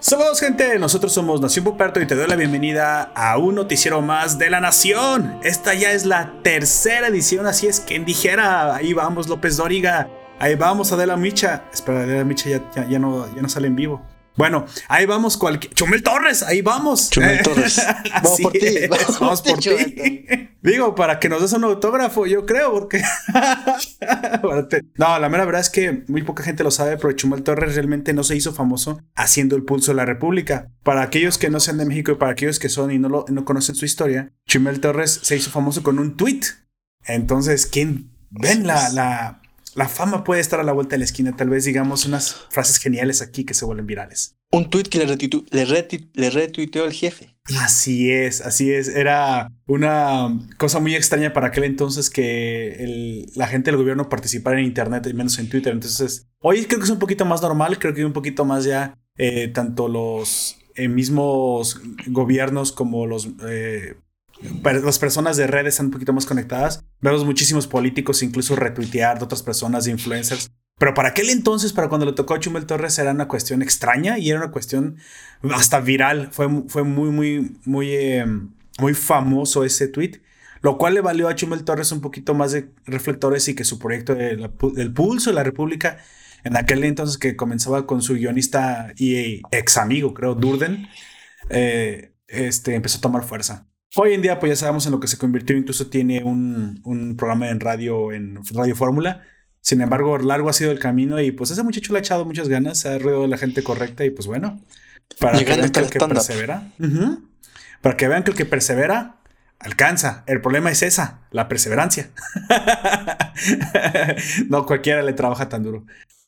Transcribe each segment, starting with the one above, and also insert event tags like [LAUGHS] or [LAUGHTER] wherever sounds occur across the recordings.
Saludos gente, nosotros somos Nación Puperto y te doy la bienvenida a un noticiero más de la Nación. Esta ya es la tercera edición, así es quien dijera, ahí vamos López Dóriga, ahí vamos Adela Micha, espera Adela Micha ya, ya, no, ya no sale en vivo. Bueno, ahí vamos cualquier... Chumel Torres, ahí vamos. Chumel Torres. [LAUGHS] Vamos por ti. [LAUGHS] Vamos, por ti. Digo, para que nos des un autógrafo, yo creo, porque... [LAUGHS] no, la mera verdad es que muy poca gente lo sabe, pero Chumel Torres realmente no se hizo famoso haciendo el pulso de la República. Para aquellos que no sean de México y para aquellos que son y no, lo, no conocen su historia, Chumel Torres se hizo famoso con un tweet. Entonces, ¿quién ven la, la, la fama puede estar a la vuelta de la esquina. Tal vez digamos unas frases geniales aquí que se vuelven virales. Un tweet que le, le, retuiteó el jefe. Así es, así es. Era una cosa muy extraña para aquel entonces que la gente del gobierno participara en Internet, menos en Twitter. Entonces, hoy creo que es un poquito más normal, creo que un poquito más ya eh, tanto los eh, mismos gobiernos como los eh, las personas de redes están un poquito más conectadas. Vemos muchísimos políticos incluso retuitear de otras personas, de influencers. Pero para aquel entonces, para cuando le tocó a Chumel Torres, era una cuestión extraña y era una cuestión hasta viral. Fue, fue muy, muy, muy, em, muy famoso ese tweet. Lo cual le valió a Chumel Torres un poquito más de reflectores y que su proyecto del Pulso de la República, en aquel entonces que comenzaba con su guionista y ex amigo, creo, Durden, eh, este, empezó a tomar fuerza. Hoy en día, pues ya sabemos en lo que se convirtió, incluso tiene un, un programa en radio, en Radio Fórmula. Sin embargo, largo ha sido el camino y pues ese muchacho le ha echado muchas ganas, se ha rodeado la gente correcta y pues bueno, para que vean que el que persevera, para que vean que el que persevera alcanza. El problema es esa, la perseverancia. [LAUGHS] no cualquiera le trabaja tan duro.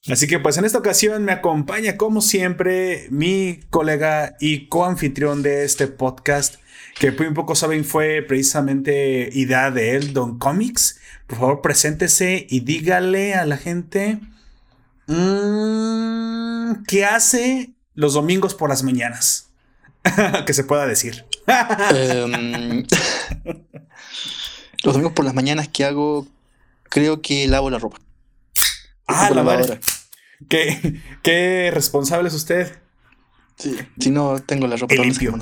Así que pues en esta ocasión me acompaña como siempre mi colega y coanfitrión de este podcast, que muy poco saben fue precisamente idea de él, Don Comics. Por favor, preséntese y dígale a la gente mm, qué hace los domingos por las mañanas. [LAUGHS] que se pueda decir. Em, [LAUGHS] los domingos por las mañanas que hago, creo que lavo la ropa. Ah, la madre. ¿Qué, ¿Qué responsable es usted? Sí, si no tengo la ropa limpio. [LAUGHS]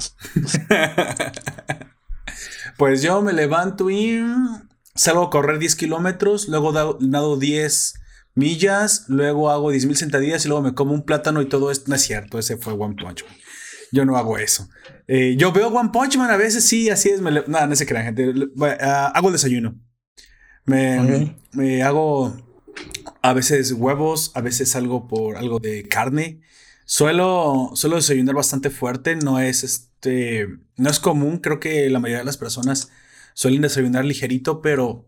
pues yo me levanto y salgo a correr 10 kilómetros, luego nado 10 millas, luego hago 10 mil sentadillas y luego me como un plátano y todo esto. No es cierto, ese fue One Punch Man. Yo no hago eso. Eh, yo veo One Punch Man a veces, sí, así es. nada, no se crean, gente. Ah, hago el desayuno. Me, me hago a veces huevos, a veces algo por algo de carne. Suelo, suelo desayunar bastante fuerte, no es este, no es común, creo que la mayoría de las personas suelen desayunar ligerito, pero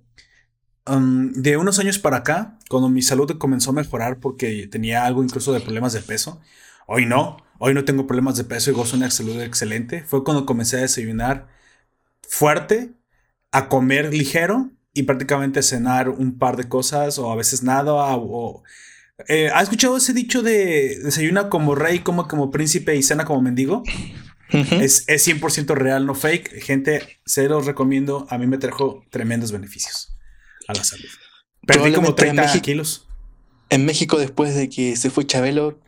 de unos años para acá, cuando mi salud comenzó a mejorar porque tenía algo incluso de problemas de peso, hoy no, hoy no tengo problemas de peso y gozo una salud excelente, fue cuando comencé a desayunar fuerte, a comer ligero y prácticamente cenar un par de cosas o a veces nada o eh, ¿Ha escuchado ese dicho de desayuna como rey, como como príncipe y cena como mendigo? es, es 100% real, no fake. Gente, se los recomiendo. A mí me trajo tremendos beneficios a la salud. Perdí como 30 kilos. En México, después de que se fue Chabelo,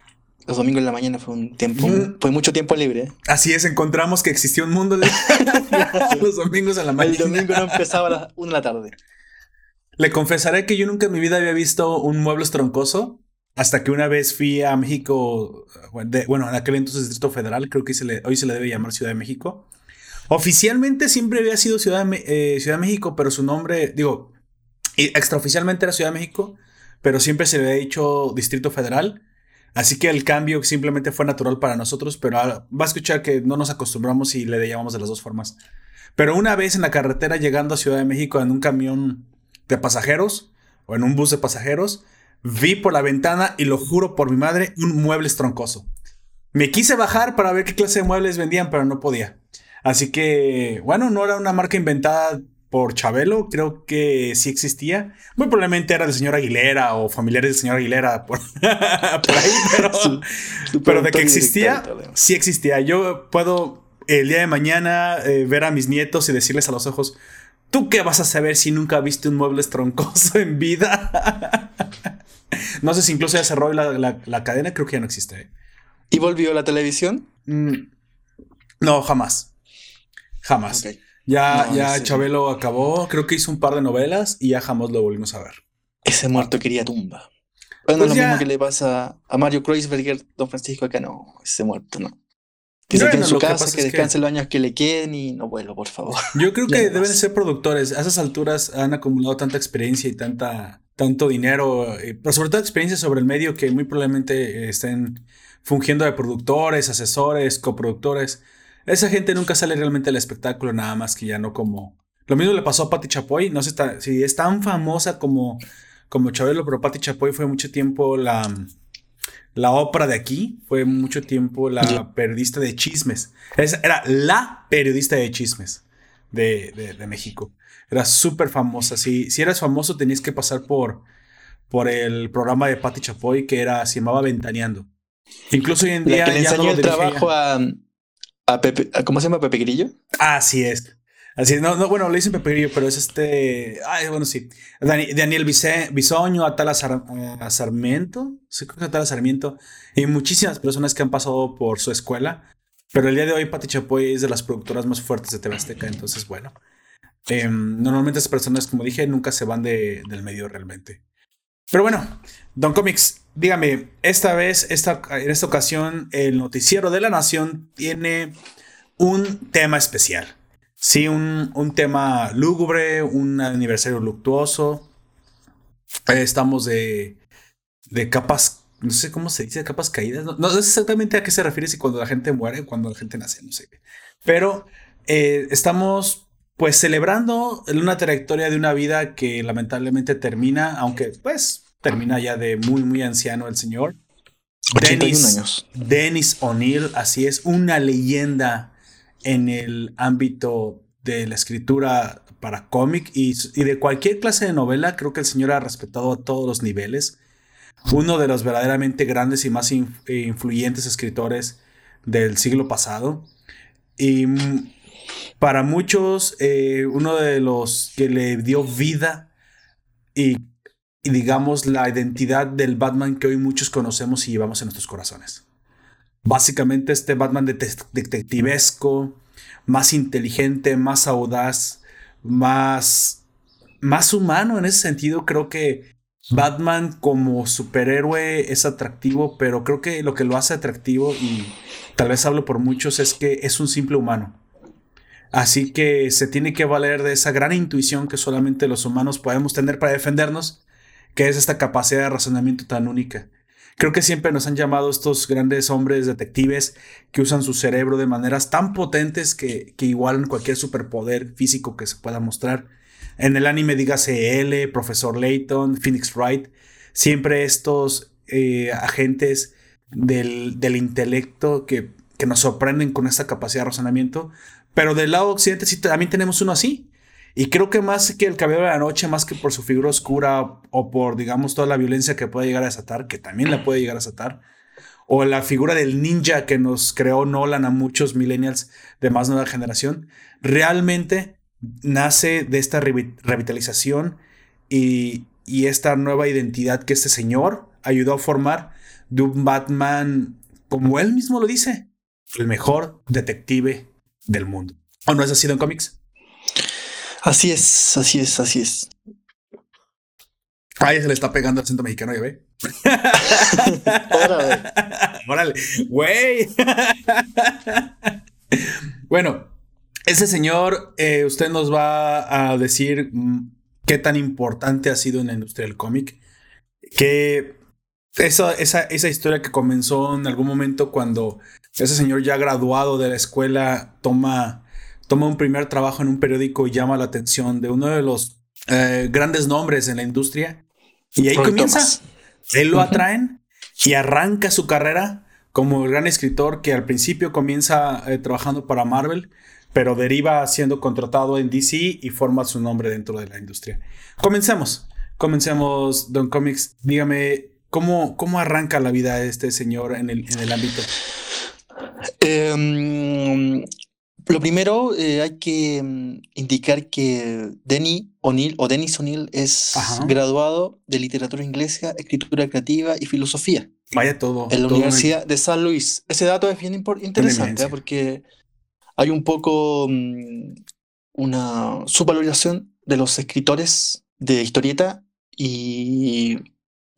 los domingos en la mañana fue un tiempo, fue mucho tiempo libre. Así es, encontramos que existía un mundo libre [LAUGHS] [LAUGHS] los domingos en la mañana. El domingo no empezaba a las 1 de la tarde. Le confesaré que yo nunca en mi vida había visto un mueble troncoso hasta que una vez fui a México, bueno, en aquel entonces Distrito Federal, creo que hoy se le debe llamar Ciudad de México. Oficialmente siempre había sido Ciudad eh, Ciudad de México, pero su nombre, digo, extraoficialmente era Ciudad de México, pero siempre se le había dicho Distrito Federal. Así que el cambio simplemente fue natural para nosotros, pero va a escuchar que no nos acostumbramos y le llamamos de las dos formas. Pero una vez en la carretera llegando a Ciudad de México en un camión de pasajeros o en un bus de pasajeros, vi por la ventana y lo juro por mi madre, un mueble estroncoso. Me quise bajar para ver qué clase de muebles vendían, pero no podía. Así que, bueno, no era una marca inventada por Chabelo, creo que sí existía. Muy probablemente era del señor Aguilera o familiares del señor Aguilera [LAUGHS] por, ahí, pero, pero de que existía, sí existía. Yo puedo el día de mañana eh, ver a mis nietos y decirles a los ojos, ¿tú qué vas a saber si nunca viste un mueble troncoso en vida? [LAUGHS] no sé si incluso ya cerró la, la, cadena, creo que ya no existe. ¿Y volvió la televisión? Mm, no, jamás. Jamás. Ya, ya Chabelo acabó, creo que hizo un par de novelas y ya jamás lo volvimos a ver. Ese muerto quería tumba. Bueno, pues lo mismo que le pasa a Mario Kreuzberger, Don Francisco, acá no, ese muerto no. Que se quede en su casa, que, descanse los años que le queden y no vuelvo, por favor. Yo creo [LAUGHS] que deben ser productores. A esas alturas han acumulado tanta experiencia y tanta, tanto dinero, eh, pero sobre todo experiencia sobre el medio que muy probablemente estén fungiendo de productores, asesores, coproductores. Esa gente nunca sale realmente del espectáculo, nada más que ya no como. Lo mismo le pasó a Patti Chapoy. No sé si es tan famosa como, como Chabelo, pero Patti Chapoy fue mucho tiempo la, la ópera de aquí. Fue mucho tiempo la periodista de chismes. era la periodista de chismes de, México. Era súper famosa. Si, si eras famoso, tenías que pasar por, por el programa de Patti Chapoy que era, se llamaba Ventaneando. Incluso hoy en día. que le enseñó el trabajo a, ¿cómo se llama Pepe Grillo? Así es. Así. No, no, bueno, le dicen Pepe Grillo, pero es este. Ay, bueno, sí. Daniel Bisoño, Atala eh, Sarmiento. Sí, creo que Atala Sarmiento. Y muchísimas personas que han pasado por su escuela. Pero el día de hoy, Pati Chapoy es de las productoras más fuertes de TV Azteca. Entonces, bueno. Em, normalmente esas personas, como dije, nunca se van de, del medio realmente. Pero bueno, Don Comics, dígame, esta vez, esta, en esta ocasión, el noticiero de la nación tiene un tema especial. Sí, un, un tema lúgubre, un aniversario luctuoso. Estamos de, de capas, no sé cómo se dice, capas caídas. No, sé exactamente a qué se refiere si cuando la gente muere, cuando la gente nace, no sé. Pero eh, estamos pues celebrando una trayectoria de una vida que lamentablemente termina, aunque pues termina ya de muy, muy anciano el señor. 81 años. Dennis O'Neill, así es, una leyenda en el ámbito de la escritura para cómic y, de cualquier clase de novela. Creo que el señor ha respetado a todos los niveles. Uno de los verdaderamente grandes y más influyentes escritores del siglo pasado. Y para muchos, eh, uno de los que le dio vida y, digamos la identidad del Batman que hoy muchos conocemos y llevamos en nuestros corazones. Básicamente este Batman detectivesco, más inteligente, más audaz, más, más humano en ese sentido. Creo que Batman como superhéroe es atractivo, pero creo que lo que lo hace atractivo, y tal vez hablo por muchos, es que es un simple humano. Así que se tiene que valer de esa gran intuición que solamente los humanos podemos tener para defendernos, que es esta capacidad de razonamiento tan única. Creo que siempre nos han llamado estos grandes hombres detectives que usan su cerebro de maneras tan potentes que, igualan cualquier superpoder físico que se pueda mostrar. En el anime dígase L, Profesor Layton, Phoenix Wright, siempre estos eh, agentes del, del intelecto que, que, nos sorprenden con esta capacidad de razonamiento pero del lado occidente sí también tenemos uno así. Y creo que más que el cabello de la noche, más que por su figura oscura o por, digamos, toda la violencia que puede llegar a desatar, que también la puede llegar a desatar, o la figura del ninja que nos creó Nolan a muchos millennials de más nueva generación, realmente nace de esta revitalización y, y esta nueva identidad que este señor ayudó a formar de un Batman, como él mismo lo dice, el mejor detective del mundo. ¿O no es así en cómics? Así es, así es, así es. Ay, se le está pegando al centro mexicano, ya ve. Órale. [LAUGHS] Órale, güey. [LAUGHS] bueno, ese señor, eh, usted nos va a decir mm, qué tan importante ha sido en la industria del cómic. Que esa, esa, esa historia que comenzó en algún momento cuando ese señor ya graduado de la escuela toma, toma un primer trabajo en un periódico y llama la atención de uno de los eh, grandes nombres en la industria. Y ahí comienza. Él lo atraen y arranca su carrera como el gran escritor que al principio comienza eh, trabajando para Marvel, pero deriva siendo contratado en DC y forma su nombre dentro de la industria. Comencemos. Comencemos, Don Comics. Dígame, ¿cómo, cómo arranca la vida de este señor en el, en el ámbito? Em, Lo primero, eh, hay que mm, indicar que Denny O'Neill o Dennis O'Neill es graduado de literatura inglesa, escritura creativa y filosofía. Vaya todo. En la Universidad de San Luis. Ese dato es bien interesante ¿eh? porque hay un poco mm, una subvaloración de los escritores de historieta y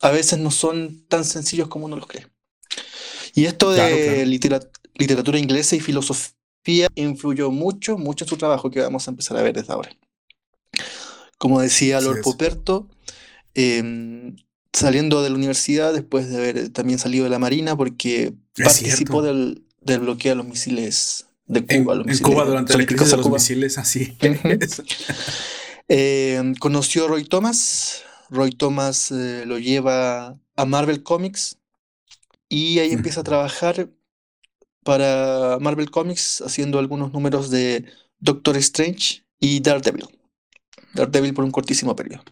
a veces no son tan sencillos como uno los cree. Y esto de literatura inglesa y filosofía influyó mucho, mucho en su trabajo que vamos a empezar a ver desde ahora. Como decía Lord Poperto, em, saliendo de la universidad, después de haber también salido de la Marina, porque participó del, bloqueo de los misiles de Cuba. En, Cuba durante la crisis de los misiles, así. [LAUGHS] Em, conoció a Roy Thomas. Roy Thomas eh, lo lleva a Marvel Comics y ahí empieza a trabajar para Marvel Comics haciendo algunos números de Doctor Strange y Daredevil. Daredevil por un cortísimo periodo.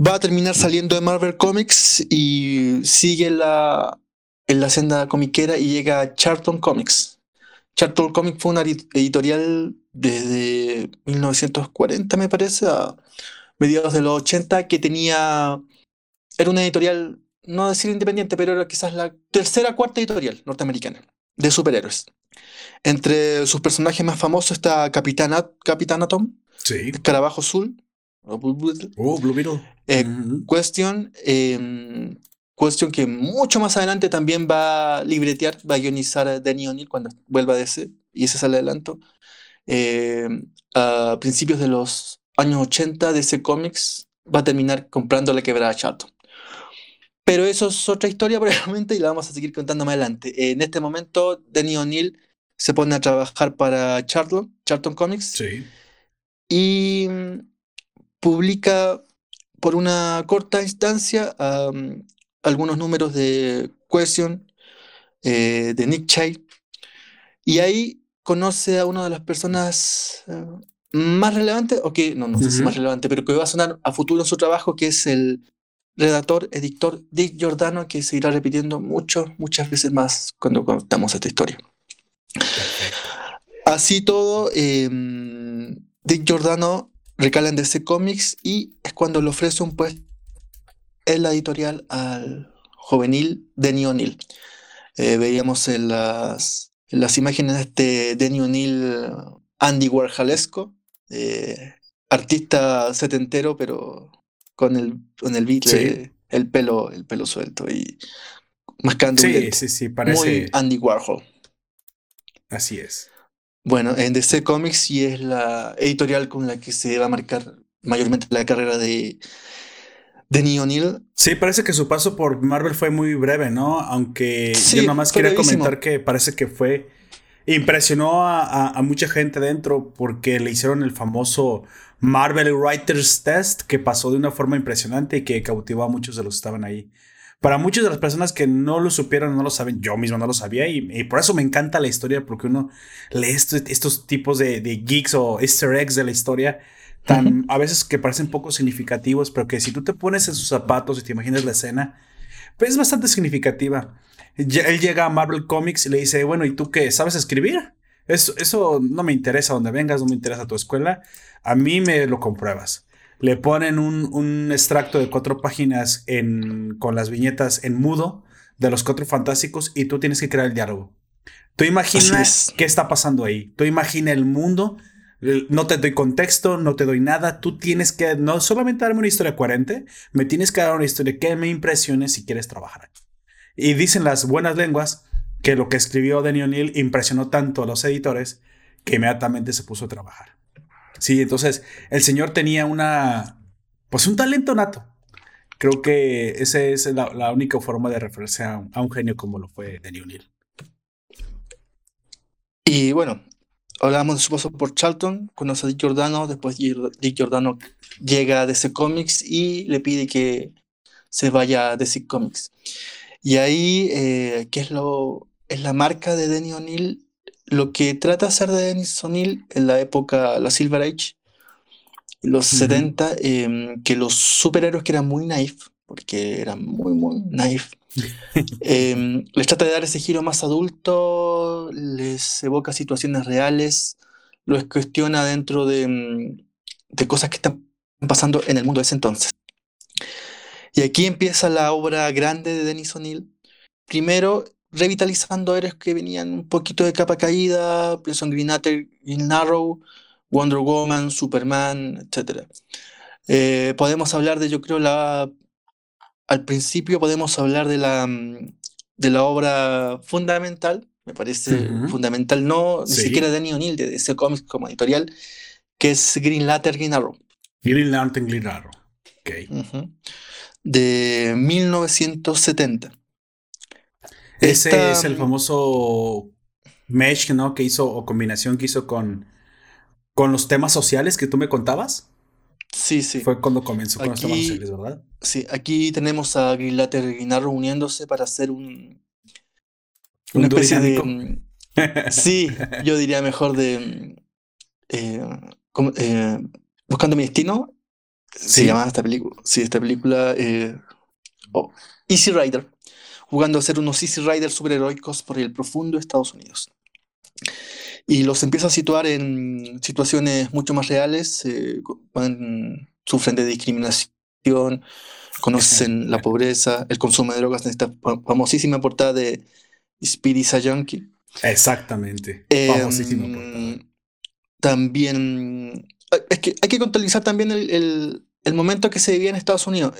Va a terminar saliendo de Marvel Comics y sigue la, en la senda comiquera y llega a Charlton Comics. Charlton Comics fue una editorial desde 1940, me parece, a mediados de los 80, que tenía. Era una editorial no decir independiente, pero era quizás la tercera cuarta editorial norteamericana de superhéroes. Entre sus personajes más famosos está Capitán, Capitán Atom, sí. Carabajo Azul, oh, Blue Beetle. Eh, Question, em, Question que mucho más adelante también va a libretear, va a guionizar a Danny O'Neill cuando vuelva a ese, y ese sale adelanto. Em, a principios de los años 80 de ese cómics va a terminar comprando la quebrada Charlton. Pero eso es otra historia [LAUGHS] probablemente y la vamos a seguir contando más adelante. En este momento, Danny O'Neill se pone a trabajar para Charlton, Charlton Comics. Sí. Y mm, publica por una corta instancia algunos números de Question, eh, de Nick Child. Y ahí conoce a una de las personas eh, más relevantes, o que no, no sé si más relevante, pero que va a sonar a futuro en su trabajo, que es el redactor, editor Dick Giordano, que se irá repitiendo mucho, muchas veces más cuando contamos esta historia. Así todo, em, Dick Giordano recala en DC Comics y es cuando le ofrece un puesto en la editorial al juvenil Denny O'Neill. Eh, veíamos en las, las imágenes de este Denny O'Neill Andy Warholesco, eh, artista setentero, pero con el, con el beat, el, pelo, el pelo suelto y mascando sí, sí, sí, parece... Muy Andy Warhol. Así es. Bueno, en DC Comics sí es la editorial con la que se va a marcar mayormente la carrera de, de Neil. Sí, parece que su paso por Marvel fue muy breve, ¿no? Aunque yo nada más quería comentar que parece que fue. Impresionó a, a, mucha gente dentro porque le hicieron el famoso Marvel Writers Test que pasó de una forma impresionante y que cautivó a muchos de los que estaban ahí. Para muchas de las personas que no lo supieron, no lo saben, yo mismo no lo sabía y, por eso me encanta la historia, porque uno lee estos tipos de, geeks o easter eggs de la historia, tan a veces que parecen poco significativos, pero que si tú te pones en sus zapatos y te imaginas la escena, pues es bastante significativa. Él llega a Marvel Comics y le dice, bueno, ¿y tú qué? ¿Sabes escribir? Eso, eso no me interesa donde vengas, no me interesa tu escuela. A mí me lo compruebas. Le ponen un, extracto de cuatro páginas en, con las viñetas en mudo de los cuatro fantásticos y tú tienes que crear el diálogo. Tú imaginas qué está pasando ahí. Tú imaginas el mundo. No te doy contexto, no te doy nada. Tú tienes que no solamente darme una historia coherente, me tienes que dar una historia que me impresione si quieres trabajar. Y dicen las buenas lenguas que lo que escribió Danny O'Neill impresionó tanto a los editores que inmediatamente se puso a trabajar. Sí, entonces el señor tenía una, pues un talento nato. Creo que esa es la, única forma de referirse a, un genio como lo fue Danny O'Neill. Y bueno, hablamos de su paso por Charlton, conoce a Dick Giordano, después Dick Giordano llega a DC Comics y le pide que se vaya a DC Comics. Y ahí, eh, ¿qué es lo es la marca de Danny O'Neill? Lo que trata de hacer de Dennis O'Neill en la época, la Silver Age, los 70, em, que los superhéroes que eran muy naif, porque eran muy, muy naif. [LAUGHS] Em, les trata de dar ese giro más adulto, les evoca situaciones reales, los cuestiona dentro de, mm, de cosas que están pasando en el mundo de ese entonces. Y aquí empieza la obra grande de Denis O'Neill. Primero, revitalizando héroes que venían un poquito de capa caída, pienso en Green Green Arrow, Wonder Woman, Superman, etc. Eh, podemos hablar de, yo creo, la al principio podemos hablar de la, mm, de la obra fundamental, me parece fundamental, no ni siquiera de O'Neill, de ese cómic como editorial, que es Green Lantern, Green Arrow. Green Lantern, Green Arrow. Okay. De 1970. Ese es el famoso mesh, ¿no? Que hizo, o combinación que hizo con, con los temas sociales que tú me contabas. Sí, sí. Fue cuando comenzó con los temas sociales, ¿verdad? Sí, aquí tenemos a Grillater y Guinarro uniéndose para hacer un. Una especie de. Mm, sí, [LAUGHS] yo diría mejor de. Eh, eh, Buscando mi destino. Se llama esta película. Sí, esta película. Eh, oh, Easy Rider. Jugando a ser unos Easy Riders superheroicos por el profundo Estados Unidos. Y los empieza a situar en situaciones mucho más reales. sufren de discriminación conocen [LAUGHS] la pobreza, el consumo de drogas en esta famosísima portada de Speedy Junkie. Exactamente. famosísima em, portada. También es que hay que contabilizar también el, el, momento que se vivía en Estados Unidos.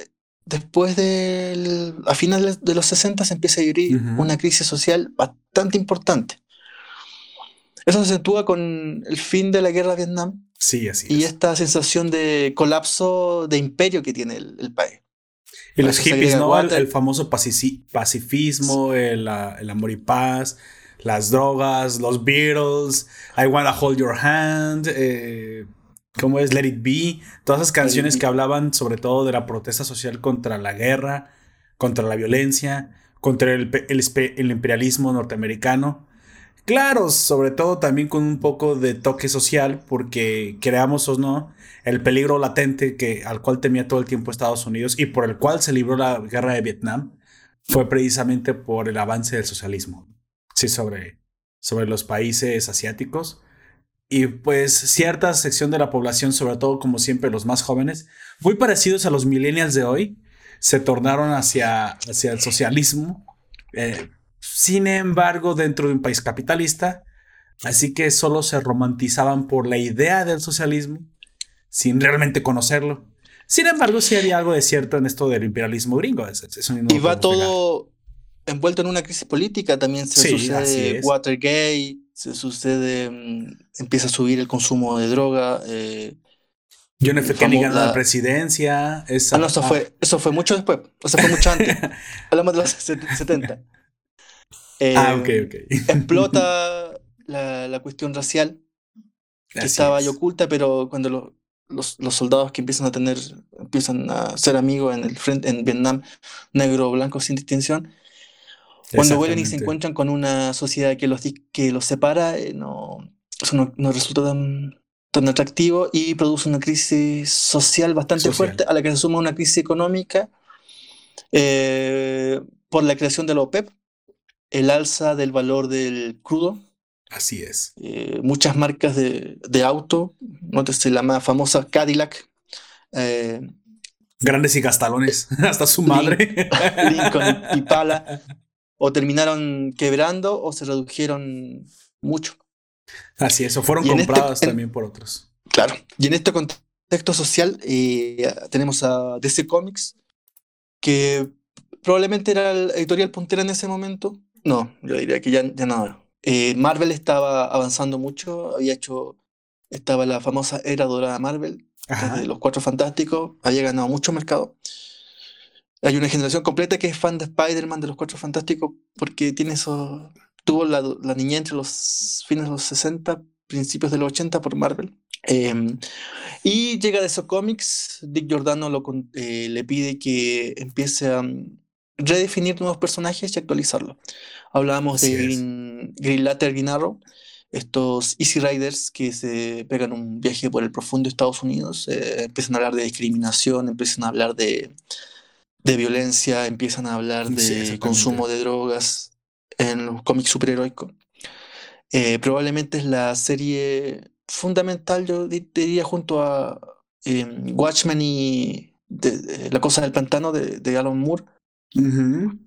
Después de a finales de los 60 se empieza a vivir una crisis social bastante importante. Eso se acentúa con el fin de la guerra de Vietnam. Sí, así Y esta sensación de colapso de imperio que tiene el, país. Y los hippies, ¿no? El, famoso pacifismo, el, amor y paz, las drogas, los Beatles, I Wanna Hold Your Hand, eh, ¿cómo es? Let It Be. Todas esas canciones que hablaban sobre todo de la protesta social contra la guerra, contra la violencia, contra el, el imperialismo norteamericano. Claro, sobre todo también con un poco de toque social, porque creamos o no, el peligro latente que, al cual temía todo el tiempo Estados Unidos y por el cual se libró la guerra de Vietnam fue precisamente por el avance del socialismo. Sí, sobre, sobre los países asiáticos. Y pues cierta sección de la población, sobre todo como siempre los más jóvenes, muy parecidos a los millennials de hoy, se tornaron hacia, hacia el socialismo. Eh, sin embargo, dentro de un país capitalista, así que solo se romantizaban por la idea del socialismo sin realmente conocerlo. Sin embargo, sí había algo de cierto en esto del imperialismo gringo. y va todo envuelto en una crisis política. También se sucede Watergate, se sucede, mm, empieza a subir el consumo de droga. Eh, John F. Kennedy gana la, presidencia. ah, no, eso, Fue, eso fue mucho después. Eso fue mucho antes. [LAUGHS] Hablamos de los 70. ah, ok, em, ok. explota [LAUGHS] la, cuestión racial que estaba ahí oculta, pero cuando los, los, soldados que empiezan a tener, empiezan a ser amigos en el frente, en Vietnam, negro o blanco sin distinción, cuando vuelven y se encuentran con una sociedad que los, que los separa, eh, no, eso no, resulta tan, tan atractivo y produce una crisis social bastante fuerte, a la que se suma una crisis económica eh, por la creación de la OPEP, el alza del valor del crudo. Así es. Eh, muchas marcas de, de auto, nótese la más famosa Cadillac. Eh, Grandes y gastalones, [LAUGHS] hasta su madre. Lincoln y Pala, [LAUGHS] o terminaron quebrando o se redujeron mucho. Así es, o fueron este compradas también por otros. Claro, y en este contexto social eh, tenemos a DC Comics, que probablemente era el editorial puntera en ese momento, no, yo diría que ya, ya no. Eh, Marvel estaba avanzando mucho, había hecho, estaba la famosa era dorada Marvel, de los Cuatro Fantásticos, había ganado mucho mercado. Hay una generación completa que es fan de Spider-Man, de los Cuatro Fantásticos, porque tiene eso, tuvo la, la niñez entre los fines de los 60, principios de los 80 por Marvel. Em, y llega de esos cómics, Dick Giordano lo, eh, le pide que empiece a redefinir nuevos personajes y actualizarlos. Hablábamos de Green, Green Latter, estos Easy Riders que se pegan un viaje por el profundo Estados Unidos, eh, empiezan a hablar de discriminación, empiezan a hablar de, de violencia, empiezan a hablar de consumo de drogas en los cómics superheroicos. Eh, probablemente es la serie fundamental, yo diría, junto a em, Watchmen y La Cosa del Pantano de, Alan Moore,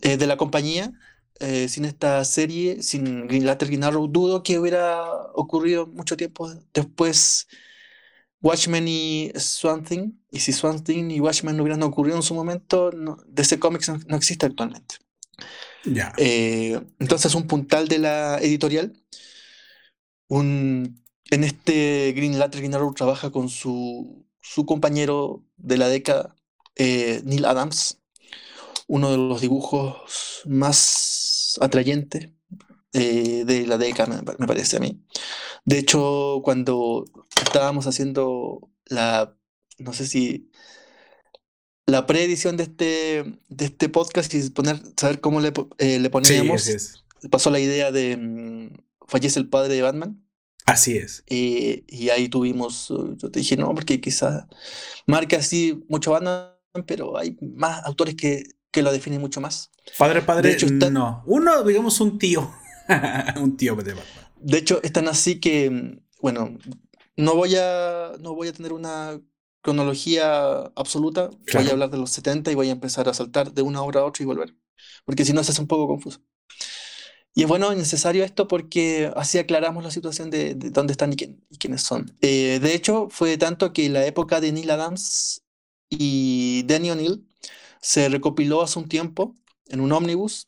eh, de la compañía. Eh, sin esta serie, sin Green Lantern Green Arrow, dudo que hubiera ocurrido mucho tiempo después Watchmen y Swamp Thing. Y si Swamp Thing y Watchmen no hubieran ocurrido en su momento, de ese cómic no, existe actualmente. Ya. entonces, un puntal de la editorial un, en este Green Lantern Green Arrow trabaja con su, su compañero de la década, eh, Neil Adams, uno de los dibujos más atrayentes eh, de la década, me, parece a mí. De hecho, cuando estábamos haciendo la, no sé si la preedición de este, de este podcast y poner, saber cómo le, eh, le poníamos, pasó la idea de mm, fallece el padre de Batman. Así es. y ahí tuvimos, uh, yo te dije, no, porque quizás marca así mucho Batman, pero hay más autores que, que lo definen mucho más. Padre, padre, de hecho, no. Uno, digamos, un tío. [LAUGHS] un tío de Batman. De hecho, están así que, bueno, no voy a, no voy a tener una cronología absoluta. Voy a hablar de los 70 y voy a empezar a saltar de una obra a otra y volver. Porque si no, se hace un poco confuso. Y es bueno, necesario esto porque así aclaramos la situación de, dónde están y, quiénes son. Eh, de hecho, fue tanto que la época de Neil Adams y Danny O'Neill se recopiló hace un tiempo en un ómnibus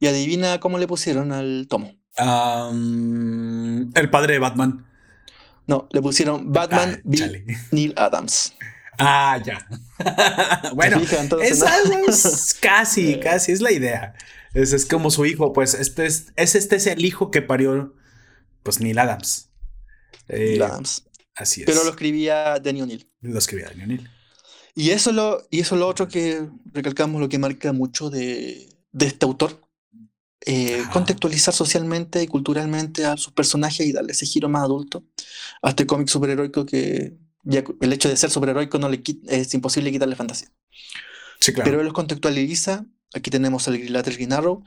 y adivina cómo le pusieron al tomo. el padre de Batman. No, le pusieron Batman v Neil Adams. Ah, ya. [LAUGHS] bueno, es algo [LAUGHS] casi, casi, es la idea. Es, es como su hijo, pues este es, este es el hijo que parió, pues Neil Adams. Eh, Adams. Así es. Pero lo escribía Danny O'Neill. Lo escribía Danny O'Neill. Y eso, lo, y eso es lo otro que recalcamos, lo que marca mucho de, de este autor. Eh, contextualizar socialmente y culturalmente a sus personajes y darle ese giro más adulto a este cómic superheroico que ya el hecho de ser superheroico no le es imposible quitarle fantasía. Sí, claro. Pero él los contextualiza Aquí tenemos el Grillater Guinarro.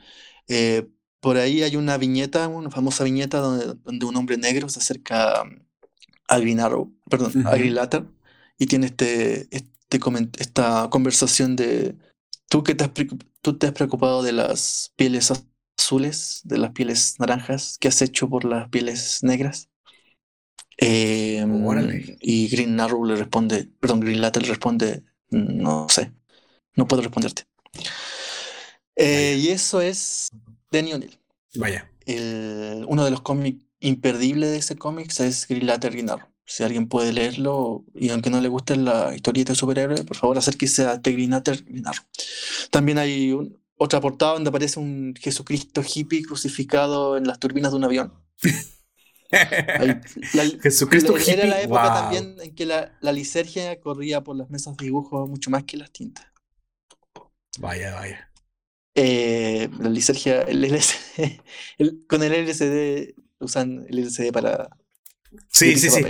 Eh, por ahí hay una viñeta, una famosa viñeta donde, donde un hombre negro se acerca al Green perdón, al Grillater, y tiene este, este esta conversación de tú que te has, tú te has preocupado de las pieles azules, de las pieles naranjas, ¿qué has hecho por las pieles negras? Em, y Green Arrow le responde, perdón, Green le responde, no sé, no puedo responderte. Eh, y eso es Danny O'Neill. Vaya. uno de los cómics imperdibles de ese cómic es Green Lantern Si alguien puede leerlo y aunque no le guste la historieta de superhéroe, por favor acérquese a The Green Lantern También hay otra portada donde aparece un Jesucristo hippie crucificado en las turbinas de un avión. Jesucristo hippie. Era la época también en que la, la lisergia corría por las mesas de dibujo mucho más que las tintas. Vaya, vaya. Eh, la lisergia, el [LAUGHS] con el LCD usan el LCD para. Sí, sí, sí.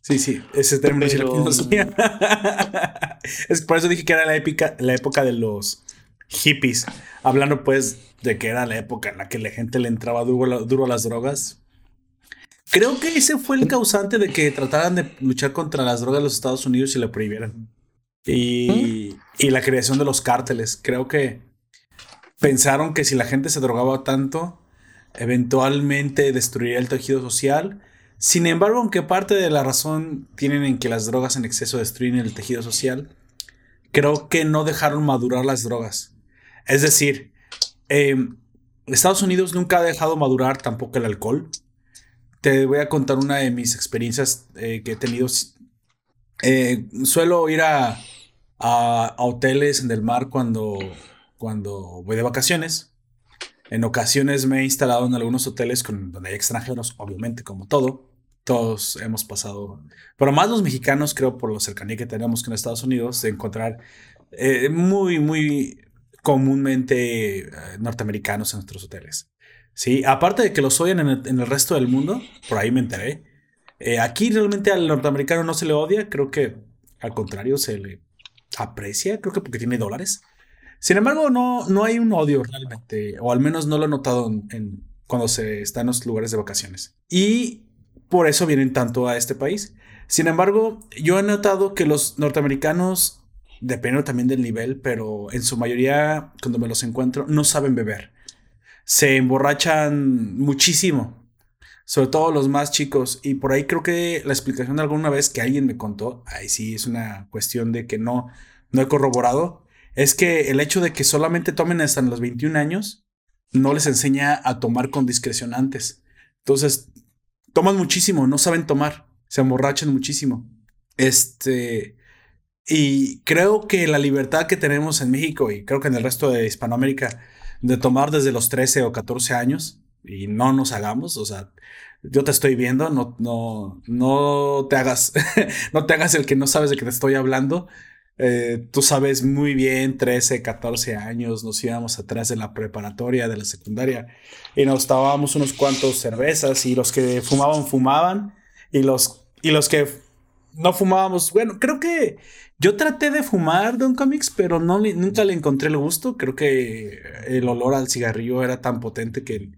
Sí, sí, ese término [LAUGHS] es por eso dije que era la, épica, la época de los hippies. Hablando pues de que era la época en la que la gente le entraba duro, a las drogas. Creo que ese fue el causante de que trataran de luchar contra las drogas en los Estados Unidos y la prohibieran. Y, y la creación de los cárteles. Creo que pensaron que si la gente se drogaba tanto, eventualmente destruiría el tejido social. Sin embargo, aunque parte de la razón tienen en que las drogas en exceso destruyen el tejido social, creo que no dejaron madurar las drogas. Es decir, em, Estados Unidos nunca ha dejado madurar tampoco el alcohol. Te voy a contar una de mis experiencias eh, que he tenido. Eh, suelo ir a, a, hoteles en el mar cuando cuando voy de vacaciones. En ocasiones me he instalado en algunos hoteles con, donde hay extranjeros, obviamente, como todo. Todos hemos pasado, pero más los mexicanos, creo, por la cercanía que tenemos con Estados Unidos, de encontrar eh, muy, muy comúnmente eh, norteamericanos en nuestros hoteles. Sí, aparte de que los odian en el, resto del mundo, por ahí me enteré. Eh, aquí realmente al norteamericano no se le odia, creo que al contrario se le aprecia, creo que porque tiene dólares. Sin embargo, no, no hay un odio realmente, o al menos no lo he notado cuando se está en los lugares de vacaciones. Y por eso vienen tanto a este país. Sin embargo, yo he notado que los norteamericanos, dependiendo también del nivel, pero en su mayoría, cuando me los encuentro, no saben beber. Se emborrachan muchísimo sobre todo los más chicos. Y por ahí creo que la explicación de alguna vez que alguien me contó, ahí sí es una cuestión de que no, no he corroborado, es que el hecho de que solamente tomen hasta los 21 años no les enseña a tomar con discreción antes. Entonces, toman muchísimo, no saben tomar, se emborrachan muchísimo. Este, y creo que la libertad que tenemos en México y creo que en el resto de Hispanoamérica de tomar desde los 13 o 14 años, y no nos hagamos, o sea, yo te estoy viendo, no, no, no te hagas, [LAUGHS] no te hagas el que no sabes de qué te estoy hablando. Eh, tú sabes muy bien, 13, 14 años, nos íbamos atrás de la preparatoria, de la secundaria, y nos tomábamos unos cuantos cervezas, y los que fumaban, fumaban, y los, y los que no fumábamos, bueno, creo que yo traté de fumar Don Comics, pero nunca le encontré el gusto, creo que el olor al cigarrillo era tan potente que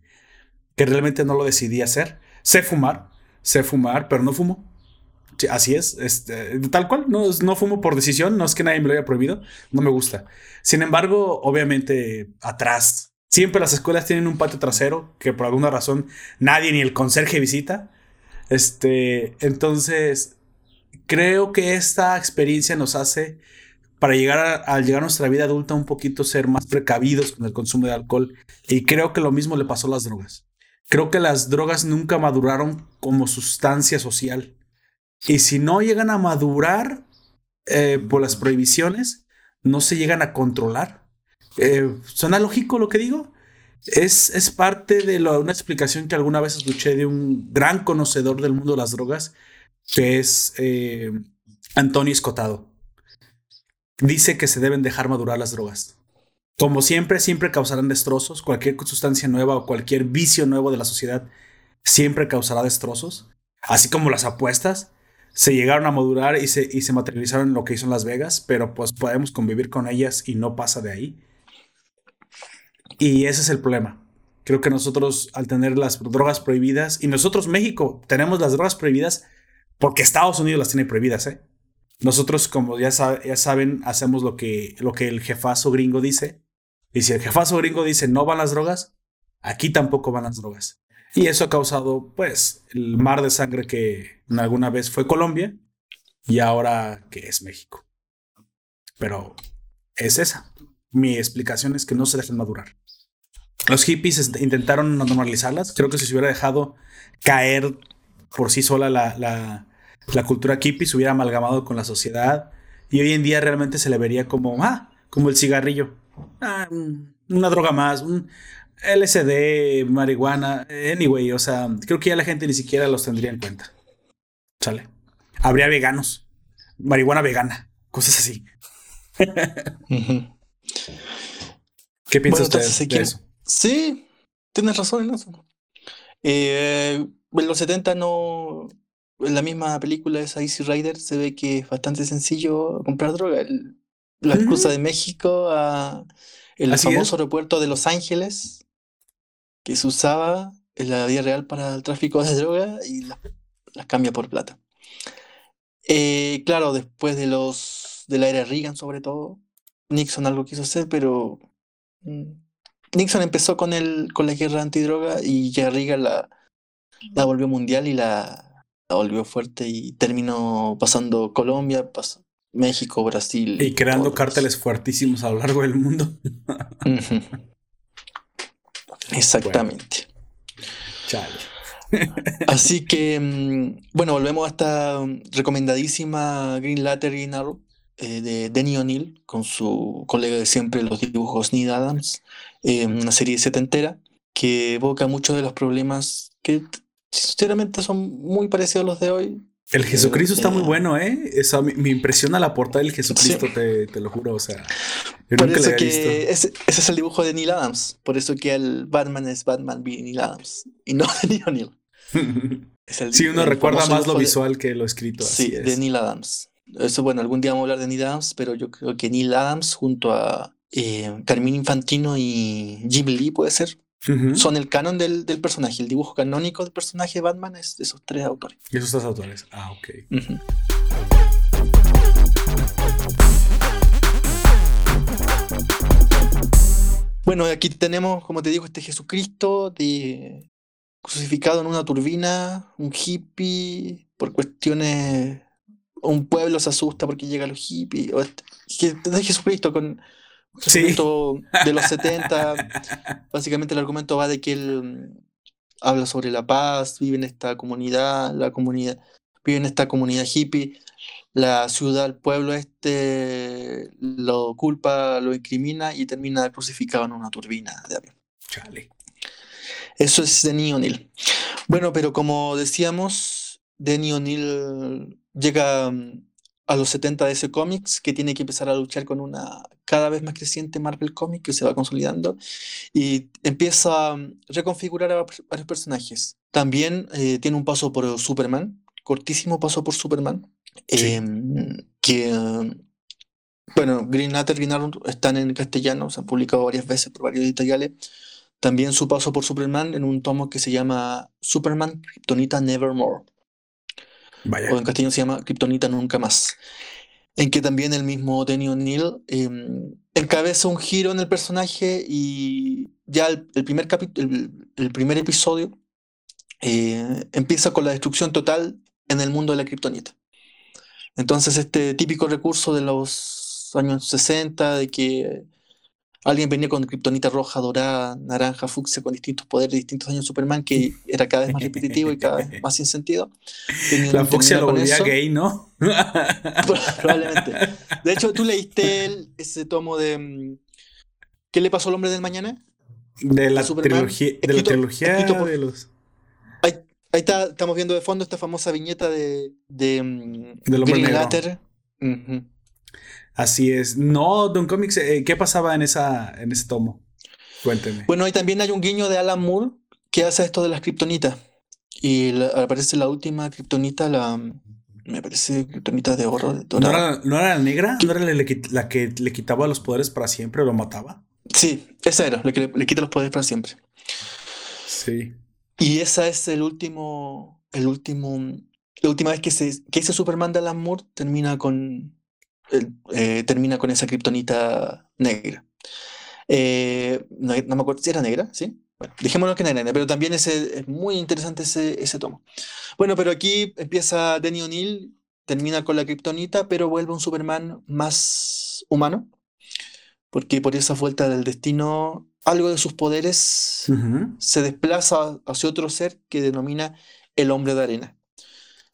realmente no lo decidí hacer. Sé fumar, sé fumar, pero no fumo. así es, este, tal cual, no, no fumo por decisión, no es que nadie me lo haya prohibido, no me gusta. Sin embargo, obviamente, atrás, siempre las escuelas tienen un patio trasero que por alguna razón nadie ni el conserje visita. Este, entonces, creo que esta experiencia nos hace para llegar a, al llegar a nuestra vida adulta un poquito ser más precavidos con el consumo de alcohol. Y creo que lo mismo le pasó a las drogas. Creo que las drogas nunca maduraron como sustancia social. Y si no llegan a madurar eh, por las prohibiciones, no se llegan a controlar. Eh, ¿Suena lógico lo que digo? Es, es parte de una explicación que alguna vez escuché de un gran conocedor del mundo de las drogas, que es eh, Antonio Escotado. Dice que se deben dejar madurar las drogas. Como siempre, siempre causarán destrozos. Cualquier sustancia nueva o cualquier vicio nuevo de la sociedad siempre causará destrozos. Así como las apuestas se llegaron a madurar y se, y se materializaron en lo que hizo Las Vegas, pero pues podemos convivir con ellas y no pasa de ahí. Y ese es el problema. Creo que nosotros, al tener las drogas prohibidas, y nosotros, México, tenemos las drogas prohibidas porque Estados Unidos las tiene prohibidas, ¿eh? Nosotros, como ya, ya saben, hacemos lo que, lo que el jefazo gringo dice. Y si el jefazo gringo dice no van las drogas, aquí tampoco van las drogas. Y eso ha causado, pues, el mar de sangre que alguna vez fue Colombia y ahora que es México. Pero es esa. Mi explicación es que no se dejen madurar. Los hippies intentaron normalizarlas. Creo que si se hubiera dejado caer por sí sola la, la, la cultura hippie, se hubiera amalgamado con la sociedad. Y hoy en día realmente se le vería como, ah, como el cigarrillo. Ah, una droga más, un LSD, marihuana, anyway, o sea, creo que ya la gente ni siquiera los tendría en cuenta. Sale. Habría veganos, marihuana vegana, cosas así. ¿Qué piensas de eso? Sí, tienes razón en eso. Eh, en los 70 no. En la misma película esa Easy Rider se ve que es bastante sencillo comprar droga. El, la cruza de México a el famoso aeropuerto de Los Ángeles, que se usaba en la vida real para el tráfico de [LAUGHS] droga y las la cambia por plata. Eh, claro, después de los de la era Reagan sobre todo, Nixon algo quiso hacer, pero mm, Nixon empezó con el con la guerra antidroga y ya Reagan la, la volvió mundial y la, la volvió fuerte y terminó pasando Colombia, pasó, México, Brasil. Y creando cárteles fuertísimos a lo largo del mundo. Exactamente. Así [LAUGHS] que, mm, bueno, volvemos a esta recomendadísima Green Lantern Arrow eh, de Denny O'Neill con su colega de siempre, los dibujos Neil Adams, eh, una serie setentera que evoca muchos de los problemas que sinceramente son muy parecidos a los de hoy, el Jesucristo está muy eh, bueno, ¿eh? Eso me, impresiona la portada del Jesucristo, te, lo juro. O sea, por eso que ese, es el dibujo de Neil Adams. Por eso que el Batman es Batman v Neil Adams y no [LAUGHS] de Neil O'Neill. [LAUGHS] sí, uno recuerda más lo visual que lo escrito. Sí, de Neil Adams. Eso, bueno, algún día vamos a hablar de Neil Adams, pero yo creo que Neil Adams junto a eh, Carmine Infantino y Jim Lee, puede ser, son el canon del, personaje. El dibujo canónico del personaje de Batman es de esos tres autores. Y esos tres autores. Ah, ok. Bueno, aquí tenemos, como te digo, este Jesucristo de, crucificado en una turbina, un hippie, por cuestiones. Un pueblo se asusta porque llegan los hippies. O este, Jesucristo con de los 70. [LAUGHS] Básicamente el argumento va de que él mm, habla sobre la paz, vive en esta comunidad, la comunidad, vive en esta comunidad hippie. La ciudad, el pueblo este lo culpa, lo incrimina y termina crucificado en una turbina de avión. Eso es Denny O'Neill. Bueno, pero como decíamos, Denny O'Neill llega mm, a los 70 de ese cómics, que tiene que empezar a luchar con una cada vez más creciente Marvel Comics que se va consolidando y empieza a reconfigurar a varios personajes. También eh, tiene un paso por Superman, cortísimo paso por Superman, em, que, bueno, Green Lantern, Green Arrow están en castellano, se han publicado varias veces por varios editoriales. También su paso por Superman en un tomo que se llama Superman Kryptonita Nevermore. O en castellano se llama Kryptonita Nunca Más. En que también el mismo Danny O'Neill em, encabeza un giro en el personaje y ya el, primer, el, primer episodio eh, empieza con la destrucción total en el mundo de la Kryptonita. Entonces este típico recurso de los años 60 de que alguien venía con kriptonita roja, dorada, naranja, fucsia, con distintos poderes, distintos años Superman, que era cada vez más repetitivo y cada vez [LAUGHS] más sin sentido. la fucsia lo volvía gay, ¿no? [LAUGHS] Probablemente. De hecho, ¿tú leíste ese tomo de mm, ¿Qué le pasó al hombre del mañana? De la, trilogía, de la trilogía de los... Ahí, está, estamos viendo de fondo esta famosa viñeta de, de, mm, Green Latter. Así es. No, Don Comics, eh, ¿qué pasaba en, esa, en ese tomo? Cuénteme. Bueno, ahí también hay un guiño de Alan Moore que hace esto de las kriptonitas. Y aparece la última kriptonita, la. Me parece kriptonita de oro. ¿No, era, la negra? ¿No era la, que le quitaba los poderes para siempre o lo mataba? Sí, esa era, la que le, quita los poderes para siempre. Sí. Y esa es el último. El último. La última vez que, se, que ese Superman de Alan Moore termina con, eh, termina con esa kriptonita negra. Eh, no, me acuerdo si era negra, ¿sí? Bueno, dejémoslo que era negra, pero también ese, es muy interesante ese, ese tomo. Bueno, pero aquí empieza Danny O'Neill, termina con la kriptonita, pero vuelve un Superman más humano, porque por esa vuelta del destino, algo de sus poderes se desplaza hacia otro ser que denomina el hombre de arena.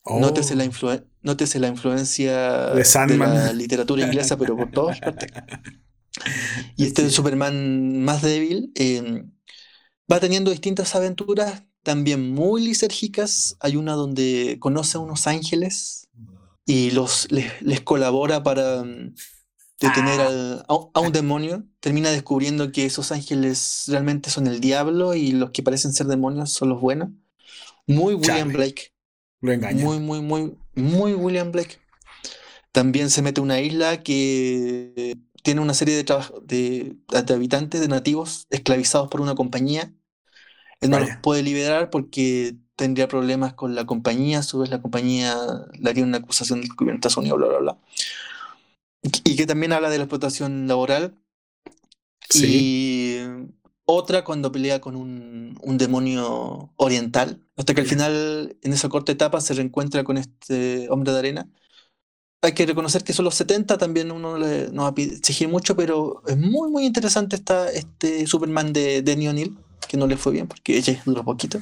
Nótese, la oh. nótese, la influencia de, la literatura inglesa, pero por todas partes. [LAUGHS] Y este Superman más débil em, va teniendo distintas aventuras, también muy lisérgicas. Hay una donde conoce a unos ángeles y los, les, colabora para em, detener ah. a, un demonio. Termina descubriendo que esos ángeles realmente son el diablo y los que parecen ser demonios son los buenos. Muy William Blake. Lo engaña. Muy, muy, muy, muy William Blake. También se mete a una isla que tiene una serie de, de, de, habitantes, de nativos, esclavizados por una compañía. Él no los puede liberar porque tendría problemas con la compañía, a su vez la compañía le haría una acusación del gobierno de Estados Unidos, bla, bla, bla. Y que también habla de la explotación laboral. Sí. Y otra cuando pelea con un, un, demonio oriental, hasta que al final, en esa corta etapa, se reencuentra con este hombre de arena. Hay que reconocer que son los 70, también uno no va a exigir mucho, pero es muy, muy interesante esta, este Superman de Danny O'Neill, que no le fue bien porque ella duró poquito,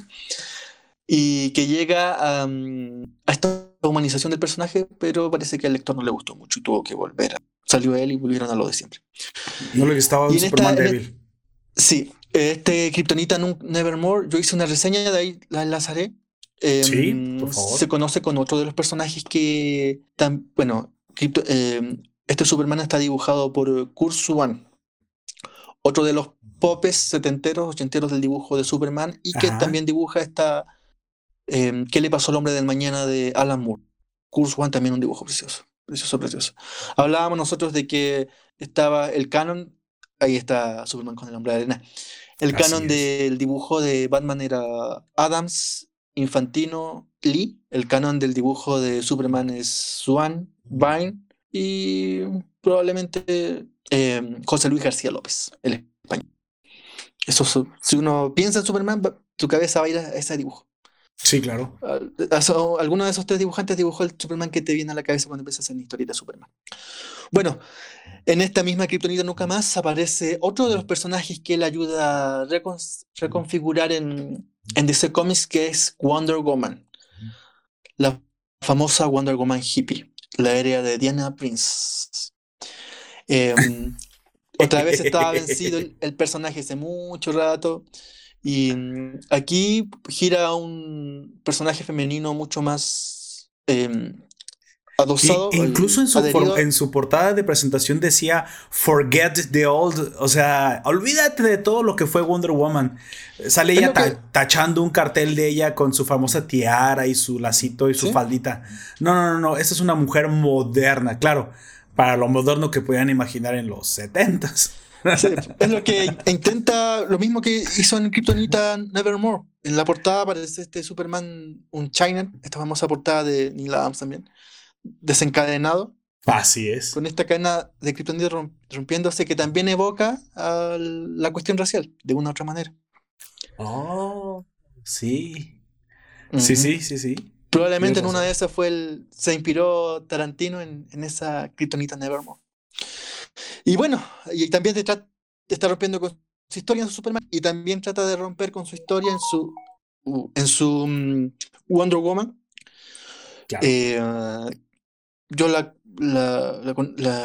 y que llega a, a, esta humanización del personaje, pero parece que al lector no le gustó mucho y tuvo que volver. Salió él y volvieron a lo de siempre. No le gustaba un Superman débil. Sí, este Kryptonita Nevermore, yo hice una reseña de ahí, la enlazaré. sí, em, por favor. Se conoce con otro de los personajes que, tan, bueno, em, este Superman está dibujado por Kurt Swan, otro de los popes setenteros, ochenteros del dibujo de Superman, y que también dibuja esta em, ¿Qué le pasó al hombre del mañana de Alan Moore? Kurt Swan también un dibujo precioso, precioso, precioso. Hablábamos nosotros de que estaba el canon ahí está Superman con el hombre de arena. El canon del dibujo de Batman era Adams, Infantino, Lee. El canon del dibujo de Superman es Swan, Vine y probablemente em, José Luis García López, el español. Eso, si uno piensa en Superman, tu cabeza va a ir a ese dibujo. Sí, claro. Alguno de esos tres dibujantes dibujó el Superman que te viene a la cabeza cuando empiezas en la historia de Superman. Bueno, en esta misma Kryptonita Nunca Más aparece otro de los personajes que él ayuda a reconfigurar en, en DC Comics, que es Wonder Woman. La famosa Wonder Woman hippie, la área de Diana Prince. Em, [LAUGHS] otra vez estaba vencido el personaje hace mucho rato. Y mm, aquí gira un personaje femenino mucho más eh, adosado. incluso en su, en su portada de presentación decía Forget the Old. O sea, olvídate de todo lo que fue Wonder Woman. Sale ella tachando un cartel de ella con su famosa tiara y su lacito y su faldita. No, no, no, no. Esta es una mujer moderna, claro. Para lo moderno que podían imaginar en los 70s es lo que intenta, lo mismo que hizo en Kryptonita Nevermore. En la portada aparece este Superman, un China, esta famosa portada de Neil Adams también, desencadenado. Así es. Con esta cadena de Kryptonita rompiéndose que también evoca a la cuestión racial, de una u otra manera. Oh, sí. Sí, sí, sí, sí. Probablemente en una de esas fue el. Se inspiró Tarantino en, en esa Kryptonita Nevermore. Y bueno, y también te, está rompiendo con su historia en su Superman y también trata de romper con su historia en su, en su mm, Wonder Woman. Eh, yo la,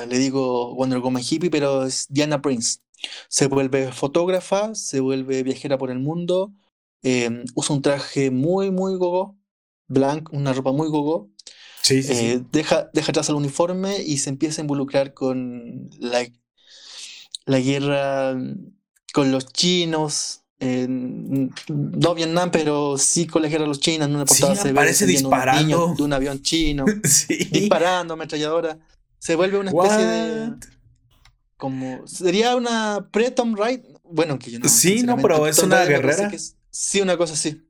le digo Wonder Woman hippie, pero es Diana Prince. Se vuelve fotógrafa, se vuelve viajera por el mundo, eh, usa un traje muy, muy gogo, blanco, una ropa muy gogo, eh, deja, deja atrás el uniforme y se empieza a involucrar con la, la guerra con los chinos. No Vietnam, pero sí con la guerra de los chinos. En una portada se ve disparando de un avión chino, [LAUGHS] disparando, ametralladora. Se vuelve una especie de. Como. Sería una pre-Tom Bueno, que yo no. Sí, no, pero es una guerrera. sí, una cosa así.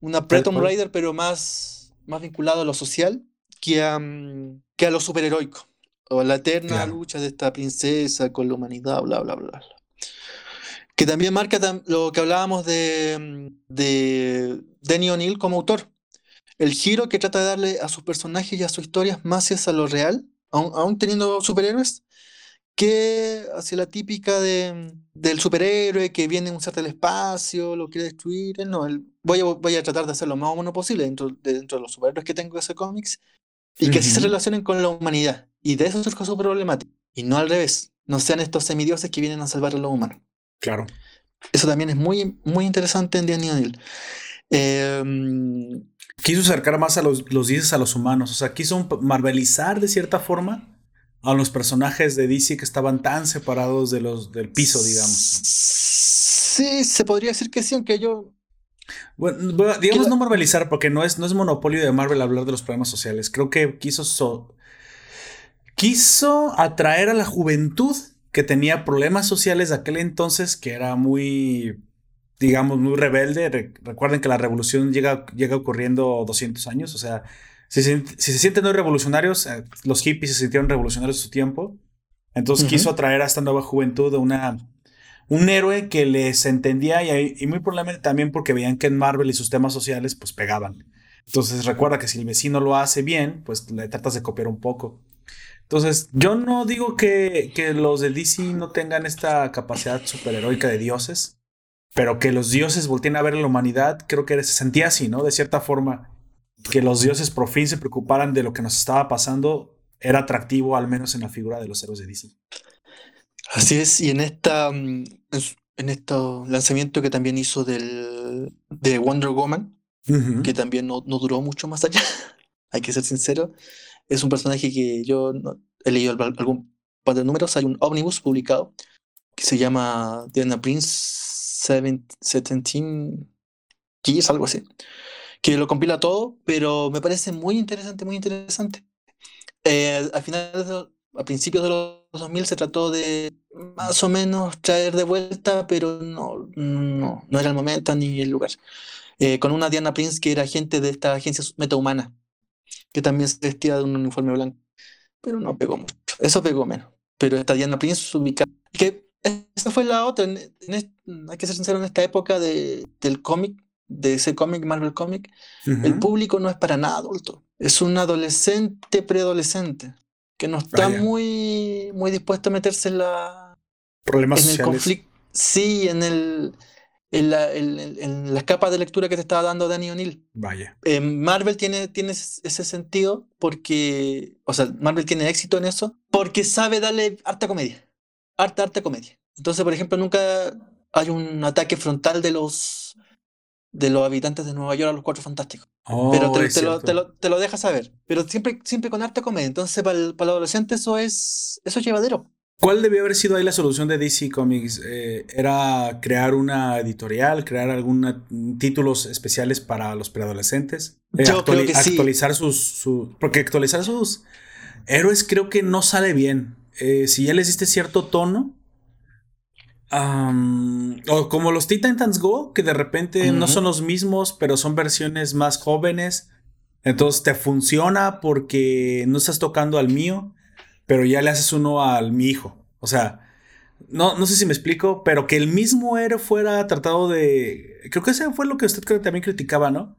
Una pre-Tom Raider, pero más más vinculado a lo social que a, mm, que a lo superheroico, o a la eterna lucha de esta princesa con la humanidad, bla, bla, bla. Que también marca lo que hablábamos de, de Danny O'Neill como autor. El giro que trata de darle a sus personajes y a sus historias más hacia lo real, aún, teniendo superhéroes, que hacia la típica de, del superhéroe que viene a un del espacio, lo quiere destruir. No, voy, a, voy a tratar de hacer lo más bueno posible dentro de, dentro de los superhéroes que tengo en ese cómics y que así se relacionen con la humanidad. Y de eso surge su problemática. Y no al revés. No sean estos semidioses que vienen a salvar a los humanos. Claro. Eso también es muy, muy interesante en Danny O'Neill. Em, quiso acercar más a los, los dioses a los humanos. O sea, quiso marvelizar de cierta forma a los personajes de DC que estaban tan separados de los del piso, digamos. Sí, se podría decir que sí, aunque yo. Bueno, digamos no marvelizar, porque no es, no es monopolio de Marvel hablar de los problemas sociales. Creo que quiso. quiso atraer a la juventud que tenía problemas sociales de aquel entonces, que era muy, digamos, muy rebelde. recuerden que la revolución llega, llega ocurriendo 200 años, o sea, si se, sienten muy revolucionarios, eh, los hippies se sintieron revolucionarios en su tiempo. Entonces quiso atraer a esta nueva juventud una, un héroe que les entendía y, muy probablemente también porque veían que en Marvel y sus temas sociales pues pegaban. Entonces recuerda que si el vecino lo hace bien, pues le tratas de copiar un poco. Entonces yo no digo que, que los de DC no tengan esta capacidad superheroica de dioses, pero que los dioses volteen a ver a la humanidad, creo que se sentía así, ¿no? De cierta forma que los dioses por fin se preocuparan de lo que nos estaba pasando era atractivo, al menos en la figura de los héroes de DC. Así es, y en esta mm, en este lanzamiento que también hizo del, de Wonder Woman, que también no, no, duró mucho más allá, [LAUGHS] hay que ser sincero, es un personaje que yo he leído algún par de números, hay un ómnibus publicado que se llama Diana Prince 17 Keys, algo así que lo compila todo, pero me parece muy interesante, muy interesante. Eh, al final, a principios de los 2000 se trató de más o menos traer de vuelta, pero no, no, no era el momento ni el lugar. Eh, con una Diana Prince que era agente de esta agencia metahumana, que también se vestía de un uniforme blanco, pero no pegó mucho. Eso pegó menos. Pero esta Diana Prince ubicada. Que esa fue la otra. hay que ser sincero, en esta época de, del cómic, de ese cómic, Marvel Comic, el público no es para nada adulto. Es un adolescente, preadolescente, que no está muy, muy dispuesto a meterse en la. Problemas en el conflicto. Sí, en el. En la, en, la, capa de lectura que te estaba dando Danny O'Neill. Vaya. Eh, Marvel tiene, tiene ese sentido porque, o sea, Marvel tiene éxito en eso porque sabe darle harta comedia. Harta, harta comedia. Entonces, por ejemplo, nunca hay un ataque frontal de los de los habitantes de Nueva York a los Cuatro Fantásticos. Oh, pero te, lo, te, lo, te, lo, deja saber. Pero siempre, siempre con arte comedia. Entonces, para el, para adolescente eso es, eso es llevadero. ¿Cuál debió haber sido ahí la solución de DC Comics? Eh, ¿Era crear una editorial, crear algunos títulos especiales para los preadolescentes? Eh, Yo creo que actualizar sus, Porque actualizar sus héroes creo que no sale bien. Eh, si ya les diste cierto tono, o como los Titans Go, que de repente no son los mismos, pero son versiones más jóvenes. Entonces te funciona porque no estás tocando al mío, pero ya le haces uno al mi hijo. O sea, no, no sé si me explico, pero que el mismo héroe fuera tratado de. Creo que ese fue lo que usted también criticaba, ¿no?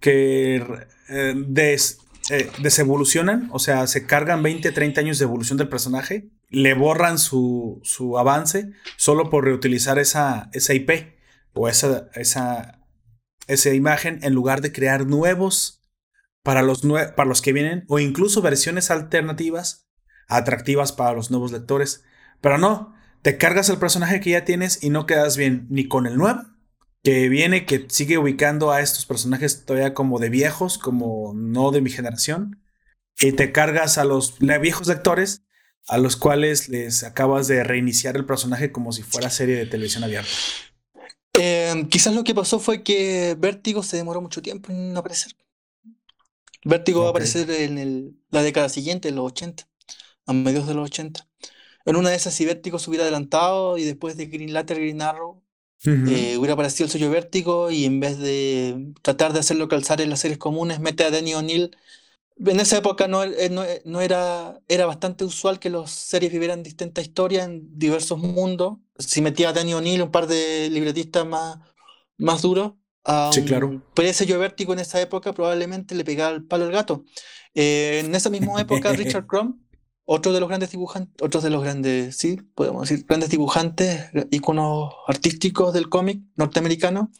Que eh, des, eh, desevolucionan, o sea, se cargan 20, 30 años de evolución del personaje, le borran su, su avance solo por reutilizar esa, esa IP o esa, esa, esa imagen en lugar de crear nuevos para los, para los que vienen o incluso versiones alternativas atractivas para los nuevos lectores. Pero no, te cargas el personaje que ya tienes y no quedas bien ni con el nuevo que viene, que sigue ubicando a estos personajes todavía como de viejos, como no de mi generación, y te cargas a los viejos lectores a los cuales les acabas de reiniciar el personaje como si fuera serie de televisión abierta. Em, quizás lo que pasó fue que Vértigo se demoró mucho tiempo en aparecer. Vértigo va a aparecer en la década siguiente, en los 80, a mediados de los 80. En una de esas, si Vértigo se hubiera adelantado y después de Green Lantern, Green Arrow, eh, hubiera aparecido el sello Vértigo y en vez de tratar de hacerlo calzar en las series comunes, mete a Danny O'Neill. En esa época no, eh, eh, no, era, era bastante usual que las series vivieran distintas historias en diversos mundos. Si metía a Danny O'Neill, un par de libretistas más, más duros, a sí, claro. Pero ese sello Vértigo en esa época probablemente le pegaba el palo al gato. en esa misma época, Richard [LAUGHS] Crumb otro de los grandes dibujantes, otros de los grandes, sí, podemos decir, grandes dibujantes, iconos artísticos del cómic norteamericano,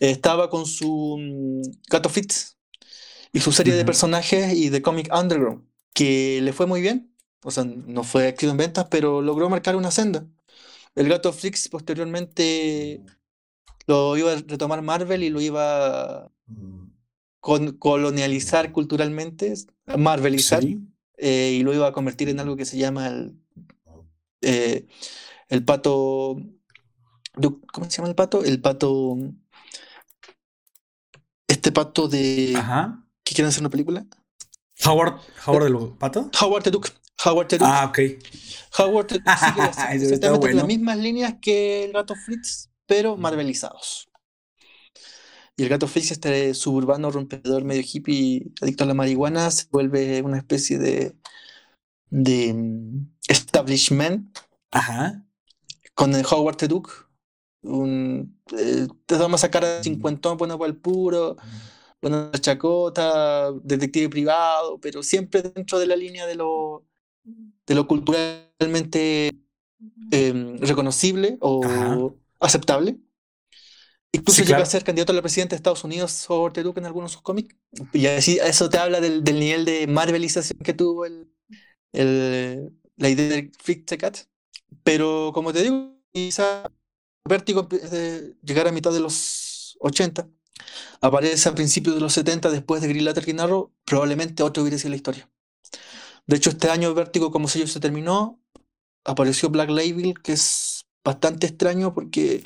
estaba con su mm, Gato Fitz y su serie de personajes y de cómic underground, que le fue muy bien, o sea, no fue éxito en ventas, pero logró marcar una senda. El Gato Fitz posteriormente lo iba a retomar Marvel y lo iba a colonializar culturalmente, marvelizar. Eh, y lo iba a convertir en algo que se llama el, eh, el pato. ¿Cómo se llama el pato? El pato. Este pato de. Ajá. ¿Qué quieren hacer una película? Howard, Howard el pato. Howard the Duke. Howard the Duke. Ah, ok. Howard the Duke. Sí [LAUGHS] las mismas líneas que el gato Fritz, pero marvelizados. Y el gato Félix, este suburbano rompedor medio hippie, adicto a la marihuana, se vuelve una especie de, de mm, establishment. Ajá. Con el Howard the Duke. Un, eh, te vamos a sacar a cincuentón, bueno para el puro, bueno la chacota, detective privado, pero siempre dentro de la línea de lo, de lo culturalmente em, reconocible o aceptable. Incluso llega a ser candidato a la presidencia de Estados Unidos Howard Duke en algunos de sus cómics. Y así eso te habla del, nivel de marvelización que tuvo el, el la idea de Freak Cat. Pero como te digo, quizá Vértigo de llegar a mitad de los 80, aparece a principios de los 70 después de Green Lantern Arrow, probablemente otro hubiera sido la historia. De hecho, este año Vértigo como sello se terminó, apareció Black Label, que es bastante extraño porque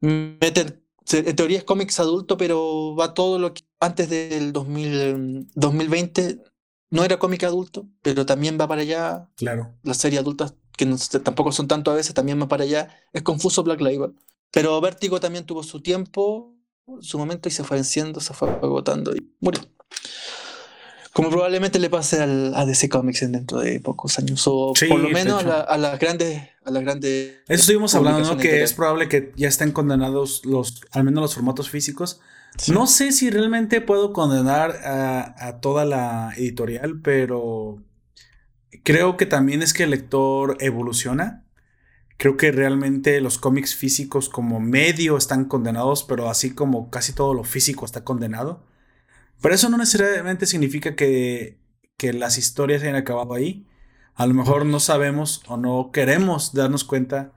meten, en teoría es cómics adulto, pero va todo lo que antes del 2000, 2020 no era cómic adulto, pero también va para allá. Claro. Las series adultas, que tampoco son tanto a veces, también va para allá. Es confuso Black Label. Pero Vértigo también tuvo su tiempo, su momento, y se fue venciendo, se fue agotando y murió. Como probablemente le pase al, a DC Comics dentro de pocos años, o por lo menos a, las grandes, a. Eso estuvimos hablando, ¿no? Que es probable que ya estén condenados los, al menos los formatos físicos. No sé si realmente puedo condenar a, toda la editorial, pero creo que también es que el lector evoluciona. Creo que realmente los cómics físicos como medio están condenados, pero así como casi todo lo físico está condenado. Pero eso no necesariamente significa que, que las historias hayan acabado ahí. A lo mejor no sabemos o no queremos darnos cuenta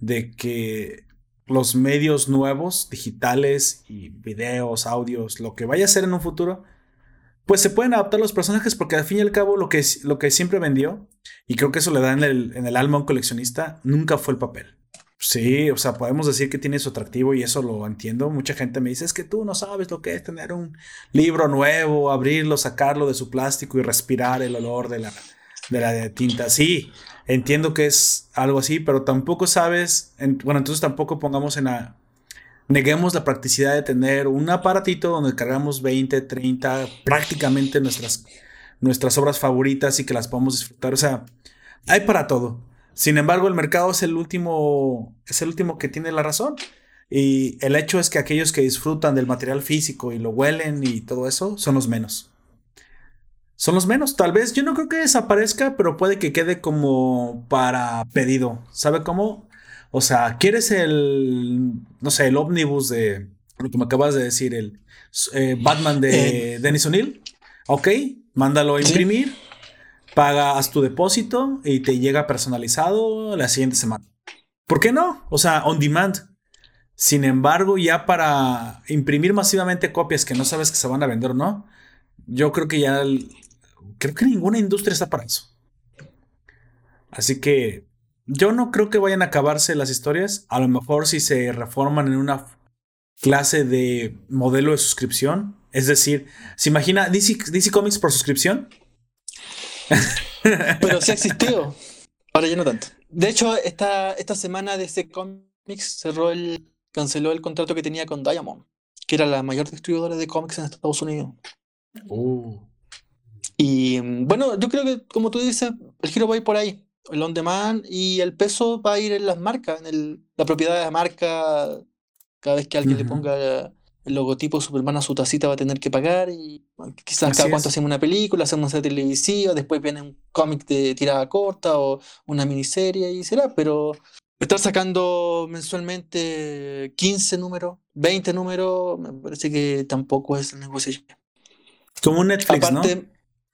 de que los medios nuevos, digitales y videos, audios, lo que vaya a ser en un futuro, pues se pueden adaptar los personajes porque al fin y al cabo lo que, lo que siempre vendió, y creo que eso le da en el, en el alma a un coleccionista, nunca fue el papel. Sí, o sea, podemos decir que tiene su atractivo y eso lo entiendo. Mucha gente me dice, es que tú no sabes lo que es tener un libro nuevo, abrirlo, sacarlo de su plástico y respirar el olor de la, de la tinta. Sí, entiendo que es algo así, pero tampoco sabes, bueno, entonces tampoco pongamos en la... Neguemos la practicidad de tener un aparatito donde cargamos 20, 30, prácticamente nuestras, nuestras obras favoritas y que las podamos disfrutar. O sea, hay para todo. Sin embargo, el mercado es el último, es el último que tiene la razón. Y el hecho es que aquellos que disfrutan del material físico y lo huelen y todo eso son los menos. Son los menos. Tal vez yo no creo que desaparezca, pero puede que quede como para pedido. ¿Sabe cómo? O sea, ¿quieres el, no sé, el ómnibus de lo que me acabas de decir, el eh, Batman de eh. Dennis O'Neill? Ok, mándalo a imprimir pagas tu depósito y te llega personalizado la siguiente semana. ¿Por qué no? O sea, on demand. Sin embargo, ya para imprimir masivamente copias que no sabes que se van a vender o no, yo creo que ya creo que ninguna industria está para eso. Así que yo no creo que vayan a acabarse las historias. A lo mejor si se reforman en una clase de modelo de suscripción. Es decir, ¿se imagina DC, DC Comics por suscripción? [LAUGHS] Pero sí ha existido. Ahora ya no tanto. De hecho, esta, esta semana DC Comics cerró el, canceló el contrato que tenía con Diamond, que era la mayor distribuidora de cómics en Estados Unidos. Oh. Y bueno, yo creo que, como tú dices, el giro va a ir por ahí. El on demand y el peso va a ir en las marcas, en el, la propiedad de la marca. Cada vez que alguien le ponga el logotipo Superman a su tacita va a tener que pagar y quizás cada cuánto hacemos una película, hacemos una serie televisiva, después viene un cómic de tirada corta o una miniserie y será, pero estar sacando mensualmente 15 números, 20 números, me parece que tampoco es el negocio. Como Netflix, ¿no?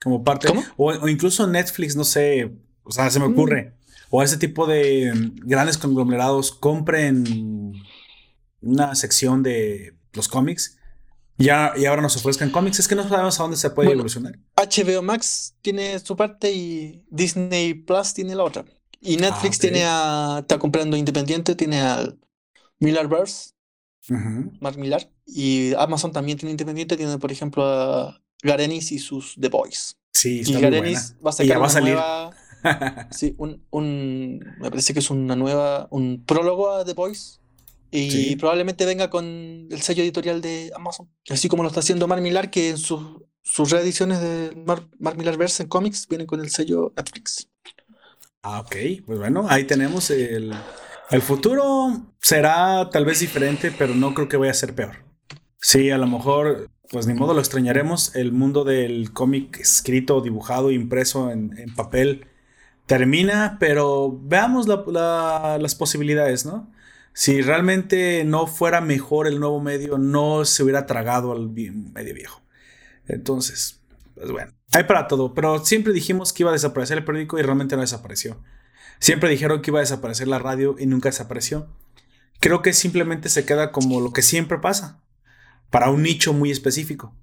Como parte. O, incluso Netflix, no sé, o sea, se me mm. ocurre. O ese tipo de grandes conglomerados compren una sección de los cómics ya, y ahora nos ofrezcan cómics, es que no sabemos a dónde se puede evolucionar. HBO Max tiene su parte y Disney Plus tiene la otra. Y Netflix ah, tiene a. Está comprando independiente, tiene a Millarverse, Mark Millar. Y Amazon también tiene independiente, tiene por ejemplo a Garenis y sus The Boys. Sí, está y Garenis va a sacar va a salir. Nueva, [LAUGHS] sí, un, un, me parece que es una nueva, un prólogo a The Boys y probablemente venga con el sello editorial de Amazon. Así como lo está haciendo Mark Millar, que en sus, sus reediciones de Mark, Millar Verse en cómics vienen con el sello Netflix. Ah, ok. Pues bueno, ahí tenemos el, el futuro. Será tal vez diferente, pero no creo que vaya a ser peor. Sí, a lo mejor, pues ni modo lo extrañaremos. El mundo del cómic escrito, dibujado, impreso en, papel termina, pero veamos las posibilidades, ¿no? si realmente no fuera mejor el nuevo medio, no se hubiera tragado al medio viejo. Entonces, pues bueno, hay para todo, pero siempre dijimos que iba a desaparecer el periódico y realmente no desapareció. Siempre dijeron que iba a desaparecer la radio y nunca desapareció. Creo que simplemente se queda como lo que siempre pasa, para un nicho muy específico.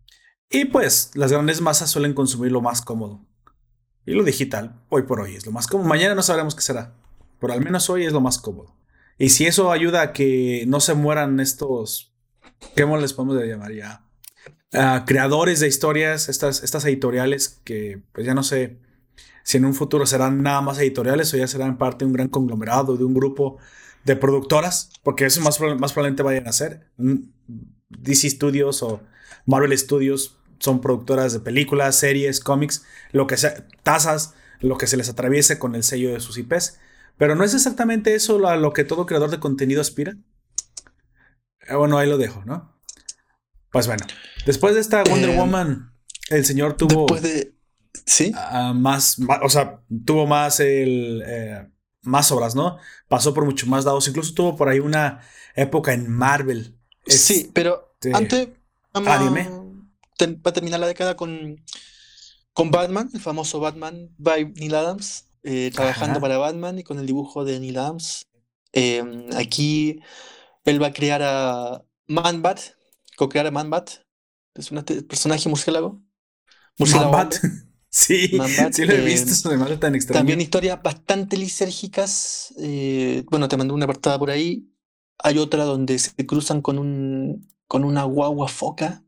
Y pues las grandes masas suelen consumir lo más cómodo. Y lo digital, hoy por hoy, es lo más cómodo. Mañana no sabremos qué será, pero al menos hoy es lo más cómodo. Y si eso ayuda a que no se mueran estos, ¿qué les podemos llamar ya? creadores de historias, estas, estas editoriales que pues ya no sé si en un futuro serán nada más editoriales o ya serán parte de un gran conglomerado, de un grupo de productoras, porque eso más, más probablemente vayan a ser. DC Studios o Marvel Studios son productoras de películas, series, cómics, lo que sea, tazas, lo que se les atraviese con el sello de sus IPs. Pero no es exactamente eso a lo que todo creador de contenido aspira. Eh, bueno, ahí lo dejo, ¿no? Pues bueno, después de esta Wonder eh, Woman, el señor tuvo. Después de. Sí. más, o sea, tuvo más el. Eh, más obras, ¿no? Pasó por mucho más dados. Incluso tuvo por ahí una época en Marvel. Sí, pero antes. Ah, dime. Va a terminar la década con, con Batman, el famoso Batman by Neil Adams. trabajando para Batman y con el dibujo de Neil Adams. aquí él va a crear a Man-Bat, co-crear a Man-Bat. Es un personaje murciélago. Murciélago. [LAUGHS] Sí, sí lo he visto, eh, tan extraño. También historias bastante lisérgicas. Eh, bueno, te mandé una portada por ahí. Hay otra donde se cruzan con un con una guagua foca.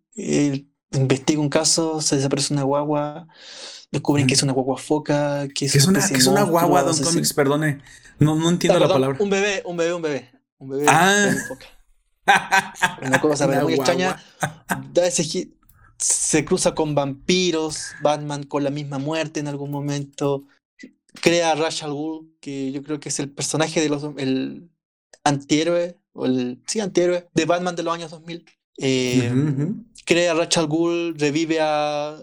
investiga un caso, se desaparece una guagua, descubren que es una guagua foca, que es, una, que es una guagua, Don Comics, perdone. No, no entiendo la palabra. Un bebé, un bebé, un bebé. Un bebé ah. Una [LAUGHS] cosa muy extraña. se cruza con vampiros, Batman con la misma muerte en algún momento. Crea a Rachel Ghul, que yo creo que es el personaje de los el antihéroe, o el sí, antihéroe de Batman de los años 2000. Eh, crea a Rachel Ghul, revive a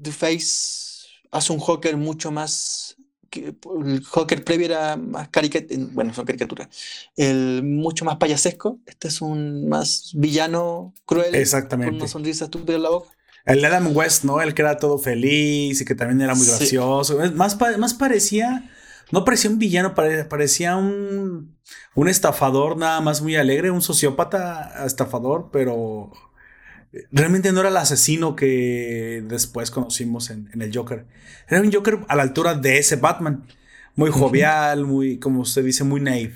The Face, hace un Joker mucho más el Joker previo era más caricatura, bueno, son caricaturas, el mucho más payasesco. Este es un más villano cruel, Exactamente. con una sonrisa estúpida en la boca. El Adam West, ¿no? El que era todo feliz y que también era muy gracioso. Más, más parecía, no parecía un villano, parecía un, un estafador nada más muy alegre, un sociópata estafador, pero realmente no era el asesino que después conocimos en, el Joker. Era un Joker a la altura de ese Batman. Muy jovial, muy, como usted dice, muy naive,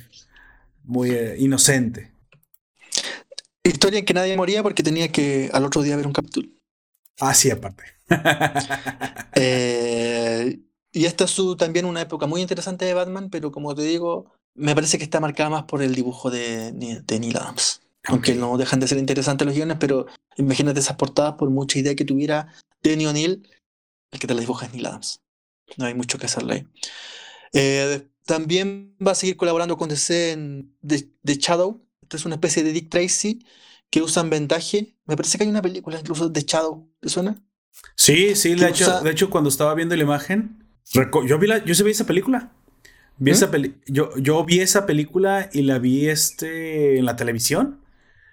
muy eh, inocente. Historia en que nadie moría porque tenía que al otro día ver un capítulo. Ah, sí, aparte. [LAUGHS] Eh, y esta es su, también una época muy interesante de Batman, pero como te digo, me parece que está marcada más por el dibujo de, de Neil Adams. Aunque no dejan de ser interesantes los guiones, pero imagínate esas portadas por mucha idea que tuviera Denny O'Neill, el que te las dibuja es Neil Adams. No hay mucho que hacerle ahí. Eh, también va a seguir colaborando con DC en The, Shadow. Esto es una especie de Dick Tracy que usan vendaje. Me parece que hay una película incluso de Shadow. ¿Te suena? Sí, sí, de hecho, de hecho, cuando estaba viendo la imagen, yo vi la, yo vi esa película. Vi esa yo, yo vi esa película y la vi este en la televisión.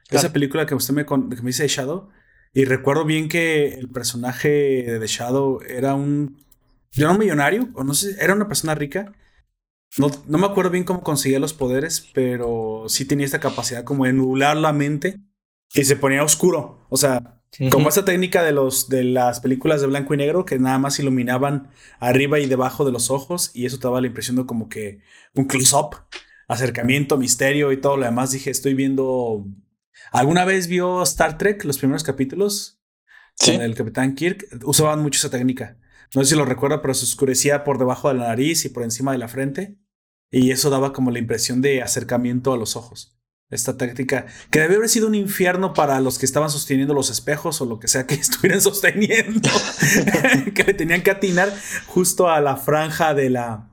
Esa película que usted me, que me dice Shadow. Y recuerdo bien que el personaje de The Shadow era un. Yo un millonario, o no sé, era una persona rica. No, no, me acuerdo bien cómo conseguía los poderes, pero sí tenía esta capacidad como de nublar la mente y se ponía oscuro. O sea, como esa técnica de, los, de las películas de blanco y negro que nada más iluminaban arriba y debajo de los ojos y eso te daba la impresión de como que un close-up, acercamiento, misterio y todo lo demás. Dije, estoy viendo ¿Alguna vez vio Star Trek, los primeros capítulos? Con el Capitán Kirk. Usaban mucho esa técnica. No sé si lo recuerda, pero se oscurecía por debajo de la nariz y por encima de la frente. Y eso daba como la impresión de acercamiento a los ojos. Esta táctica que debe haber sido un infierno para los que estaban sosteniendo los espejos o lo que sea que [LAUGHS] estuvieran sosteniendo. [LAUGHS] que tenían que atinar justo a la franja de la.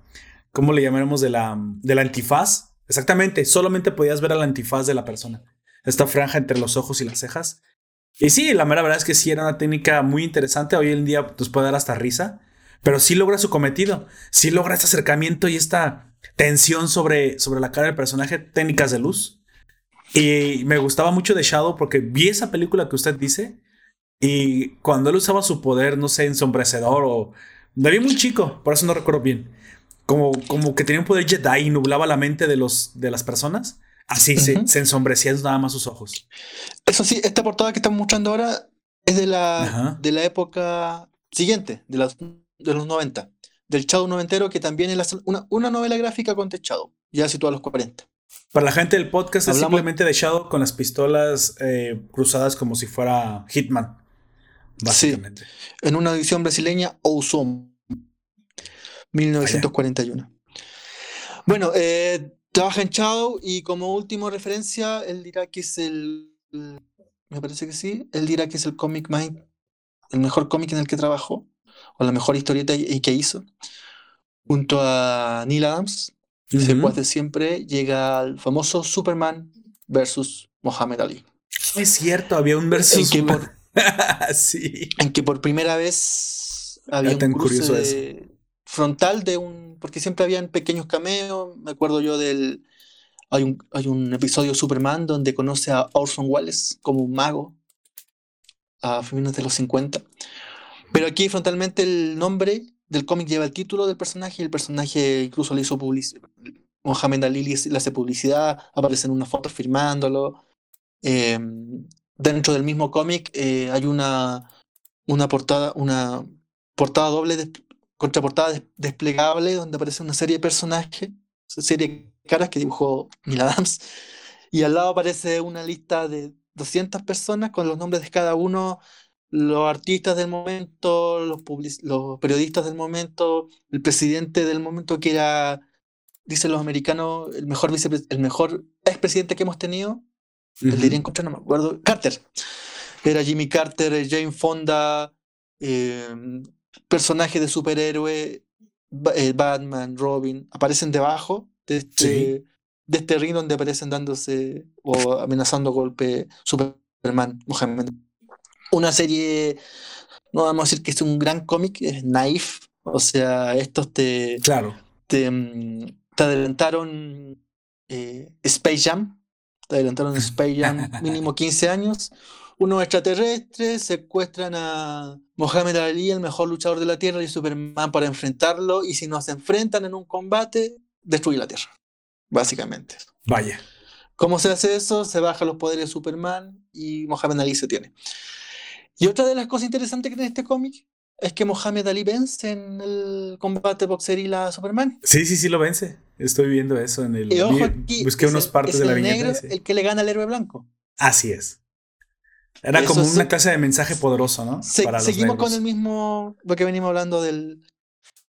¿Cómo le llamaremos? De la, de la antifaz. Exactamente, solamente podías ver a la antifaz de la persona esta franja entre los ojos y las cejas. Y sí, la mera verdad es que sí era una técnica muy interesante. Hoy en día nos puede dar hasta risa, pero sí logra su cometido. Sí logra este acercamiento y esta tensión sobre, sobre la cara del personaje, técnicas de luz. Y me gustaba mucho de Shadow porque vi esa película que usted dice y cuando él usaba su poder, no sé, ensombrecedor o... Me vi muy chico, por eso no recuerdo bien. Como, como que tenía un poder Jedi y nublaba la mente de, los, de las personas. Así se, se ensombrecían nada más sus ojos. Eso sí, esta portada que estamos mostrando ahora es de la, de la época siguiente, de, las, de los 90. Del Shadow noventero, que también es una, una novela gráfica con Shadow, ya situada a los 40. Para la gente del podcast es simplemente de Shadow con las pistolas eh, cruzadas como si fuera Hitman. básicamente. en una edición brasileña, Ousum, 1941. Bueno, eh, trabaja en Chao y como última referencia, él dirá que es el, me parece que sí, él dirá que es el cómic más, el mejor cómic en el que trabajó, o la mejor historieta y que hizo, junto a Neil Adams, después de siempre, llega al famoso Superman versus Mohamed Ali. Es cierto, había un versus. En que por, [LAUGHS] sí. En que por primera vez había un cruce frontal de un. Porque siempre habían pequeños cameos. Me acuerdo yo del. Hay un, hay un episodio de Superman donde conoce a Orson Welles como un mago a finales de los 50. Pero aquí frontalmente el nombre del cómic lleva el título del personaje y el personaje incluso le hizo publicidad. Mohamed Ali le hace publicidad, aparece en una foto firmándolo. Em, dentro del mismo cómic eh, hay una, una portada, una portada doble, de, contraportada desplegable, donde aparece una serie de personajes, serie de caras que dibujó Neil Adams, y al lado aparece una lista de 200 personas con los nombres de cada uno, los artistas del momento, los, los periodistas del momento, el presidente del momento que era, dicen los americanos, el mejor, el mejor expresidente que hemos tenido, el diría en no me acuerdo. Carter. Era Jimmy Carter, Jane Fonda, em, personaje de superhéroe, eh, Batman, Robin, aparecen debajo de este, de este ring donde aparecen dándose o amenazando golpe Superman, Muhammad. Una serie, no vamos a decir que es un gran cómic, es naif, o sea, estos te, claro. te, mm, te adelantaron eh, Space Jam, adelantaron [LAUGHS] Space Jam mínimo 15 años. Unos extraterrestres secuestran a Mohamed Ali, el mejor luchador de la Tierra, y Superman para enfrentarlo. Y si no se enfrentan en un combate, destruye la Tierra. Básicamente. Vaya. ¿Cómo se hace eso? Se bajan los poderes de Superman y Mohamed Ali se tiene. Y otra de las cosas interesantes que tiene este cómic es que Mohamed Ali vence en el combate boxerila Superman. Sí, sí, sí lo vence. Estoy viendo eso en el. ojo aquí, busqué unas partes de la viñeta. el que le gana al héroe blanco. Así es. Era como una clase de mensaje poderoso, ¿no? seguimos con el mismo. Lo que venimos hablando del.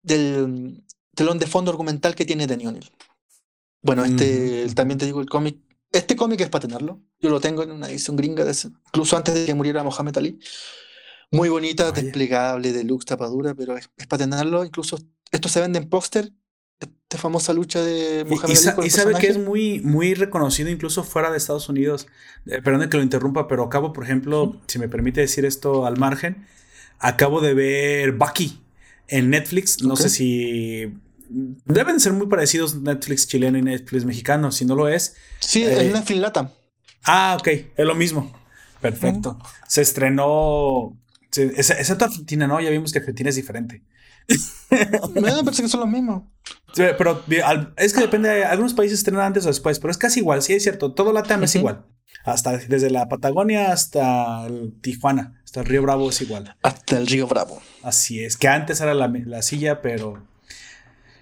del telón de fondo argumental que tiene Daniel. Bueno, este. También te digo, el cómic. Este cómic es para tenerlo. Yo lo tengo en una edición gringa, de incluso antes de que muriera Mohamed Ali. Muy bonita, desplegable, deluxe, tapadura, pero es, para tenerlo. Incluso esto se vende en póster. Esta famosa lucha de Muhammad y, Ali. y sabe que es muy, muy reconocido incluso fuera de Estados Unidos. Eh, perdón que lo interrumpa, pero acabo, por ejemplo, si me permite decir esto al margen, acabo de ver Bucky en Netflix. No sé si deben ser muy parecidos Netflix chileno y Netflix mexicano. Si no lo es. Sí, eh, es Netflix Lata. Ah, ok, es lo mismo. Perfecto. Se estrenó excepto Argentina, ¿no? Ya vimos que Argentina es diferente. [LAUGHS] Me parece que son los mismos. pero es que depende, algunos países estrenan antes o después, pero es casi igual, sí es cierto, todo Latam es igual. Hasta desde la Patagonia hasta Tijuana, hasta el Río Bravo es igual. Hasta el Río Bravo. Así es, que antes era la, la silla, pero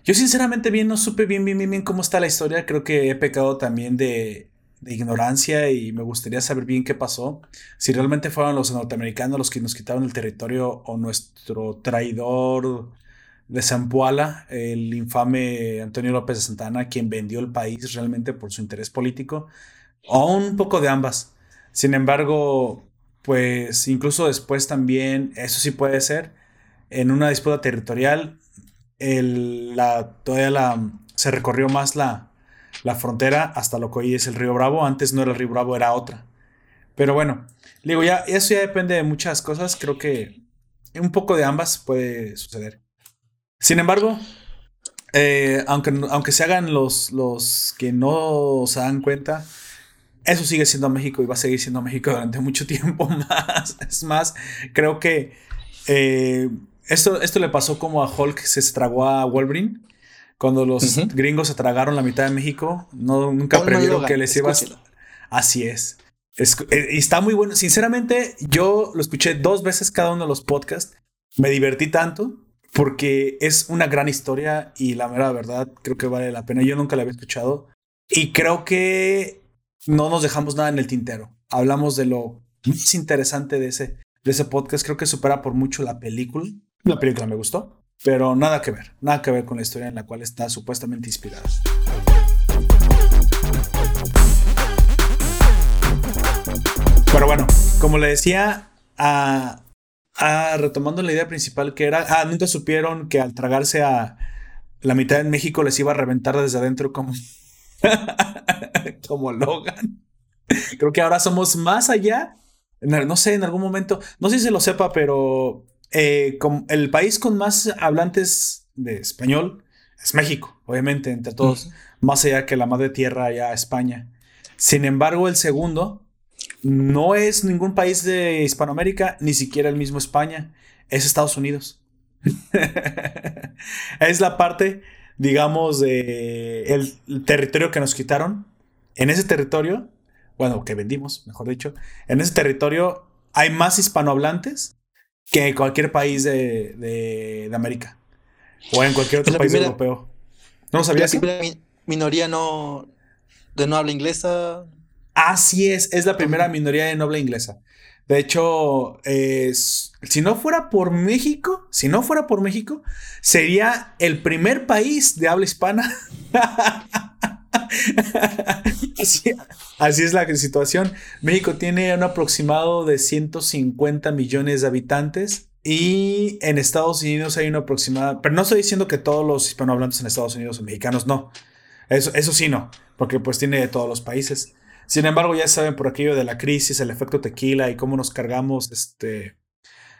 yo sinceramente bien no supe bien, bien, bien, bien cómo está la historia. Creo que he pecado también de, ignorancia y me gustaría saber bien qué pasó. Si realmente fueron los norteamericanos los que nos quitaron el territorio o nuestro traidor de Zampuala, el infame Antonio López de Santana, quien vendió el país realmente por su interés político, o un poco de ambas. Sin embargo, pues incluso después también, eso sí puede ser, en una disputa territorial, la, todavía la, se recorrió más la, la frontera hasta lo que hoy es el río Bravo. Antes no era el río Bravo, era otra. Pero bueno, digo, ya, eso ya depende de muchas cosas. Creo que un poco de ambas puede suceder. Sin embargo, eh, aunque, aunque se hagan los, los que no se dan cuenta, eso sigue siendo México y va a seguir siendo México durante mucho [LAUGHS] tiempo más. Es más, creo que eh, esto, esto le pasó como a Hulk se estragó a Wolverine. Cuando los gringos se tragaron la mitad de México, no, nunca previeron que les iba a... Así es. Eh, y está muy bueno. Sinceramente, yo lo escuché dos veces cada uno de los podcasts. Me divertí tanto porque es una gran historia y la mera verdad creo que vale la pena. Yo nunca la había escuchado y creo que no nos dejamos nada en el tintero. Hablamos de lo más interesante de ese, de ese podcast creo que supera por mucho la película. La película me gustó, pero nada que ver, nada que ver con la historia en la cual está supuestamente inspirada. Pero bueno, como le decía, a, retomando la idea principal que era, ah, nunca supieron que al tragarse a la mitad de México les iba a reventar desde adentro como, [LAUGHS] como Logan. Creo que ahora somos más allá. No sé, en algún momento, no sé si se lo sepa, pero eh, el país con más hablantes de español es México, obviamente, entre todos, más allá que la madre tierra allá España. Sin embargo, el segundo no es ningún país de Hispanoamérica, ni siquiera el mismo España, es Estados Unidos. [LAUGHS] es la parte, digamos, de el territorio que nos quitaron. En ese territorio bueno, que vendimos, mejor dicho, en ese territorio hay más hispanohablantes que en cualquier país de, de, América o en cualquier otro país europeo. ¿No lo sabías? La minoría no, de no habla inglesa. Así es, es la primera minoría de no habla inglesa. De hecho, si no fuera por México, si no fuera por México, sería el primer país de habla hispana [LAUGHS] [LAUGHS] así, es la situación. México tiene un aproximado de 150 millones de habitantes. Y en Estados Unidos hay un aproximado. Pero no estoy diciendo que todos los hispanohablantes en Estados Unidos son mexicanos, no. Eso, eso sí, no. Porque pues tiene de todos los países. Sin embargo, ya saben por aquello de la crisis, el efecto tequila y cómo nos cargamos este,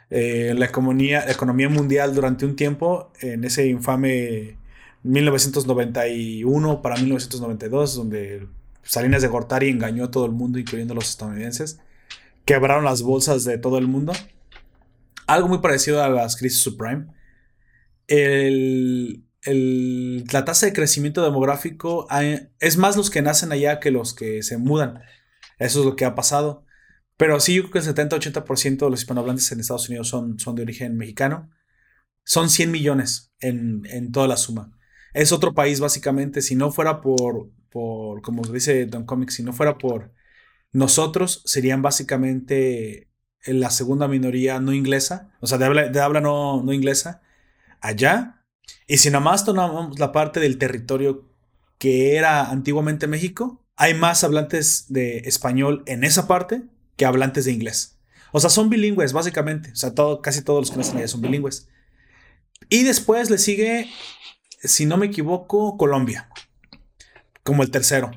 eh, la, economía, la economía mundial durante un tiempo en ese infame 1991 para 1992, donde Salinas de Gortari engañó a todo el mundo, incluyendo a los estadounidenses. Quebraron las bolsas de todo el mundo. Algo muy parecido a las crisis subprime. la tasa de crecimiento demográfico es más los que nacen allá que los que se mudan. Eso es lo que ha pasado. Pero sí, yo creo que el 70-80% de los hispanohablantes en Estados Unidos son, de origen mexicano. Son 100 millones en toda la suma es otro país básicamente. Si no fuera por, por como dice Don Comics, si no fuera por nosotros, serían básicamente la segunda minoría no inglesa, o sea, de habla, no, no inglesa, allá. Y si nada más tomamos la parte del territorio que era antiguamente México, hay más hablantes de español en esa parte que hablantes de inglés. O sea, son bilingües, básicamente. O sea, todo, casi todos los que nacen allá son bilingües. Y después le sigue si no me equivoco, Colombia, como el tercero.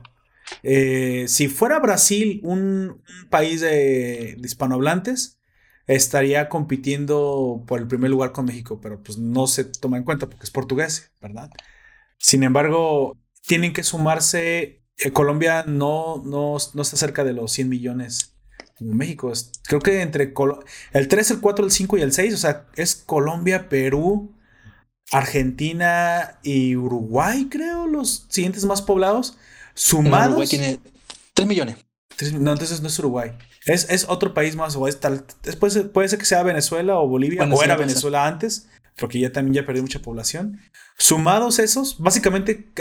Eh, si fuera Brasil un, país de, hispanohablantes, estaría compitiendo por el primer lugar con México, pero pues no se toma en cuenta porque es portugués, ¿verdad? Sin embargo, tienen que sumarse. Eh, Colombia no, no, no, está cerca de los 100 millones como México. creo que entre el 3, el 4, el 5 y el 6, o sea, es Colombia, Perú, Argentina y Uruguay, creo, los siguientes más poblados. Sumados. Uruguay tiene 3 millones. no, entonces no es Uruguay. Es, otro país más. O es tal, puede, ser, puede ser que sea Venezuela o Bolivia. o era Venezuela antes. Porque ya también ya perdió mucha población. Sumados esos, básicamente.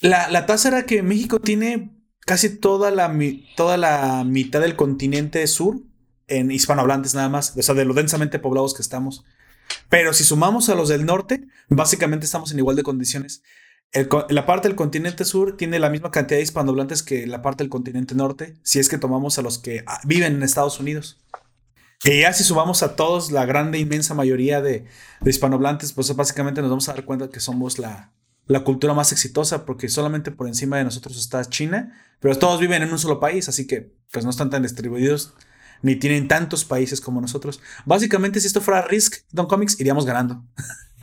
La, la tasa era que México tiene casi toda la, toda la mitad del continente sur en hispanohablantes nada más. O sea, de lo densamente poblados que estamos. Pero si sumamos a los del norte, básicamente estamos en igual de condiciones. la parte del continente sur tiene la misma cantidad de hispanohablantes que la parte del continente norte, si es que tomamos a los que ah, viven en Estados Unidos. Y ya si sumamos a todos, la grande, inmensa mayoría de, hispanohablantes, pues básicamente nos vamos a dar cuenta que somos la, la cultura más exitosa, porque solamente por encima de nosotros está China, pero todos viven en un solo país, así que pues no están tan distribuidos ni tienen tantos países como nosotros. Básicamente, si esto fuera Risk Don Comics, iríamos ganando.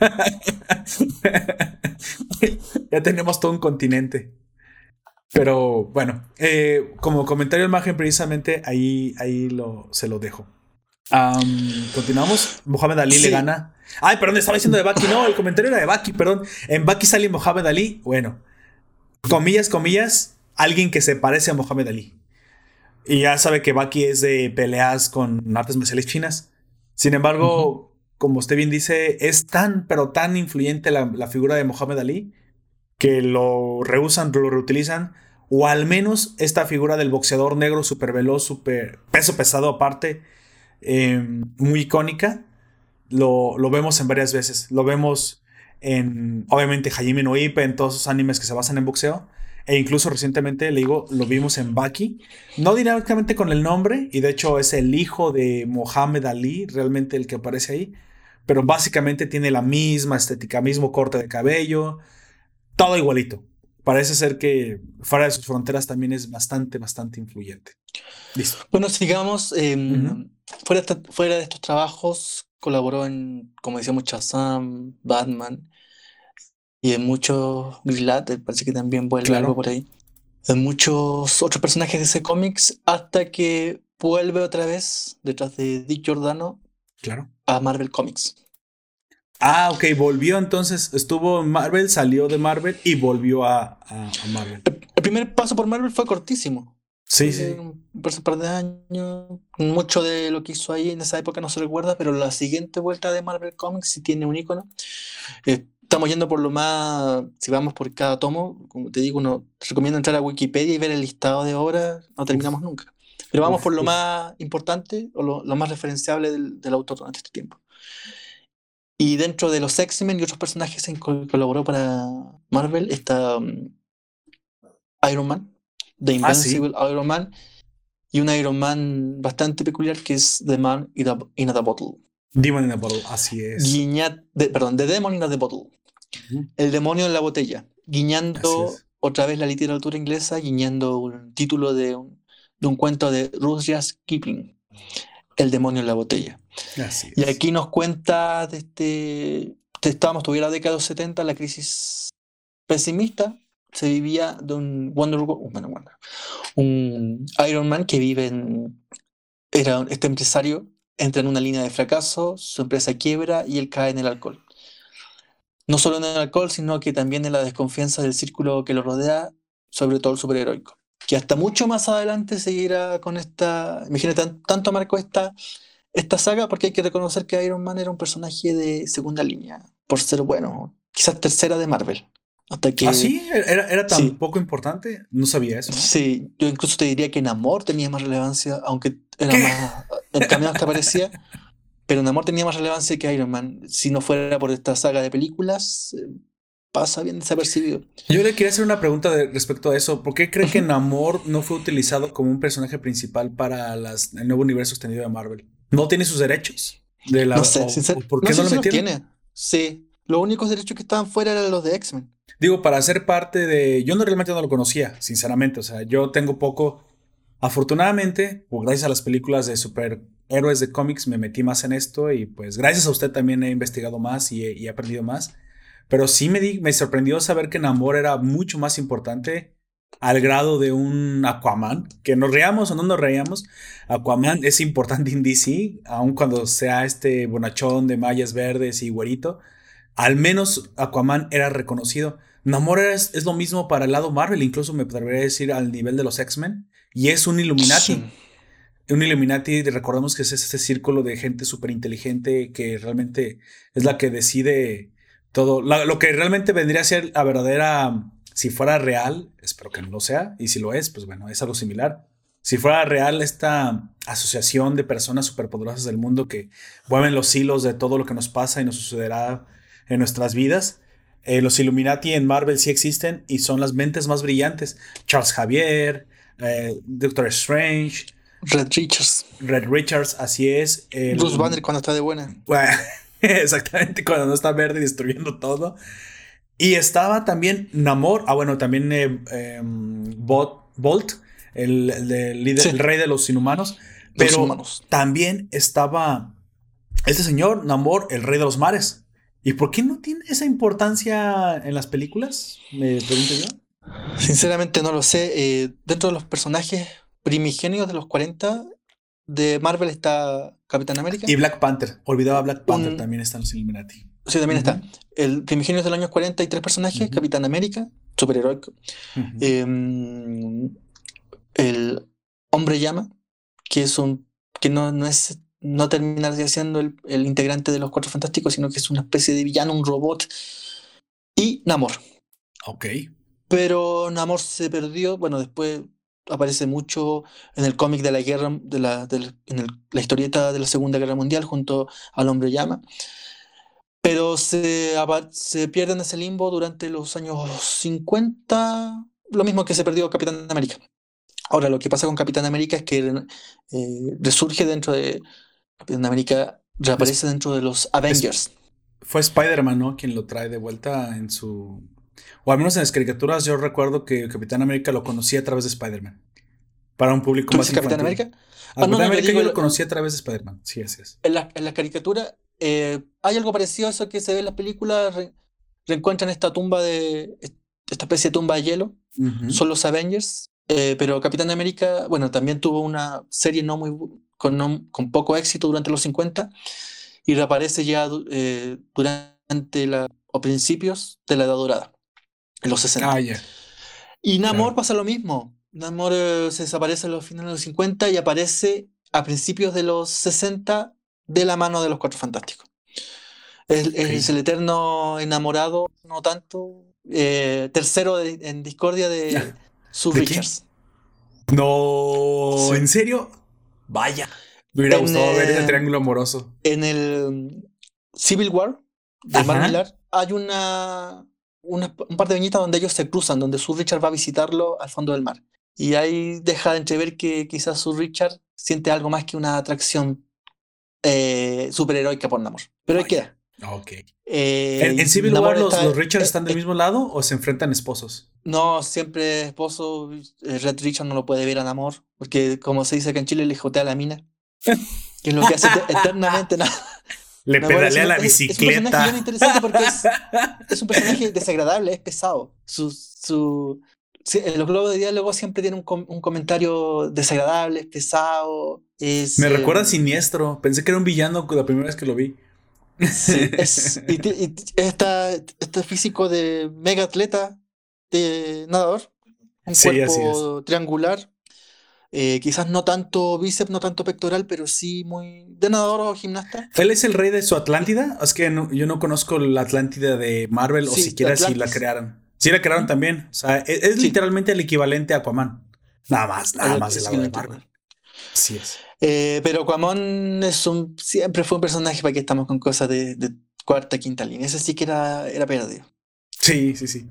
[LAUGHS] ya tenemos todo un continente. Pero bueno, eh, como comentario al margen, precisamente ahí, ahí lo, se lo dejo. continuamos. Mohamed Ali le gana. Ay, perdón, estaba diciendo de Baki. No, el comentario era de Baki, perdón. En Baki sale Mohamed Ali. Bueno, comillas, comillas, alguien que se parece a Mohamed Ali. Y ya sabe que Baki es de peleas con artes marciales chinas. Sin embargo, como usted bien dice, es tan, pero tan influyente la, figura de Mohamed Ali que lo reusan, lo reutilizan. O al menos esta figura del boxeador negro súper veloz, súper peso pesado aparte, em, muy icónica. Lo, lo, vemos en varias veces. Lo vemos en, obviamente, Hajime no Ippo, en todos esos animes que se basan en boxeo. E incluso recientemente, le digo, lo vimos en Baki. No directamente con el nombre, y de hecho es el hijo de Mohamed Ali, realmente el que aparece ahí. Pero básicamente tiene la misma estética, mismo corte de cabello, todo igualito. Parece ser que fuera de sus fronteras también es bastante, bastante influyente. Listo. Bueno, sigamos. Em, fuera, fuera de estos trabajos, colaboró en, como decíamos, Shazam, Batman, y en muchos Grillat, parece que también vuelve algo por ahí. En muchos otros personajes de ese cómics, hasta que vuelve otra vez detrás de Dick Giordano claro. a Marvel Comics. Ah, ok, volvió entonces, estuvo en Marvel, salió de Marvel y volvió a, Marvel. El, primer paso por Marvel fue cortísimo. Sí, sí. Un par de años. Mucho de lo que hizo ahí en esa época no se recuerda, pero la siguiente vuelta de Marvel Comics sí tiene un icono. Eh, estamos yendo por lo más, si vamos por cada tomo, como te digo, uno te recomiendo entrar a Wikipedia y ver el listado de obras, no terminamos nunca. Pero vamos por lo más importante o lo, más referenciable del, autor durante este tiempo. Y dentro de los X-Men y otros personajes en que colaboró para Marvel está um, Iron Man, The ah, Invincible Iron Man, y un Iron Man bastante peculiar que es The Man in a, Bottle. Demon in a Bottle, así es. perdón, The Demon in a Bottle. El demonio en la botella, guiñando otra vez la literatura inglesa, guiñando un título de un, de un cuento de Rudyard Kipling, El demonio en la botella. y aquí nos cuenta de este, estábamos, tuviera la década de los 70, la crisis pesimista, se vivía de un Wonder, un Iron Man que vive en, era este empresario, entra en una línea de fracaso, su empresa quiebra y él cae en el alcohol no solo en el alcohol, sino que también en la desconfianza del círculo que lo rodea, sobre todo el superheroico. Que hasta mucho más adelante seguirá con esta. Imagínate, tanto marcó esta, esta saga porque hay que reconocer que Iron Man era un personaje de segunda línea, por ser bueno, quizás tercera de Marvel. Hasta que, ¿Ah, sí? ¿Era, tan poco importante? No sabía eso. Sí, yo incluso te diría que en Amor tenía más relevancia, aunque era más. El cameo que aparecía. [LAUGHS] Pero Namor tenía más relevancia que Iron Man. Si no fuera por esta saga de películas, eh, pasa bien desapercibido. Yo le quería hacer una pregunta respecto a eso. ¿Por qué cree que Namor no fue utilizado como un personaje principal para las, el nuevo universo extendido de Marvel? ¿No tiene sus derechos? De la, no sé, ¿Por qué no, lo tiene. Sí, los únicos derechos que estaban fuera eran los de X-Men. Digo, para ser parte de... Yo no realmente no lo conocía, sinceramente. O sea, yo tengo poco... Afortunadamente, o gracias a las películas de super héroes de cómics me metí más en esto y pues gracias a usted también he investigado más y he, aprendido más. Pero sí me, di, me sorprendió saber que Namor era mucho más importante al grado de un Aquaman, que nos reíamos o no nos reíamos, Aquaman es importante en DC, aun cuando sea este bonachón de mallas verdes y güerito, al menos Aquaman era reconocido. Namor es, es lo mismo para el lado Marvel, incluso me podría decir al nivel de los X-Men, y es un Illuminati un Illuminati, recordemos que es este círculo de gente súper inteligente que realmente es la que decide todo. lo que realmente vendría a ser la verdadera, si fuera real, espero que no lo sea, y si lo es, pues bueno, es algo similar. Si fuera real esta asociación de personas superpoderosas del mundo que mueven los hilos de todo lo que nos pasa y nos sucederá en nuestras vidas, eh, los Illuminati en Marvel sí existen y son las mentes más brillantes. Charles Javier, eh, Doctor Strange, Red Richards. Red Richards, así es. Bruce Banner cuando está de buena. [LAUGHS] exactamente, cuando no está verde y destruyendo todo. Y estaba también Namor, ah bueno, también eh, em, Bolt, el, el, rey de los inhumanos. Pero también estaba este señor, Namor, el rey de los mares. ¿Y por qué no tiene esa importancia en las películas? Me pregunto yo. Sinceramente no lo sé. Eh, dentro de los personajes, primigenios de los 40 de Marvel está Capitán América. Y Black Panther. Olvidaba Black Panther, también está en los Illuminati. Sí, también está. El primigenios del año 40 y tres personajes, Capitán América, superheroico. Em, el Hombre Llama, que es un que no, no es no termina siendo el, el, integrante de los Cuatro Fantásticos, sino que es una especie de villano, un robot. Y Namor. Ok. Pero Namor se perdió, bueno, después aparece mucho en el cómic de la guerra, de la, en la historieta de la Segunda Guerra Mundial junto al Hombre Llama. Pero se, se pierde en ese limbo durante los años 50, lo mismo que se perdió Capitán América. Ahora, lo que pasa con Capitán América es que eh, resurge dentro de Capitán América, reaparece dentro de los Avengers. Fue Spider-Man, ¿no? Quien lo trae de vuelta en su o al menos en las caricaturas yo recuerdo que Capitán América lo conocía a través de Spider-Man. Para un público más infantil. Capitán América? Ah, Capitán América yo, lo conocía a través de Spider-Man. Sí, así es. En la, en la caricatura eh, hay algo parecido a eso que se ve en las películas. reencuentran esta tumba de. Esta especie de tumba de hielo. Son los Avengers. Eh, pero Capitán América, bueno, también tuvo una serie no muy con, con poco éxito durante los 50 y reaparece ya eh, durante la, o principios de la Edad Dorada en los 60. Ah, Y Namor pasa lo mismo. Namor eh, se desaparece en los finales de los 50 y aparece a principios de los 60 de la mano de los Cuatro Fantásticos. Es, el eterno enamorado, no tanto, eh, tercero en discordia de Sue Richards. No, ¿en serio? Vaya. Me hubiera gustado ver ese triángulo amoroso. En el Civil War de Mark hay una un par de viñetas donde ellos se cruzan, donde Sue Richard va a visitarlo al fondo del mar. Y ahí deja de entrever que quizás Sue Richard siente algo más que una atracción eh, superheroica por Namor. Pero ahí queda. Ok. Eh, ¿En, Civil War los, los Richards están del mismo lado o se enfrentan esposos? No, siempre esposo. Eh, Red Richard no lo puede ver a Namor, porque como se dice que en Chile le jotea la mina. que es lo que hace [LAUGHS] eternamente. Le pedalea la bicicleta. Es, un personaje interesante porque [LAUGHS] es, un personaje desagradable, es pesado. Su, su, los globos de diálogo siempre tienen un, un comentario desagradable, es pesado. Es, Me recuerda a eh, Siniestro. Pensé que era un villano la primera vez que lo vi. Sí, [LAUGHS] es, y, este físico de mega atleta de nadador, un cuerpo triangular, eh, quizás no tanto bíceps, no tanto pectoral, pero sí muy de nadador o gimnasta. ¿Él es el rey de su Atlántida? Es que yo no conozco la Atlántida de Marvel o siquiera si la crearon. Sí la crearon también. O sea, e-, es, literalmente el equivalente a Aquaman. Nada más, nada más del lado de Marvel. Así es. Eh, pero Aquaman es un, siempre fue un personaje para que estamos con cosas de, de cuarta, quinta línea. Ese sí que era, era perdido. Sí, sí, sí.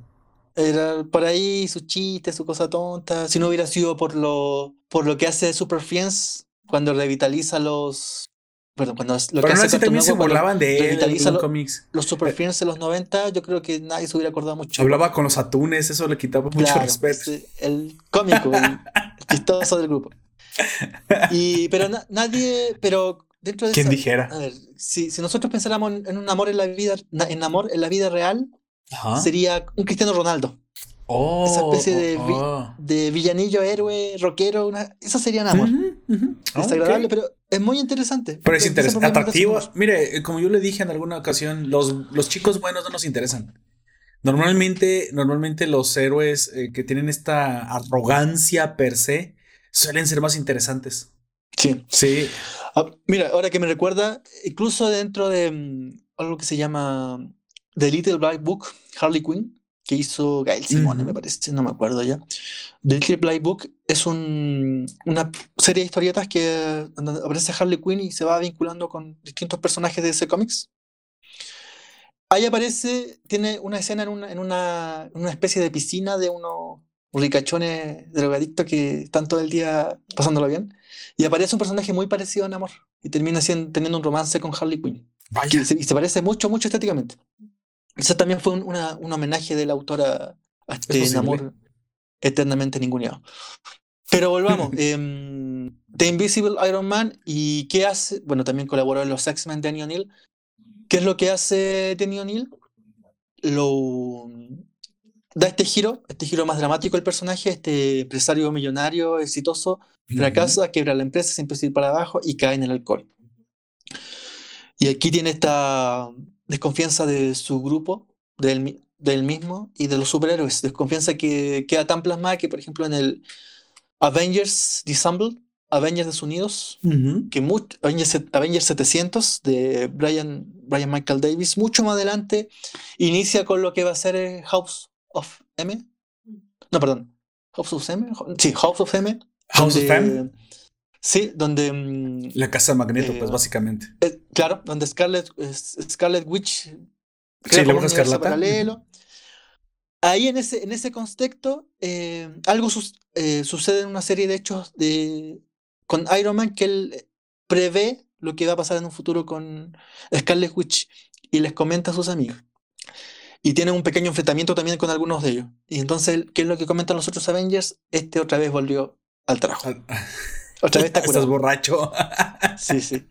Era por ahí su chiste, su cosa tonta. Si no hubiera sido por lo, por lo que hace Super Friends cuando revitaliza los. Perdón, cuando lo que hace también se burlaban de él en cómics. Los Super Friends de los 90, yo creo que nadie se hubiera acordado mucho. Hablaba con los atunes, eso le quitaba mucho respeto. El cómico, el, [LAUGHS] chistoso del grupo. Y, pero nadie, pero dentro de ¿Quién dijera? A ver, si, si nosotros pensáramos en, un amor en la vida, en amor en la vida real, sería un Cristiano Ronaldo. Oh, esa especie de, oh, oh. de, villanillo, héroe, rockero, una, eso sería amor. Es agradable, pero es muy interesante. Pero es interesante, atractivo. Mire, eh, como yo le dije en alguna ocasión, los, los chicos buenos no nos interesan. Normalmente, normalmente los héroes eh, que tienen esta arrogancia per se suelen ser más interesantes. Sí. Sí. Ah, mira, ahora que me recuerda, incluso dentro de mm, algo que se llama The Little Black Book, Harley Quinn, que hizo Gail Simone, me parece, no me acuerdo ya. The Little Black Book es un, una serie de historietas que aparece Harley Quinn y se va vinculando con distintos personajes de ese cómics. Ahí aparece, tiene una escena en una, en una, una especie de piscina de unos ricachones drogadictos que están todo el día pasándolo bien. Y aparece un personaje muy parecido a Namor y termina siendo, teniendo un romance con Harley Quinn. Y se parece mucho, mucho estéticamente. Eso también fue un, homenaje de la autora a este amor eternamente ninguneado. Pero volvamos. [LAUGHS] Em, The Invisible Iron Man y qué hace. Bueno, también colaboró en los X-Men Danny O'Neill. ¿Qué es lo que hace Danny O'Neill? Lo da este giro, este giro más dramático del personaje, este empresario millonario, exitoso, fracasa, quiebra la empresa, siempre ir para abajo y cae en el alcohol. Y aquí tiene esta desconfianza de su grupo, del, del mismo y de los superhéroes. Desconfianza que queda tan plasmada que, por ejemplo, en el Avengers Disassembled, Avengers Desunidos, que Avengers, 700 de Brian, Brian Michael Davis, mucho más adelante, inicia con lo que va a ser House of M. No, perdón. House of M. Sí, House of M. House of M. Sí, donde. Mm, la casa de Magneto, pues básicamente. claro, donde Scarlet, Scarlet Witch. Sí, la escarlata. Paralelo. Ahí en ese, en ese contexto, eh, algo eh, sucede en una serie de hechos de, con Iron Man que él prevé lo que va a pasar en un futuro con Scarlet Witch y les comenta a sus amigos. Y tienen un pequeño enfrentamiento también con algunos de ellos. Y entonces, ¿qué es lo que comentan los otros Avengers? Este otra vez volvió al trabajo. [LAUGHS] Otra vez [LAUGHS] está curado. Estás borracho. [LAUGHS] sí, sí.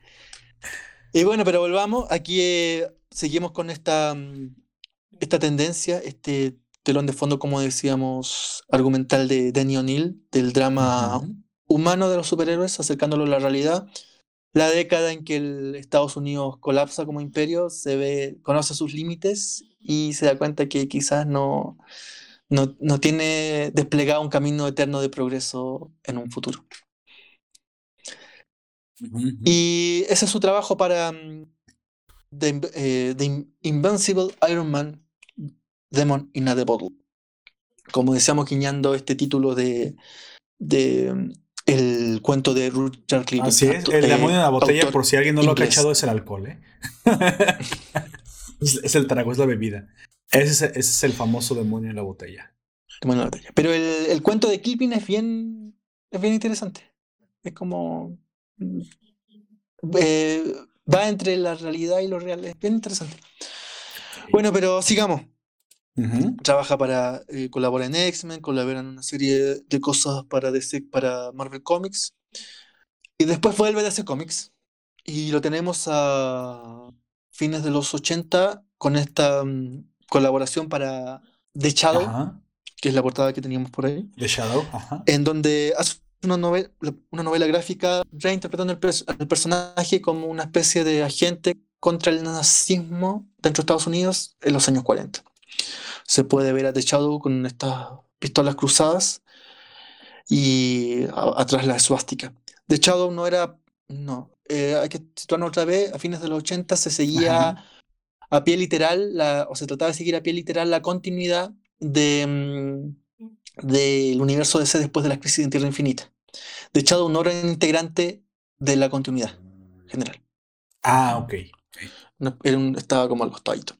Y bueno, pero volvamos. Aquí eh, seguimos con esta, mm, esta tendencia, este telón de fondo, como decíamos, argumental de Danny O'Neill, del drama humano de los superhéroes, acercándolo a la realidad. La década en que el Estados Unidos colapsa como imperio, se ve, conoce sus límites y se da cuenta que quizás no, no, no tiene desplegado un camino eterno de progreso en un futuro. Y ese es su trabajo para The, eh, Invincible Iron Man Demon in a the Bottle. Como decíamos, guiñando este título de, de el cuento de Richard Clinton. Así es, el demonio en la botella, por si alguien no lo ha cachado, es el alcohol, ¿eh? [LAUGHS] es, el trago, es la bebida. Ese es, el famoso demonio en la botella. Demonio en la botella. Pero el, el cuento de Kipling es bien, es bien interesante. Es como. Eh, va entre la realidad y lo real. Es bien interesante. Bueno, pero sigamos. Trabaja para, eh, colabora en X-Men, colabora en una serie de cosas para, DC, para Marvel Comics. Y después vuelve a DC Comics. Y lo tenemos a fines de los 80 con esta mm, colaboración para The Shadow, que es la portada que teníamos por ahí. The Shadow, En donde hace una novela, una novela gráfica reinterpretando el, personaje como una especie de agente contra el nazismo dentro de Estados Unidos en los años 40 se puede ver a The Shadow con estas pistolas cruzadas y atrás la suástica. The Shadow no era, no, eh, hay que situarnos otra vez, a fines de los 80 se seguía a pie literal, la, o se trataba de seguir a pie literal la continuidad de, mm, del universo DC después de la crisis de Tierra Infinita. The Shadow no era integrante de la continuidad general. Ah, ok. estaba como al costadito.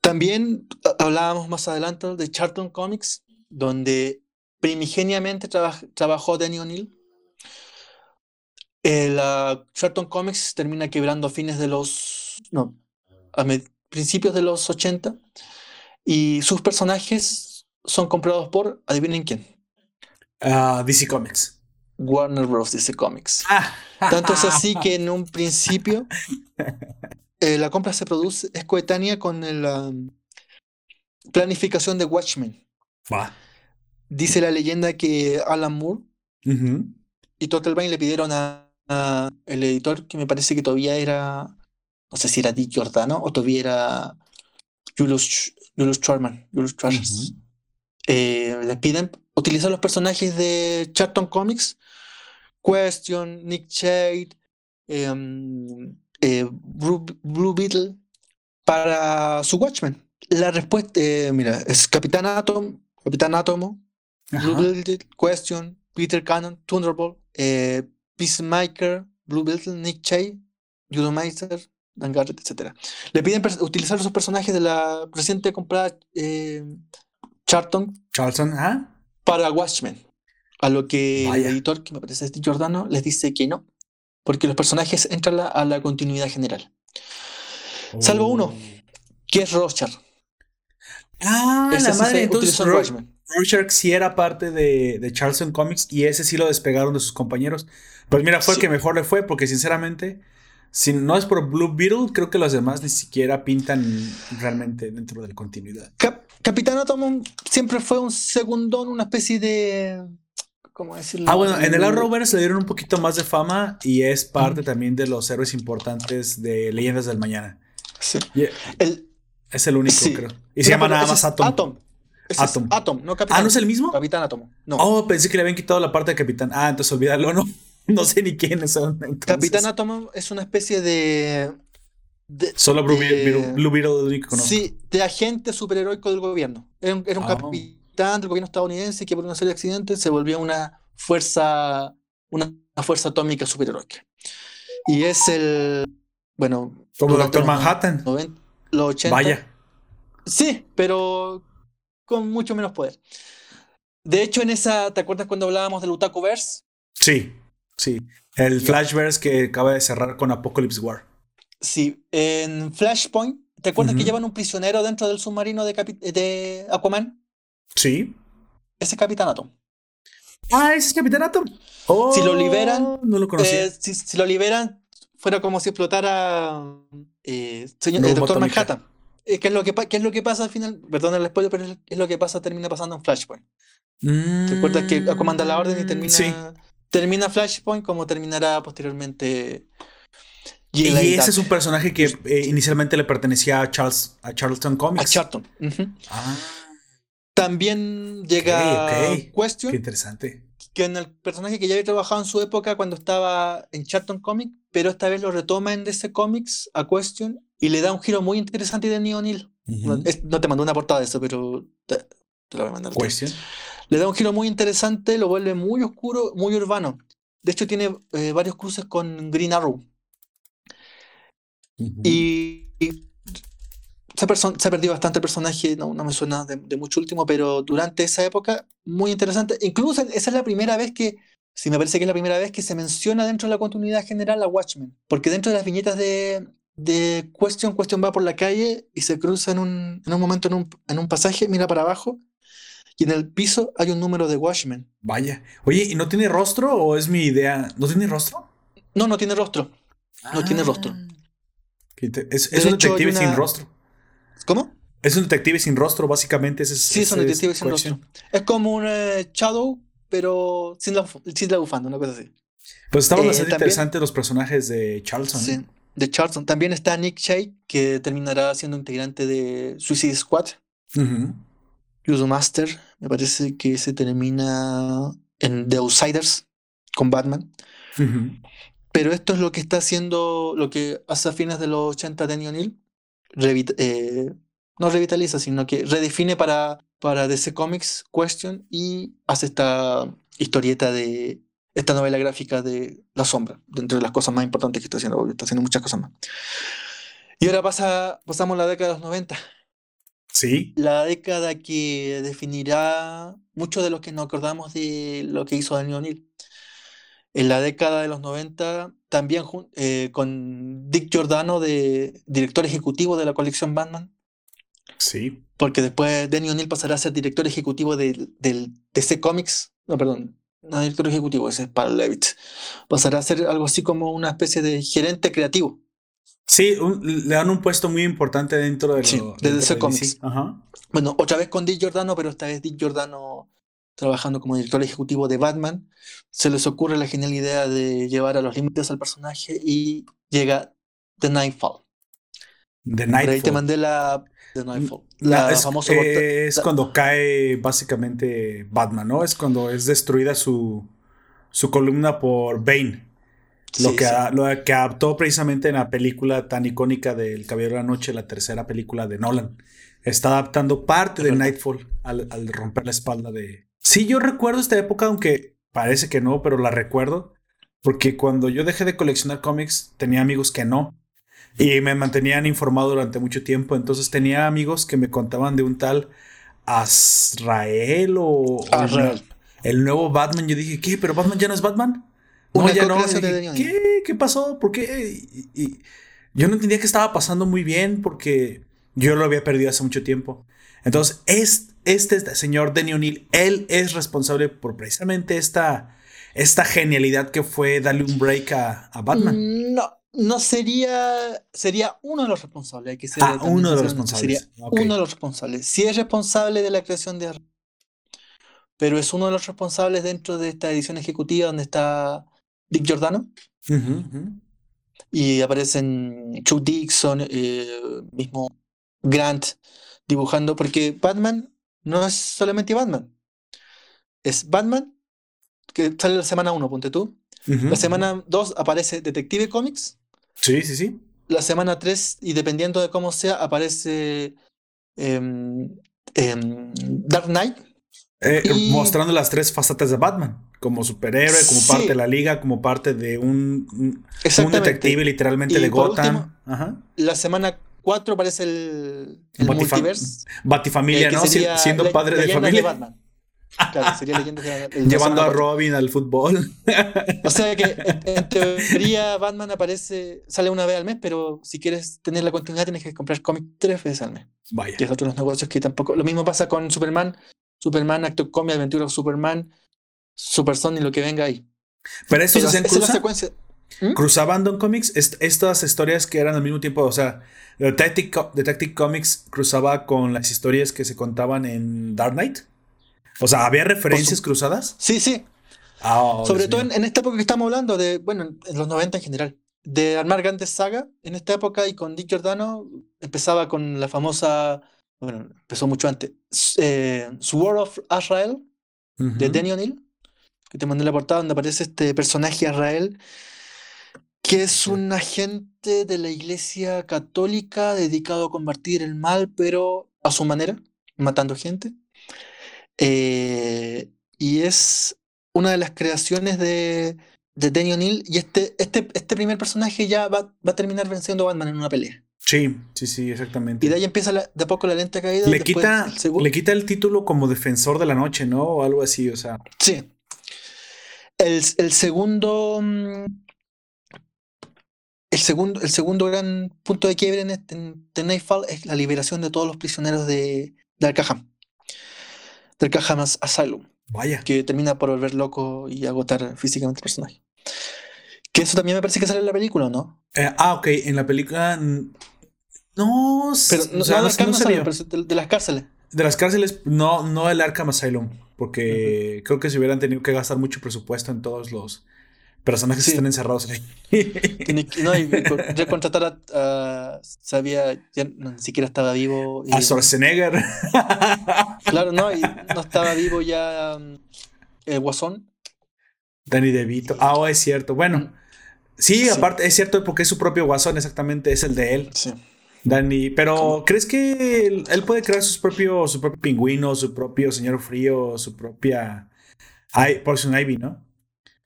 También hablábamos más adelante de Charlton Comics, donde primigeniamente trabajó Danny O'Neill. la Charlton Comics termina quebrando a fines de los. No, a principios de los 80. Y sus personajes son comprados por, adivinen quién. Ah, DC Comics. Warner Bros. DC Comics. Ah. Tanto es así que en un principio [LAUGHS] Eh, la compra se produce, es coetánea con la planificación de Watchmen. Dice la leyenda que Alan Moore y Total Bain le pidieron a, el editor, que me parece que todavía era, no sé si era Dick Giordano o todavía era Julius, Julius Charman, eh, le piden utilizar los personajes de Charlton Comics, Question, Nick Shade, em, eh, Blue, Beetle para su Watchmen? La respuesta, eh, mira, es Capitán Atom, Capitán Atomo, Blue Beetle, Question, Peter Cannon, Thunderbolt, eh, Peacemaker, Blue Beetle, Nick Chay, Judo Meister, Dan Garrett, etc. Le piden utilizar esos personajes de la reciente comprada Charlton, Charlton para Watchmen. A lo que el editor, que me parece este Giordano, les dice que no, porque los personajes entran a la continuidad general. Salvo uno, oh. que es Rorschach. Ah, ese la madre, entonces Rorschach sí era parte de, de Charleston Comics y ese sí lo despegaron de sus compañeros. Pues mira, fue el que mejor le fue porque sinceramente, si no es por Blue Beetle, creo que los demás ni siquiera pintan realmente dentro de la continuidad. Capitán Atom siempre fue un segundón, una especie de Ah, bueno, en el Arrowverse le dieron un poquito más de fama y es parte también de los héroes importantes de Leyendas del Mañana. Sí. es el único, creo. Y se llama nada más Atom. Atom. Atom. Atom, no Capitán. Ah, ¿no es el mismo? Capitán Atom. No. Oh, pensé que le habían quitado la parte de Capitán. Ah, entonces olvídalo, no. [LAUGHS] No sé ni quiénes son. Capitán Atom es una especie de. Solo Blue, Beetle, Blue Beetle, Sí, de agente superheroico del gobierno. Era un, era un oh. capitán del gobierno estadounidense que por una serie de accidentes se volvió una fuerza, una, fuerza atómica superheroica. Y es el, bueno... Como Doctor Manhattan. los 80. Vaya. Sí, pero con mucho menos poder. De hecho, en esa, ¿te acuerdas cuando hablábamos del Utakuverse? Sí, sí. El Flashverse que acaba de cerrar con Apocalypse War. Sí, en Flashpoint, ¿te acuerdas que llevan un prisionero dentro del submarino de, de Aquaman? Sí. Ese es Capitán Atom. Ah, ese es Capitán Atom. si lo liberan. No lo conocía. Eh, si, lo liberan, fuera como si explotara eh, señor, el Doctor Manhattan. Eh, ¿Qué es, lo que, ¿Qué es lo que pasa al final? Perdón el spoiler, pero es lo que pasa, termina pasando en Flashpoint. ¿Te acuerdas que comanda la orden y termina, sí. Termina Flashpoint como terminará posteriormente y, ese es un personaje que eh, inicialmente le pertenecía a Charles a Charleston Comics. A Charlton. ah. También llega Question. Qué interesante. Que en el personaje que ya había trabajado en su época cuando estaba en Charlton Comics, pero esta vez lo retoma en DC Comics a Question y le da un giro muy interesante de Neil O'Neill. no, te mandó una portada de eso, pero te, lo voy a mandar. Question. Le da un giro muy interesante, lo vuelve muy oscuro, muy urbano. De hecho, tiene eh, varios cruces con Green Arrow. Y, se, ha perdido bastante el personaje, no, no me suena de, mucho último, pero durante esa época, muy interesante. Incluso esa es la primera vez que, si me parece que es la primera vez que se menciona dentro de la continuidad general a Watchmen, porque dentro de las viñetas de, de Question, Question va por la calle y se cruza en un, en un momento en un, en un pasaje, mira para abajo y en el piso hay un número de Watchmen. Vaya. Oye, ¿y no tiene rostro o es mi idea? ¿No tiene rostro? No, no tiene rostro. No tiene rostro. Ah. Es, un detective sin rostro. ¿Cómo? Es un detective sin rostro, básicamente. sí, es un detective sin rostro. Es como un eh, Shadow, pero sin la, sin la bufanda, una cosa así. Pues estaban eh, bastante interesantes los personajes de Charlton. Sí, de Charlton. También está Nick Shea, que terminará siendo integrante de Suicide Squad. Uh Master, me parece que se termina en The Outsiders con Batman. Pero esto es lo que está haciendo, lo que hace a fines de los 80 Danny O'Neill. Eh, no revitaliza, sino que redefine para, para DC Comics Question y hace esta historieta de esta novela gráfica de La Sombra, dentro de las cosas más importantes que está haciendo, porque está haciendo muchas cosas más. Y ahora pasa, pasamos la década de los 90. Sí. La década que definirá mucho de lo que nos acordamos de lo que hizo Daniel O'Neill en la década de los 90, también eh, con Dick Giordano, de director ejecutivo de la colección Batman. Sí. Porque después Danny O'Neill pasará a ser director ejecutivo del DC Comics. No, perdón, no director ejecutivo, ese es Paul Levitt. Pasará a ser algo así como una especie de gerente creativo. Sí, le dan un puesto muy importante dentro de, de DC Comics. Bueno, otra vez con Dick Giordano, pero esta vez Dick Giordano trabajando como director ejecutivo de Batman, se les ocurre la genial idea de llevar a los límites al personaje y llega The Nightfall. The Nightfall. ahí te mandé la The Nightfall. La, es, famosa es cuando cae básicamente Batman, ¿no? Es cuando es destruida su, su columna por Bane. Lo, que lo que adaptó precisamente en la película tan icónica del Caballero de la Noche, la tercera película de Nolan. Está adaptando parte de Nightfall al, al romper la espalda de, Sí, yo recuerdo esta época, aunque parece que no, pero la recuerdo. Porque cuando yo dejé de coleccionar cómics, tenía amigos que no. Y me mantenían informado durante mucho tiempo. Entonces tenía amigos que me contaban de un tal Azrael o, el nuevo Batman. Yo dije, ¿qué? ¿Pero Batman ya no es Batman? No, ya no. ¿Qué? ¿Qué pasó? ¿Por qué? y, yo no entendía que estaba pasando muy bien porque yo lo había perdido hace mucho tiempo. Entonces, es, este señor Denny O'Neill, él es responsable por precisamente esta, esta genialidad que fue darle un break a, Batman. Mm, no, no sería, sería uno de los responsables. Hay que ser ah, uno de los responsables. Sería uno de los responsables. Sí es responsable de la creación de pero es uno de los responsables dentro de esta edición ejecutiva donde está Dick Giordano. Y aparecen Chuck Dixon, eh, mismo Grant, dibujando, porque Batman no es solamente Batman. Es Batman, que sale la semana 1, ponte tú. La semana 2 aparece Detective Comics. Sí, sí, sí. La semana 3, y dependiendo de cómo sea, aparece em, em, Dark Knight. Eh, mostrando las tres facetas de Batman, como superhéroe, como parte de la liga, como parte de un, un detective literalmente de Gotham. La semana 4 aparece el, el multiverse. Batifamilia, ¿no? Siendo padre de familia. Batman. Claro, sería leyenda Llevando a Robin al fútbol. O sea que [LAUGHS] en, teoría Batman aparece, sale una vez al mes, pero si quieres tener la continuidad tienes que comprar cómics tres veces al mes. Vaya. Que es otro de los negocios que tampoco. Lo mismo pasa con Superman. Superman, Acto Comic, Aventura Superman, Super Son y lo que venga ahí. Pero eso es en secuencia. ¿Mm? Cruzaban Don Comics, estas historias que eran al mismo tiempo, o sea, Detective, Comics cruzaba con las historias que se contaban en Dark Knight. O sea, ¿había referencias cruzadas? Sí, sí. Ah, Sobre todo en, esta época que estamos hablando, de, bueno, en los 90 en general, de armar grandes sagas, en esta época y con Dick Giordano empezaba con la famosa bueno, empezó mucho antes, eh, Sword of Israel, de Danny O'Neill, que te mandé la portada donde aparece este personaje Israel, que es un agente de la iglesia católica dedicado a combatir el mal, pero a su manera, matando gente. Eh, y es una de las creaciones de, de Danny O'Neill, y este, este, este primer personaje ya va, va a terminar venciendo a Batman en una pelea. Sí, sí, sí, exactamente. Y de ahí empieza de a poco la lenta caída. Le quita, el le quita el título como defensor de la noche, ¿no? O algo así, o sea. Sí. El, segundo. Mm, el segundo, el segundo gran punto de quiebre en, este, Nightfall es la liberación de todos los prisioneros de, de Arkham. Del Asylum. Vaya. Que termina por volver loco y agotar físicamente el personaje. Que eso también me parece que sale en la película, ¿no? Eh, ah, ok. En la película no, pero no, o sea, no, de, las cárceles. De las cárceles, no, no el Arkham Asylum, porque creo que se hubieran tenido que gastar mucho presupuesto en todos los personajes que están encerrados ahí. [LAUGHS] no, y recontratar a, sabía, ya ni siquiera estaba vivo. a Schwarzenegger. [LAUGHS] claro, no, y no estaba vivo ya um, eh, Guasón. Danny DeVito. Ah, oh, es cierto. Bueno, sí, aparte, es cierto porque es su propio Guasón, exactamente, es el de él. Sí. Dani, pero ¿crees que él, puede crear sus propios, su propio pingüino, su propio señor frío, su propia Poison Ivy, ¿no?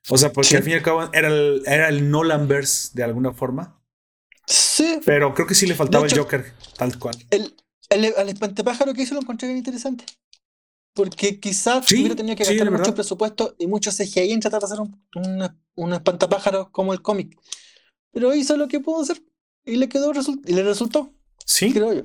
O sea, porque al fin y al cabo era el, era el Nolanverse de alguna forma. Sí. Pero creo que sí le faltaba el Joker, tal cual. El, el, el espantapájaro que hizo lo encontré bien interesante. Porque quizás hubiera tenido que gastar mucho presupuesto y mucho CGI en tratar de hacer un, un espantapájaro como el cómic. Pero hizo lo que pudo hacer. Y le quedó y le resultó. Sí. Creo yo.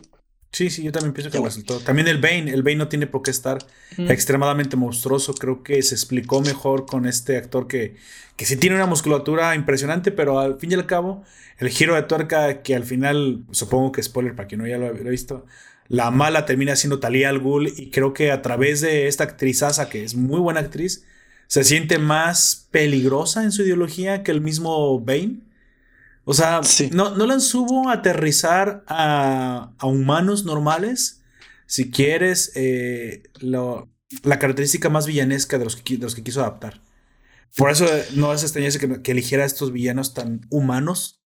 Sí, sí, yo también pienso que resultó. También el Bane, el Bane no tiene por qué estar extremadamente monstruoso. Creo que se explicó mejor con este actor que, que sí tiene una musculatura impresionante, pero al fin y al cabo, el giro de tuerca que al final, supongo que spoiler para quien no ya lo, ha visto, la mala termina siendo Talia al Ghul y creo que a través de esta actrizaza, que es muy buena actriz, se siente más peligrosa en su ideología que el mismo Bane. O sea, no, no la subo a aterrizar a, humanos normales. Si quieres, eh, la característica más villanesca de los, que, los que quiso adaptar. Por eso no es extraño que, que eligiera a estos villanos tan humanos.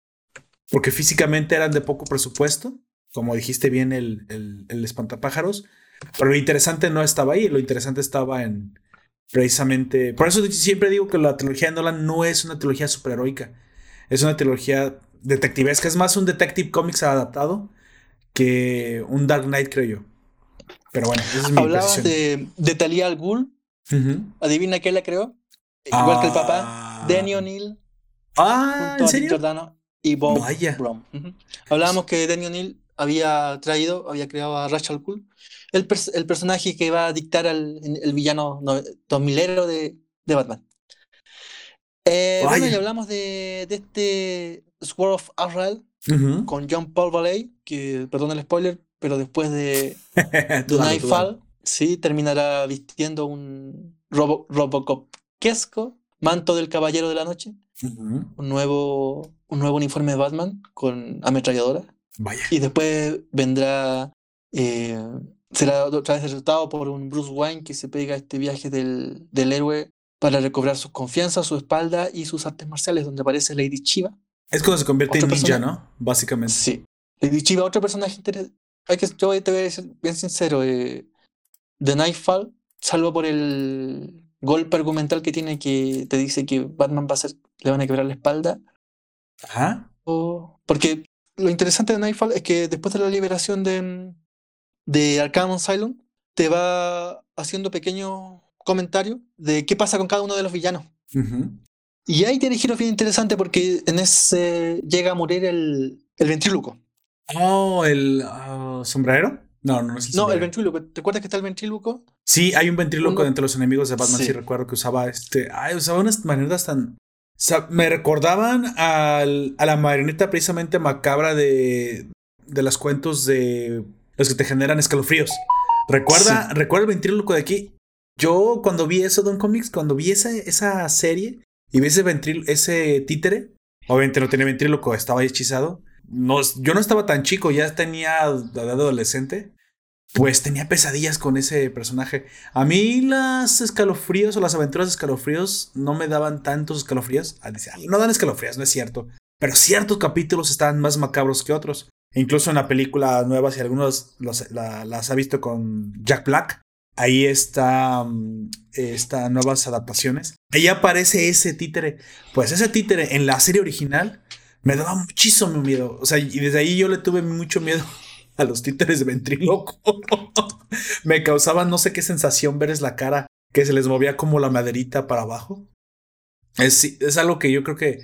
Porque físicamente eran de poco presupuesto. Como dijiste bien, el, el, el espantapájaros. Pero lo interesante no estaba ahí. Lo interesante estaba en precisamente. Por eso siempre digo que la trilogía de Nolan no es una trilogía superheroica es una trilogía detectivesca, es más un Detective Comics adaptado que un Dark Knight, creo yo. Pero bueno, esa es mi Hablabas de, de Talia al Ghul. Adivina qué la creó. Igual que el papá, ah. Danny O'Neill. Ah, ¿en serio? y Bob Brom. Hablábamos que Danny O'Neill había traído, había creado a Rachel Ghul, el, el personaje que va a dictar al, el villano 2000ero de, de Batman. Eh, bueno, y hablamos de, de este Sword of Israel con John Paul Valley, que, perdón el spoiler, pero después de, [LAUGHS] de Nightfall, sí, terminará vistiendo un Robo, Robocop-quesco manto del Caballero de la Noche, un, nuevo, un nuevo uniforme de Batman con ametralladora. Vaya. Y después vendrá, eh, será otra vez derrotado por un Bruce Wayne que se pega a este viaje del, del héroe para recobrar su confianza, su espalda y sus artes marciales, donde aparece Lady Chiva. Es cuando se convierte en ninja, ¿no? Básicamente. Sí. Lady Chiva, otro personaje interesante. Hay que, yo te voy a decir bien sincero, eh, The Nightfall salvo por el golpe argumental que tiene que te dice que Batman va a ser, le van a quebrar la espalda. Ajá. porque lo interesante de Nightfall es que después de la liberación de, de Arkham Asylum, te va haciendo pequeños comentarios de qué pasa con cada uno de los villanos. Y ahí tiene giros bien interesante porque en ese llega a morir el, el ventríloco. Oh, el uh, sombrero. No, no es el No, el ventríloco. ¿Te acuerdas que está el ventríloco? Sí, hay un ventríloco entre los enemigos de Batman. Sí. recuerdo que usaba este. Ay, usaba unas maneras tan. O sea, me recordaban al, a la marioneta precisamente macabra de, de los cuentos de los que te generan escalofríos. Recuerda, recuerda el ventríloco de aquí. Yo cuando vi eso, Don Comics, cuando vi esa, esa serie y vi ese, ventril, ese títere, obviamente no tenía ventríloco, estaba hechizado. No, yo no estaba tan chico, ya tenía edad adolescente. Pues tenía pesadillas con ese personaje. A mí las escalofríos o las aventuras de escalofríos no me daban tantos escalofríos. Ah, no dan escalofríos, no es cierto. Pero ciertos capítulos estaban más macabros que otros. incluso en la película nueva, si algunos las ha visto con Jack Black, ahí está mm, estas nuevas adaptaciones. Ahí aparece ese títere. Pues ese títere en la serie original me daba muchísimo miedo. O sea, y desde ahí yo le tuve mucho miedo [LAUGHS] a los títeres de ventríloco. [LAUGHS] me causaban no sé qué sensación verles la cara que se les movía como la maderita para abajo. Es, es algo que yo creo que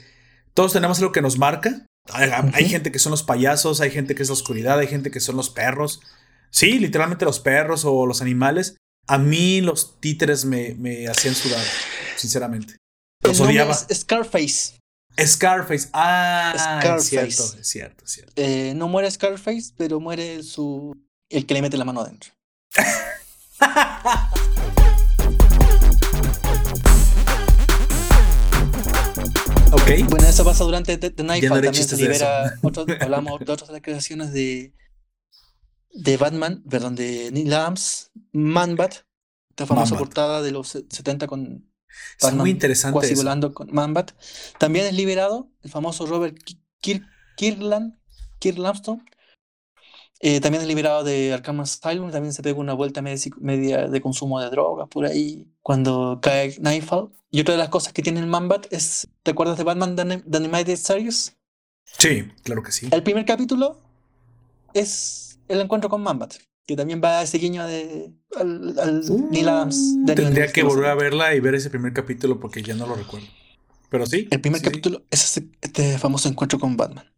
todos tenemos algo que nos marca. Hay, gente que son los payasos, hay gente que es la oscuridad, hay gente que son los perros. Sí, literalmente los perros o los animales. A mí los títeres me, me hacían sudar, sinceramente. Los odiaba. Scarface. Scarface. Ah, Scarface. es cierto, es cierto, es cierto. Eh, no muere Scarface, pero muere su el que le mete la mano adentro. [LAUGHS] ok. Bueno, eso pasa durante The, Nightfall. También se libera. [LAUGHS] hablamos de otras creaciones de, de Batman, perdón, de Neil Adams, Manbat, esta famosa portada de los 70 con es muy interesante. Casi volando con Manbat. También es liberado el famoso Robert Kirkland, Kirkland eh, también es liberado de Arkham Asylum. También se pega una vuelta media de consumo de drogas por ahí cuando cae Nightfall. Y otra de las cosas que tiene el Manbat es. ¿Te acuerdas de Batman The Animated Series? Sí, claro que sí. El primer capítulo es el encuentro con Manbat que también va a ese guiño de al, uh, Neil Adams. tendría que volver a verla y ver ese primer capítulo porque ya no lo recuerdo. Pero sí. El primer capítulo es este, famoso encuentro con Batman.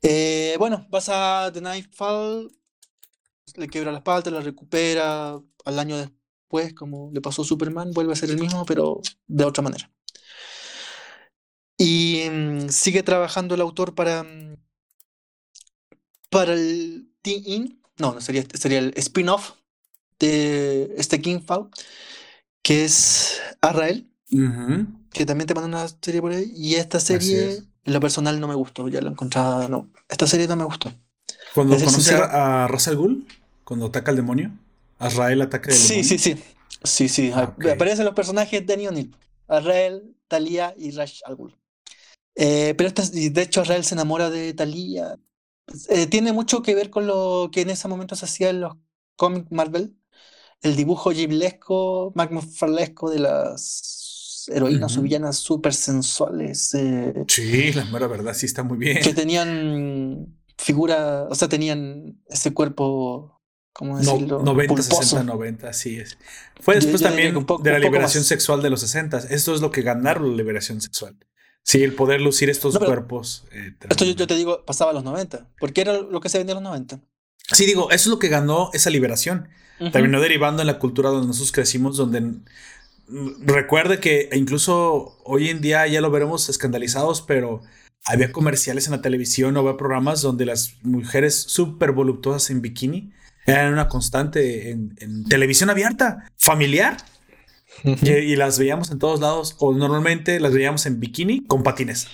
Eh, bueno, vas a The Nightfall, le quiebra la espalda, la recupera al año después, como le pasó a Superman, vuelve a ser el mismo, pero de otra manera. Y mm, sigue trabajando el autor para, mm, para el Teen no, no sería, sería el spin-off de este Kingfall, que es Arrael, que también te manda una serie por ahí. Y esta serie, en lo personal, no me gustó. Ya la encontraba, no. Esta serie no me gustó. Cuando conoce a Russell Ghul, cuando ataca al demonio, Azrael ataca al demonio. Sí, sí, sí. Sí, sí. Ah, aparecen los personajes de O'Neill. Arrael, Talia y Rash al Ghul. Eh, pero de hecho, Arrael se enamora de Talia eh, tiene mucho que ver con lo que en ese momento se hacía en los cómics Marvel. El dibujo giblesco, magmofarlesco de las heroínas o villanas súper sensuales. Eh, sí, la mera verdad, sí está muy bien. Que tenían figura, o sea, tenían ese cuerpo, ¿cómo decirlo? 90, 60, 90, así es. Fue después también de la liberación sexual de los 60. Esto es lo que ganaron la liberación sexual. Sí, el poder lucir estos cuerpos. Eh, esto yo, te digo, pasaba a los 90, porque era lo que se vendía en los 90. Sí, digo, eso es lo que ganó esa liberación. Terminó derivando en la cultura donde nosotros crecimos, donde recuerde que incluso hoy en día ya lo veremos escandalizados, pero había comerciales en la televisión o había programas donde las mujeres súper voluptuosas en bikini eran una constante en televisión abierta, familiar. Y, las veíamos en todos lados, o normalmente las veíamos en bikini con patines.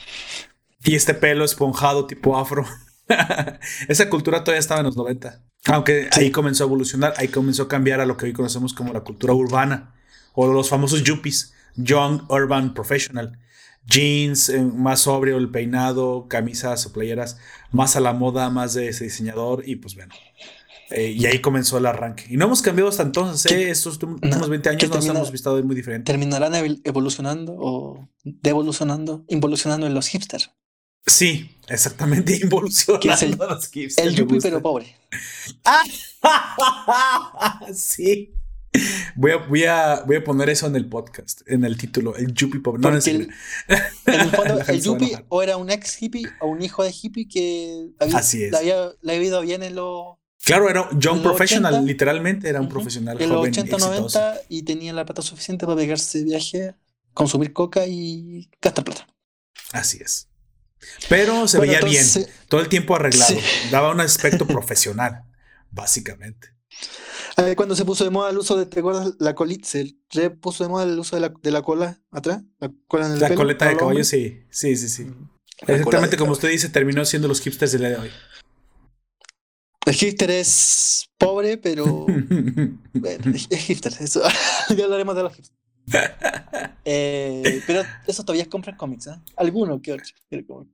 Y este pelo esponjado tipo afro. [LAUGHS] Esa cultura todavía estaba en los 90. Aunque ahí comenzó a evolucionar, ahí comenzó a cambiar a lo que hoy conocemos como la cultura urbana o los famosos yuppies, Young Urban Professional. Jeans, eh, más sobrio el peinado, camisas o playeras, más a la moda, más de ese diseñador y pues bueno. Eh, y ahí comenzó el arranque. Y no hemos cambiado hasta entonces, ¿eh? Estos últimos 20 años nos hemos visto muy diferente. ¿Terminarán evolucionando o devolucionando, involucionando en los hipsters? Sí, exactamente, [LAUGHS] involucionando el, los hipsters. El yuppie pero pobre. [LAUGHS] sí. Voy a, voy, a, voy a poner eso en el podcast, en el título, el yuppie pobre. No, el, en el fondo, [LAUGHS] el yuppie o era un ex hippie o un hijo de hippie que había, Así es. había, le había ido bien en los Claro, era young professional, literalmente era un profesional en los 80, 90 y tenía la plata suficiente para pegarse viaje, consumir coca y gastar plata. Así es. Pero se veía bien, todo el tiempo arreglado, [LAUGHS] daba un aspecto profesional, básicamente. Cuando se puso de moda el uso de, ¿te acuerdas? La colita, se puso de moda el uso de la, de la cola atrás, la cola en el La coleta de caballo, sí, sí, sí, sí. Exactamente como usted dice, terminó siendo los hipsters del día de hoy. El hipster es pobre, pero. [LAUGHS] es hipster, eso. [LAUGHS] ya hablaremos de los hipsters. Eh, pero eso todavía compran cómics, ¿eh? Alguno que otro.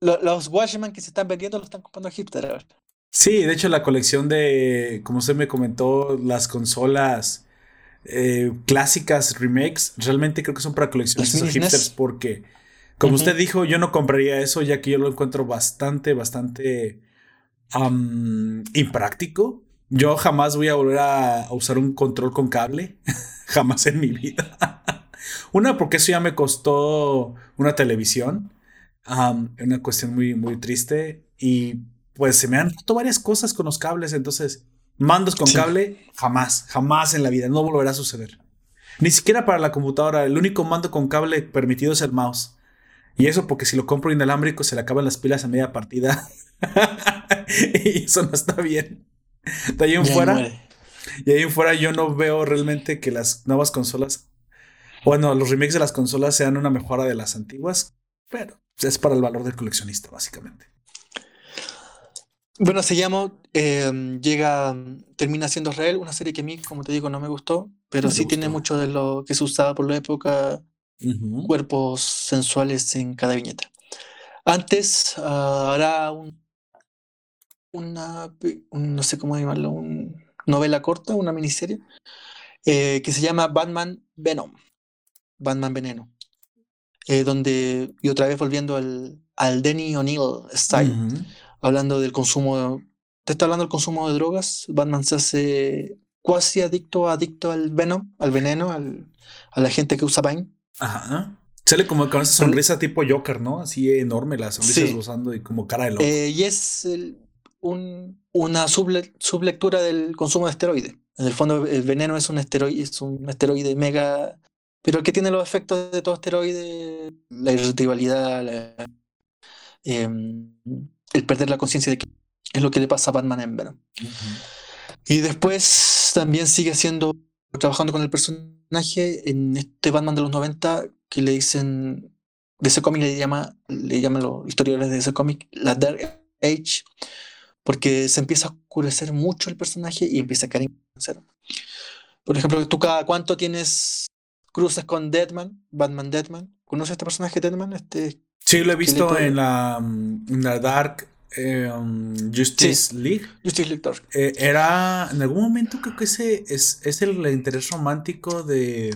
Los Watchmen que se están vendiendo los están comprando hipster ahora. Sí, de hecho, la colección de, como usted me comentó, las consolas eh, clásicas, remakes, realmente creo que son para coleccionistas hipsters porque, como usted dijo, yo no compraría eso ya que yo lo encuentro bastante, bastante impráctico. Yo jamás voy a volver a, usar un control con cable. [LAUGHS] jamás en mi vida. [LAUGHS] una, porque eso ya me costó una televisión. una cuestión muy, muy triste. Y pues se me han roto varias cosas con los cables. Entonces, mandos con cable, jamás, jamás en la vida. No volverá a suceder. Ni siquiera para la computadora. El único mando con cable permitido es el mouse. Y eso porque si lo compro inalámbrico se le acaban las pilas a media partida. [LAUGHS] [LAUGHS] y eso no está bien. De ahí en fuera. Y ahí en fuera yo no veo realmente que las nuevas consolas. Bueno, los remakes de las consolas sean una mejora de las antiguas. Pero es para el valor del coleccionista, básicamente. Bueno, se llama. Em, llega. Termina siendo Israel, una serie que a mí, como te digo, no me gustó. Pero sí tiene mucho de lo que se usaba por la época. Cuerpos sensuales en cada viñeta. Antes, uh, un una, no sé cómo llamarlo, una novela corta, una miniserie, eh, que se llama Batman Venom, Batman Veneno, eh, donde, y otra vez volviendo al, al Denny O'Neill style, hablando del consumo, te está hablando del consumo de drogas, Batman se hace cuasi adicto, adicto al Venom, al veneno, al, a la gente que usa Bane. Ajá. Sale como con esa sonrisa tipo Joker, ¿no? Así enorme la sonrisa gozando y como cara de loco. Eh, y es el, un, una sublectura del consumo de esteroides. En el fondo, el veneno es un esteroide, es un esteroide mega. Pero el que tiene los efectos de todo esteroide, la irritabilidad, em, el perder la conciencia de que es lo que le pasa a Batman en Venom. Y después también sigue siendo, trabajando con el personaje en este Batman de los 90 que le dicen, de ese cómic le, llama, le llaman los historiadores de ese cómic la Dark Age, porque se empieza a oscurecer mucho el personaje y empieza a caer en cero. Por ejemplo, tú cada cuánto tienes cruces con Deadman, Batman Deadman. ¿Conoces este personaje Deadman? Este, sí, lo he visto en la, en la Dark eh, um, Justice League. Justice League Dark. Eh, era, en algún momento creo que ese es, es el interés romántico de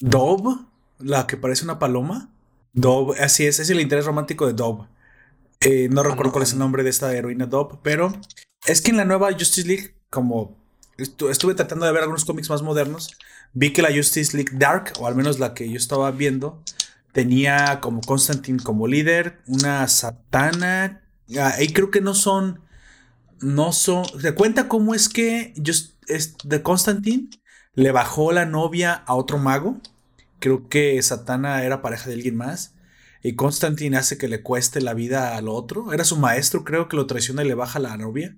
Dove, la que parece una paloma. Dove, así es, es el interés romántico de Dove. Eh, no recuerdo cuál es el nombre de esta heroína Dob, pero es que en la nueva Justice League, como estuve tratando de ver algunos cómics más modernos, vi que la Justice League Dark, o al menos la que yo estaba viendo, tenía como Constantine como líder, una Satana, ah, y creo que no son, no son, ¿se cuenta cómo es que just, es de Constantine le bajó la novia a otro mago? Creo que Satana era pareja de alguien más. Y Constantine hace que le cueste la vida al otro. Era su maestro, creo que lo traiciona y le baja la novia.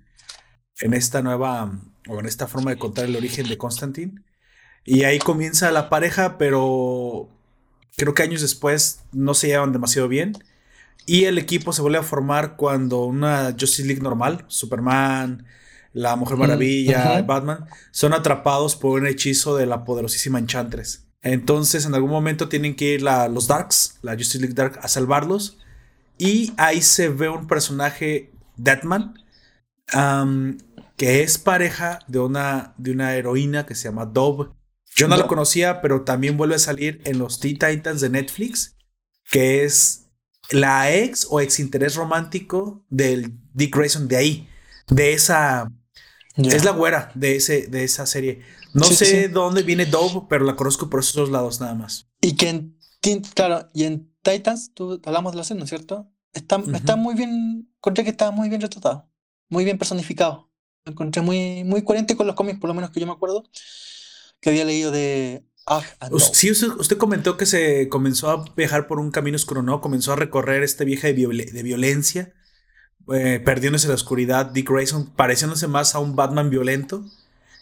En esta nueva, o en esta forma de contar el origen de Constantine. Y ahí comienza la pareja, pero creo que años después no se llevan demasiado bien. Y el equipo se vuelve a formar cuando una Justice League normal, Superman, la Mujer Maravilla, Batman, son atrapados por un hechizo de la poderosísima Enchantress. Entonces, en algún momento tienen que ir los Darks, la Justice League Dark, a salvarlos. Y ahí se ve un personaje, Deadman, que es pareja de una, de una heroína que se llama Dove. Yo no, la conocía, pero también vuelve a salir en los Teen Titans de Netflix, que es la ex o ex interés romántico del Dick Grayson de ahí, de esa... Es la güera de, ese, de esa serie. No sé dónde viene Dove, pero la conozco por esos dos lados nada más. Y que en, claro, y en Titans, tú hablamos de la escena, ¿cierto? Está, está muy bien, encontré que estaba muy bien retratado, muy bien personificado. Lo encontré muy, muy coherente con los cómics, por lo menos que yo me acuerdo, que había leído de Sí, usted, comentó que se comenzó a viajar por un camino oscuro, ¿no? Comenzó a recorrer este viaje de, violencia, eh, perdiéndose en la oscuridad. Dick Grayson pareciéndose más a un Batman violento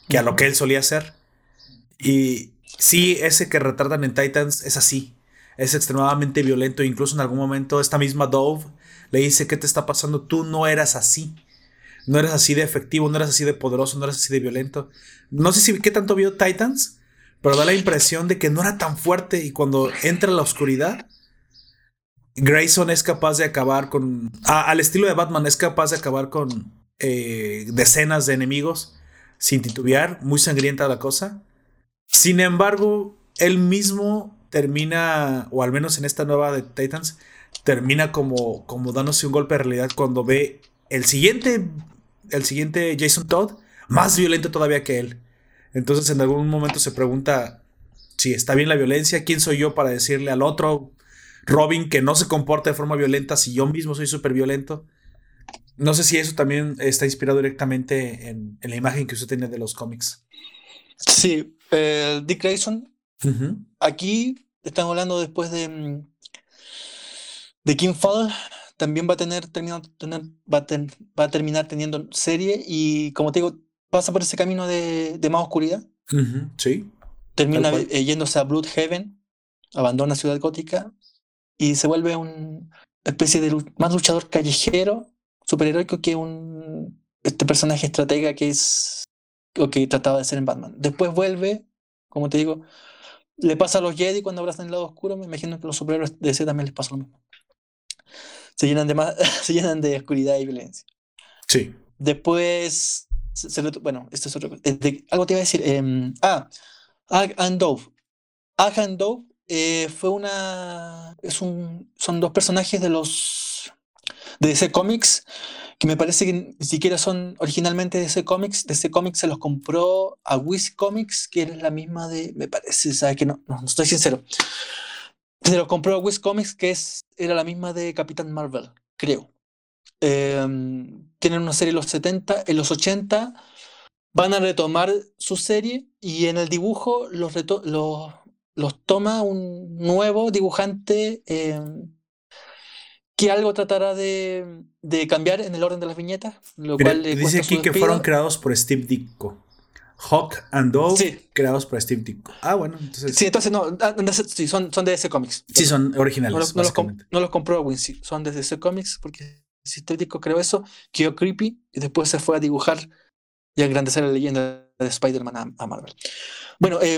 que a lo que él solía ser. Y sí, ese que retratan en Titans es así. Es extremadamente violento. Incluso en algún momento esta misma Dove le dice, ¿qué te está pasando? Tú no eras así. No eras así de efectivo, no eras así de poderoso, no eras así de violento. No sé si qué tanto vio Titans, pero da la impresión de que no era tan fuerte y cuando entra la oscuridad, Grayson es capaz de acabar con, al estilo de Batman, es capaz de acabar con eh, decenas de enemigos sin titubear, muy sangrienta la cosa. Sin embargo, él mismo termina, o al menos en esta nueva de Titans, termina como, como dándose un golpe de realidad cuando ve el siguiente, el siguiente Jason Todd más violento todavía que él. Entonces en algún momento se pregunta si está bien la violencia, quién soy yo para decirle al otro Robin que no se comporta de forma violenta si yo mismo soy súper violento. No sé si eso también está inspirado directamente en, la imagen que usted tiene de los cómics. Sí, Dick Grayson. Aquí están hablando después de, mm, de King Fall. También va a tener, tener va, a va a terminar teniendo serie y como te digo, pasa por ese camino de, más oscuridad. Sí. Termina eh, yéndose a Bloodhaven, abandona Ciudad Gótica y se vuelve una especie de más luchador callejero, superheroico que un este personaje estratega que es lo que trataba de ser en Batman. Después vuelve, como te digo, le pasa a los Jedi cuando abrazan el lado oscuro. Me imagino que los superhéroes de ese también les pasa lo mismo. Se llenan de más, [LAUGHS] se llenan de oscuridad y violencia. Sí. Después bueno, esto es otro. algo te iba a decir. Em, ah, Ag and Dove. Ag and Dove eh, fue una. Es un, son dos personajes de los. De DC Comics que me parece que ni siquiera son originalmente de DC Comics. DC Comics se los compró a Wiz Comics, que era la misma de. Me parece, ¿sabes que no, no, estoy sincero. Se los compró a Wiz Comics, que es, era la misma de Capitán Marvel, creo. Em, tienen una serie en los 70, en los 80 van a retomar su serie y en el dibujo los, los, los toma un nuevo dibujante em, que algo tratará de, de, cambiar en el orden de las viñetas. Lo cual dice aquí que fueron creados por Steve Ditko. Hawk and Dove creados por Steve Ditko. Ah, bueno, entonces. Sí, entonces no, sí, son, son de ese Comics. Sí, son originales. No, los, no los, compró Wincy, son de ese Comics porque sintético, creo eso, quedó creepy y después se fue a dibujar y a engrandecer la leyenda de Spider-Man a, Marvel. Bueno, eh,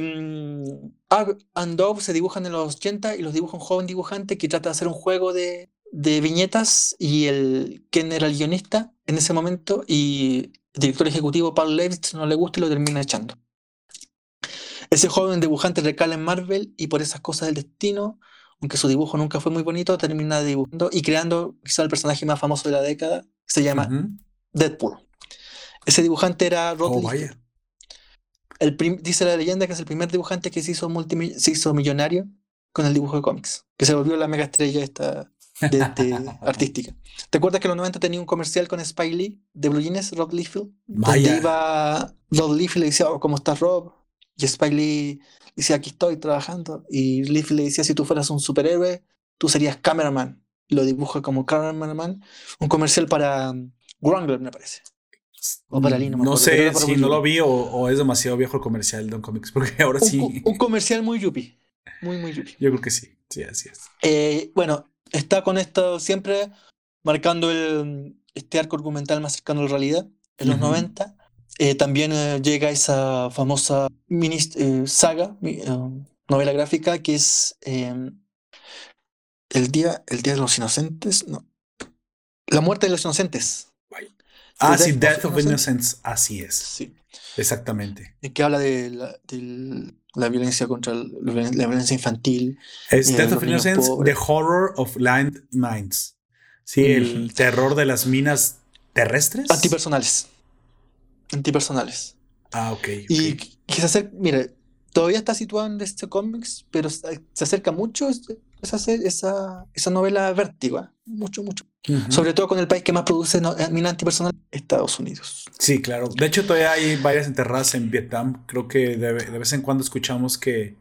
and Dove se dibujan en los 80 y los dibuja un joven dibujante que trata de hacer un juego de, de viñetas y el quien era el guionista en ese momento y el director ejecutivo Paul Levitz no le gusta y lo termina echando. Ese joven dibujante recala en Marvel y por esas cosas del destino aunque su dibujo nunca fue muy bonito, termina dibujando y creando quizá el personaje más famoso de la década, que se llama Deadpool. Ese dibujante era Rod oh, El dice la leyenda que es el primer dibujante que se hizo, se hizo millonario con el dibujo de cómics, que se volvió la mega estrella esta de, artística. ¿Te acuerdas que en los 90 tenía un comercial con Spike Lee de Blue Jeans, Rob Liefeld? Donde iba Rob Liefeld y le decía, oh, ¿cómo estás Rob? Y Spike Lee Dice, aquí estoy trabajando. Y Leaf le decía, si tú fueras un superhéroe, tú serías cameraman. Lo dibuja como cameraman. Un comercial para um, Wrangler, me parece. O para Lino. No, sé si no lo vi o, es demasiado viejo el comercial de un Comics, [LAUGHS] porque ahora sí. Un, comercial muy yuppie. Muy, muy yuppie. Yo creo que sí. Sí, así es. Eh, bueno, está con esto siempre marcando el, este arco argumental más cercano a la realidad, en los 90. Eh, también eh, llega esa famosa mini, eh, saga, novela gráfica, que es em, el, día, el Día de los Inocentes. No. La muerte de los Inocentes. Ah, sí, Death of, Innocence. Así es. Sí. Exactamente. Que habla de la, violencia contra la, violencia infantil. Es Death of Innocence, The Horror of Land Mines. Sí, el terror de las minas terrestres. Antipersonales. Antipersonales. Ah, ok. Y quise hacer, mire, todavía está situado en este cómics, pero se acerca mucho esa, esa, esa novela Vértigo, ¿eh? mucho, mucho. Sobre todo con el país que más produce eh, mina antipersonal, Estados Unidos. Sí, claro. De hecho, todavía hay varias enterradas en Vietnam. Creo que de, vez en cuando escuchamos que...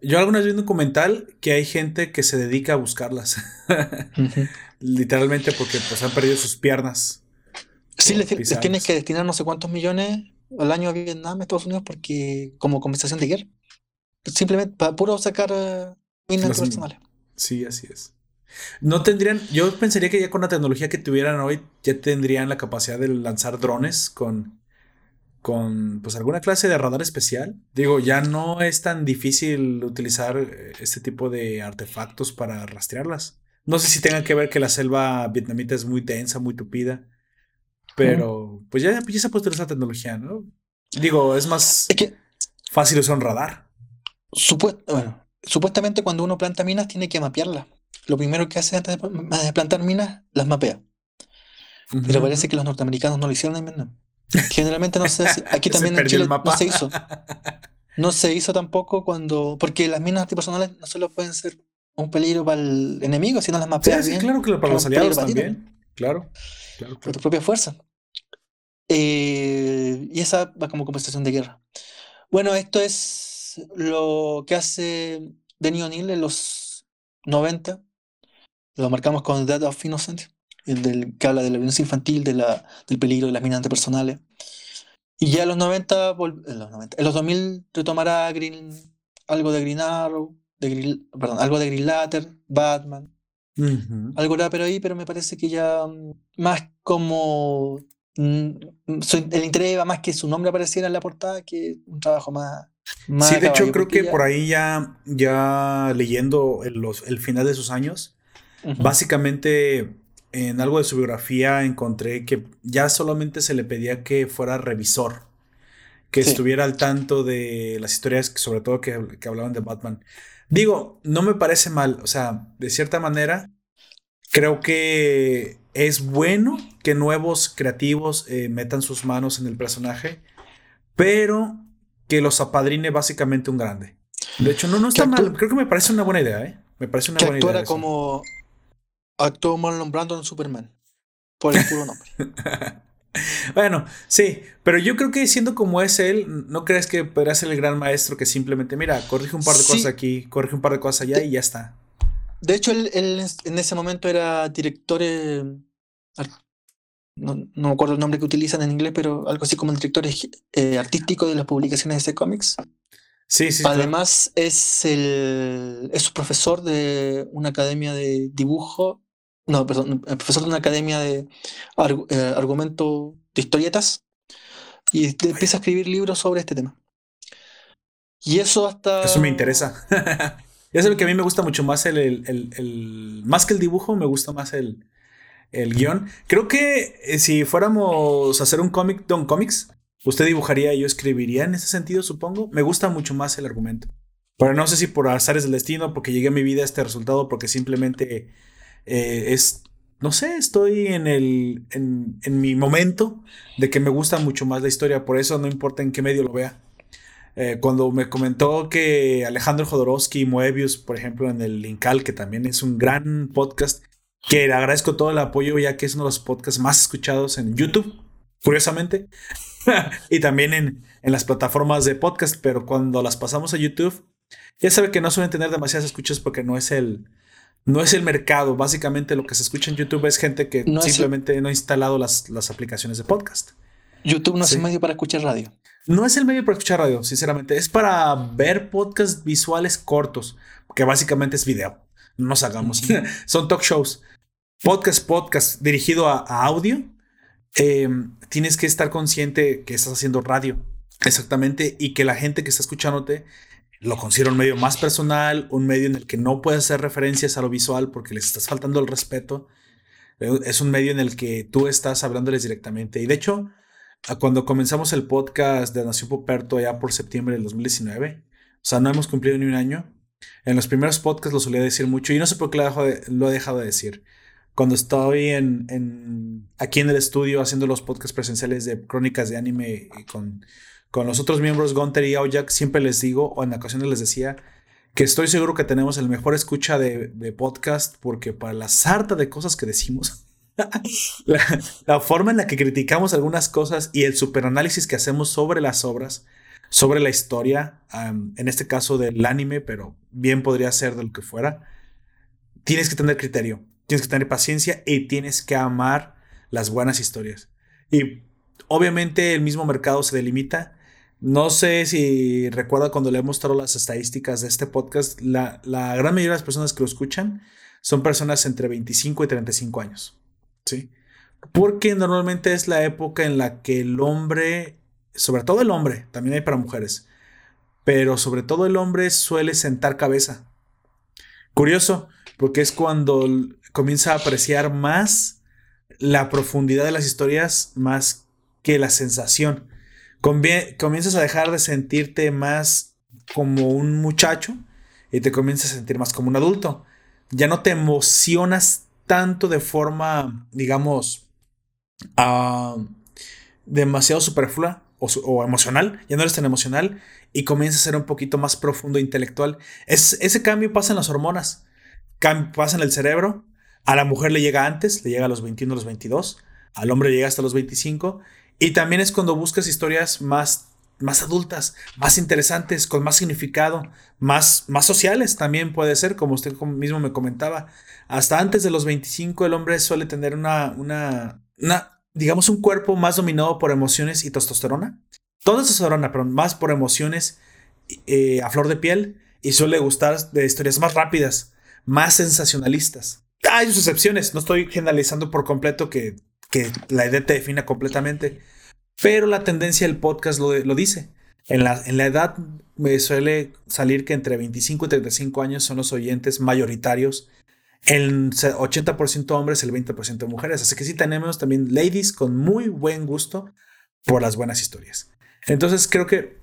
Yo alguna vez vi un documental que hay gente que se dedica a buscarlas. [LAUGHS] Literalmente porque pues han perdido sus piernas. Sí, les, tienes que destinar no sé cuántos millones al año a Vietnam, Estados Unidos, porque como compensación de guerra. Simplemente para puro sacar Sí, así es. No tendrían, yo pensaría que ya con la tecnología que tuvieran hoy, ya tendrían la capacidad de lanzar drones con, con pues alguna clase de radar especial. Digo, ya no es tan difícil utilizar eh, este tipo de artefactos para rastrearlas. No sé si tenga que ver que la selva vietnamita es muy densa, muy tupida. Pero pues ya, ya se ha puesto esa tecnología, ¿no? Digo, es más fácil usar un radar. bueno, supuestamente cuando uno planta minas tiene que mapearlas lo primero que hace antes de plantar minas, las mapea. Pero parece que los norteamericanos no lo hicieron en Vietnam. Generalmente no sé si [LAUGHS] aquí también en Chile no se hizo. [LAUGHS] No se hizo tampoco cuando. Porque las minas antipersonales no solo pueden ser un peligro para el enemigo, sino las mapeas sí, claro que para los aliados también. Claro, claro, Por tu propia fuerza. Eh, y esa va como compensación de guerra. Bueno, esto es lo que hace Denis O'Neill en los 90 lo marcamos con Death of Innocent, el del, que habla de la violencia infantil, de la, del peligro de las minas personales. Y ya en los 90, en los, 90, en los 2000 retomará Green, algo de Green Arrow, de perdón, algo de Green Lantern, Batman. Algo era pero ahí, pero me parece que ya mm, más como mm, el interés va más que su nombre apareciera en la portada que un trabajo más. Más sí, de hecho creo que por ahí ya, ya leyendo el, los, el final de sus años, Básicamente, en algo de su biografía encontré que ya solamente se le pedía que fuera revisor, que estuviera al tanto de las historias, sobre todo que, hablaban de Batman. Digo, no me parece mal, o sea, de cierta manera, creo que es bueno que nuevos creativos eh, metan sus manos en el personaje, pero que los apadrine básicamente un grande. De hecho, no, no está mal, creo que me parece una buena idea, ¿eh? Me parece una buena idea. como actuó Marlon Brando en Superman. Por el puro nombre. [LAUGHS] bueno, sí, pero yo creo que siendo como es él, ¿no crees que podría ser el gran maestro que simplemente, mira, corrige un par de cosas aquí, corrige un par de cosas allá y ya está? De hecho, él, en ese momento era director, eh, no, me acuerdo el nombre que utilizan en inglés, pero algo así como el director eh, artístico de las publicaciones de ese cómics. Sí, sí. Además, es, el, es profesor de una academia de dibujo no, perdón, profesor de una academia de eh, argumento de historietas y empieza a escribir libros sobre este tema. Y eso hasta... Eso me interesa. [LAUGHS] ya sabes que a mí me gusta mucho más el, el, Más que el dibujo, me gusta más el, el guion. Creo que eh, si fuéramos a hacer un cómic, Don Comics, usted dibujaría y yo escribiría en ese sentido, supongo. Me gusta mucho más el argumento. Pero no sé si por azares del destino, porque llegué a mi vida a este resultado, porque simplemente eh, es, no sé, estoy en, el, en, mi momento de que me gusta mucho más la historia, por eso no importa en qué medio lo vea. Eh, cuando me comentó que Alejandro Jodorowsky, Moebius, por ejemplo, en el Linkal, que también es un gran podcast, que le agradezco todo el apoyo, ya que es uno de los podcasts más escuchados en YouTube, curiosamente, [LAUGHS] y también en, en, las plataformas de podcast, pero cuando las pasamos a YouTube, ya sabe que no suelen tener demasiadas escuchas porque no es el, no es el mercado. Básicamente lo que se escucha en YouTube es gente que simplemente no ha instalado las, las, aplicaciones de podcast. YouTube no es el medio para escuchar radio. No es el medio para escuchar radio, sinceramente. Es para ver podcasts visuales cortos, que básicamente es video. No nos hagamos. [LAUGHS] Son talk shows. Podcast, podcast dirigido a, audio. Em, tienes que estar consciente que estás haciendo radio. Exactamente. Y que la gente que está escuchándote lo considero un medio más personal, un medio en el que no puedes hacer referencias a lo visual porque les estás faltando el respeto. Es un medio en el que tú estás hablándoles directamente. Y de hecho, cuando comenzamos el podcast de Nación Poperto ya por septiembre del 2019, o sea, no hemos cumplido ni un año. En los primeros podcasts lo solía decir mucho y no sé por qué lo, he dejado de decir. Cuando estoy aquí en el estudio haciendo los podcasts presenciales de crónicas de anime con, con los otros miembros, Gunter y Aoyak, siempre les digo, o en ocasiones les decía, que estoy seguro que tenemos el mejor escucha de, podcast porque para la sarta de cosas que decimos, [LAUGHS] la, forma en la que criticamos algunas cosas y el superanálisis que hacemos sobre las obras, sobre la historia, en este caso del anime, pero bien podría ser de lo que fuera, tienes que tener criterio, tienes que tener paciencia y tienes que amar las buenas historias. Y obviamente el mismo mercado se delimita no sé si recuerda cuando le he mostrado las estadísticas de este podcast, la, gran mayoría de las personas que lo escuchan son personas entre 25 y 35 años. ¿Sí? Porque normalmente es la época en la que el hombre, sobre todo el hombre, también hay para mujeres, pero sobre todo el hombre suele sentar cabeza. Curioso, porque es cuando comienza a apreciar más la profundidad de las historias más que la sensación comienzas a dejar de sentirte más como un muchacho y te comienzas a sentir más como un adulto. Ya no te emocionas tanto de forma, digamos, ah, demasiado superflua o, emocional, ya no eres tan emocional y comienzas a ser un poquito más profundo e intelectual. Es, ese cambio pasa en las hormonas, pasa en el cerebro, a la mujer le llega antes, le llega a los 21, a los 22, al hombre llega hasta los 25 y también es cuando buscas historias más, más adultas, más interesantes, con más significado, más, más sociales también puede ser, como usted mismo me comentaba. Hasta antes de los 25 el hombre suele tener una, una digamos, un cuerpo más dominado por emociones y testosterona. Toda testosterona, pero más por emociones eh, a flor de piel y suele gustar de historias más rápidas, más sensacionalistas. Hay sus excepciones, no estoy generalizando por completo que que la edad te defina completamente. Pero la tendencia del podcast lo, lo dice. En la, en la, edad me suele salir que entre 25 y 35 años son los oyentes mayoritarios. El 80% hombres, el 20% mujeres. Así que sí tenemos también ladies con muy buen gusto por las buenas historias. Entonces creo que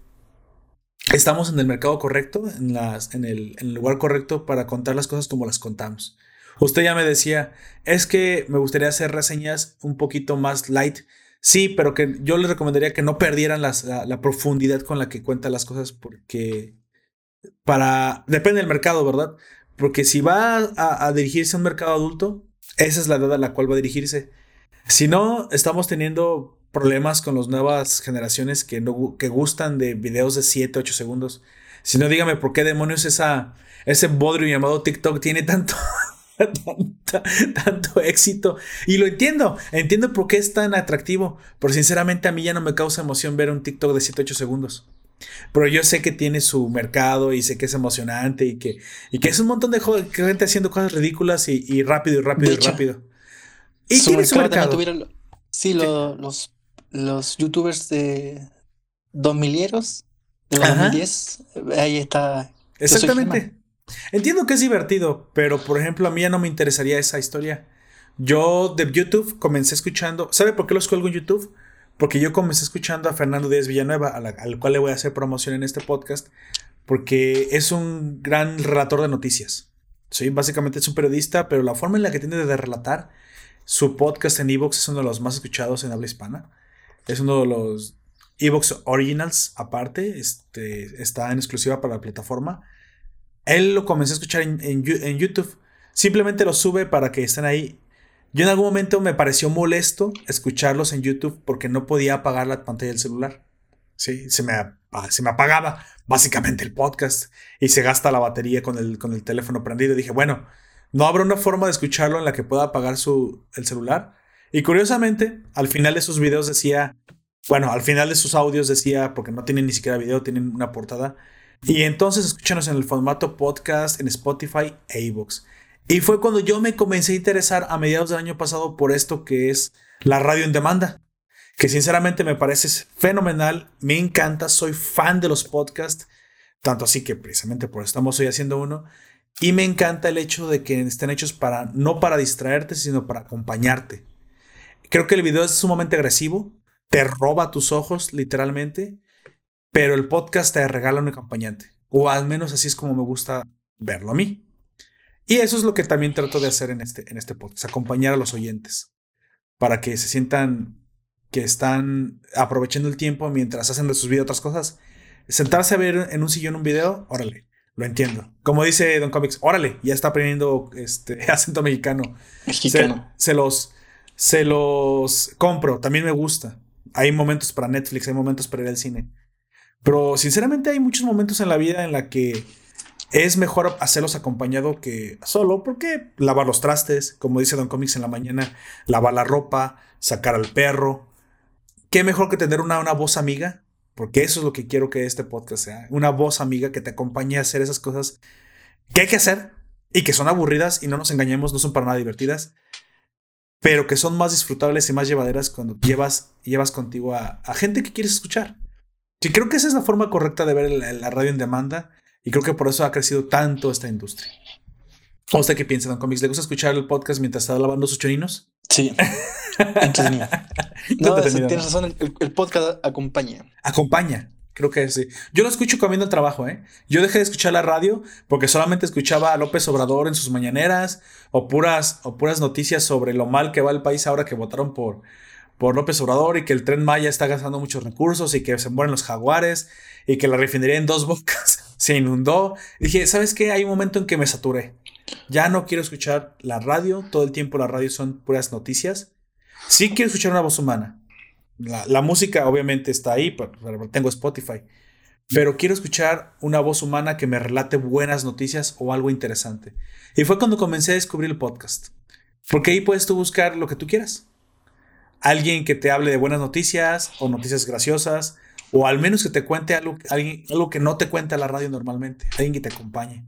estamos en el mercado correcto, en, las, en, el, en el lugar correcto para contar las cosas como las contamos. Usted ya me decía, es que me gustaría hacer reseñas un poquito más light. Sí, pero que yo les recomendaría que no perdieran la, profundidad con la que cuenta las cosas porque para... Depende del mercado, ¿verdad? Porque si va a, dirigirse a un mercado adulto, esa es la edad a la cual va a dirigirse. Si no, estamos teniendo problemas con las nuevas generaciones que, no, que gustan de videos de 7, 8 segundos. Si no, dígame por qué demonios esa, ese bodrio llamado TikTok tiene tanto, [LAUGHS] tanto, éxito. Y lo entiendo, entiendo por qué es tan atractivo. Pero sinceramente a mí ya no me causa emoción ver un TikTok de 7-8 segundos. Pero yo sé que tiene su mercado y sé que es emocionante y que, y que es un montón de gente haciendo cosas ridículas y, rápido y rápido y rápido. Y tiene su mercado. sí, los, los youtubers de 2000 de 2010, ahí está. Exactamente. Entiendo que es divertido, pero por ejemplo a mí ya no me interesaría esa historia. Yo de YouTube comencé escuchando, ¿sabe por qué los cuelgo en YouTube? Porque yo comencé escuchando a Fernando Díaz Villanueva, al cual le voy a hacer promoción en este podcast, porque es un gran relator de noticias. Sí, básicamente es un periodista, pero la forma en la que tiene de relatar su podcast en Evox es uno de los más escuchados en habla hispana. Es uno de los Evox Originals, aparte, este, está en exclusiva para la plataforma. Él lo comencé a escuchar en, YouTube. Simplemente lo sube para que estén ahí. Yo en algún momento me pareció molesto escucharlos en YouTube porque no podía apagar la pantalla del celular. Sí, se me, se me apagaba básicamente el podcast y se gasta la batería con el, con el teléfono prendido. dije, bueno, no habrá una forma de escucharlo en la que pueda apagar su, el celular. Y curiosamente, al final de sus videos decía, bueno, al final de sus audios decía, porque no tienen ni siquiera video, tienen una portada, y entonces escúchanos en el formato podcast en Spotify e iVoox. Y fue cuando yo me comencé a interesar a mediados del año pasado por esto que es la radio en demanda. Que sinceramente me parece fenomenal, me encanta, soy fan de los podcasts, tanto así que precisamente por eso estamos hoy haciendo uno. Y me encanta el hecho de que estén hechos para, no para distraerte, sino para acompañarte. Creo que el video es sumamente agresivo, te roba tus ojos, literalmente, pero el podcast te regala un acompañante. O al menos así es como me gusta verlo a mí. Y eso es lo que también trato de hacer en este, en este podcast, acompañar a los oyentes, para que se sientan que están aprovechando el tiempo mientras hacen de sus vidas otras cosas. Sentarse a ver en un sillón un video, órale, lo entiendo. Como dice Don Comics, órale, ya está aprendiendo este [LAUGHS] acento mexicano. Mexicano. Se, los, se los compro, también me gusta. Hay momentos para Netflix, hay momentos para ir al cine. Pero sinceramente hay muchos momentos en la vida en la que es mejor hacerlos acompañado que solo, porque lavar los trastes, como dice Don Comics en la mañana, lavar la ropa, sacar al perro. ¿Qué mejor que tener una, una voz amiga porque eso es lo que quiero que este podcast sea. Una voz amiga que te acompañe a hacer esas cosas que hay que hacer y que son aburridas y no nos engañemos, no son para nada divertidas, pero que son más disfrutables y más llevaderas cuando llevas, llevas contigo a, gente que quieres escuchar. Sí, creo que esa es la forma correcta de ver la, radio en demanda y creo que por eso ha crecido tanto esta industria. ¿O usted qué piensa, Don Comics? ¿Le gusta escuchar el podcast mientras está lavando sus chorinos? Sí. [LAUGHS] no, tienes razón, el, podcast acompaña. Acompaña, creo que sí. Yo lo escucho comiendo el trabajo, ¿eh? Yo dejé de escuchar la radio porque solamente escuchaba a López Obrador en sus mañaneras o puras, o puras noticias sobre lo mal que va el país ahora que votaron por, por López Obrador y que el tren Maya está gastando muchos recursos y que se mueren los jaguares y que la refinería en dos bocas se inundó. dije, ¿sabes qué? Hay un momento en que me saturé. Ya no quiero escuchar la radio, todo el tiempo la radio son puras noticias. Sí quiero escuchar una voz humana. La, música obviamente está ahí, tengo Spotify. Pero quiero escuchar una voz humana que me relate buenas noticias o algo interesante. Y fue cuando comencé a descubrir el podcast. Porque ahí puedes tú buscar lo que tú quieras. Alguien que te hable de buenas noticias o noticias graciosas. O al menos que te cuente algo, algo que no te cuenta la radio normalmente. Alguien que te acompañe.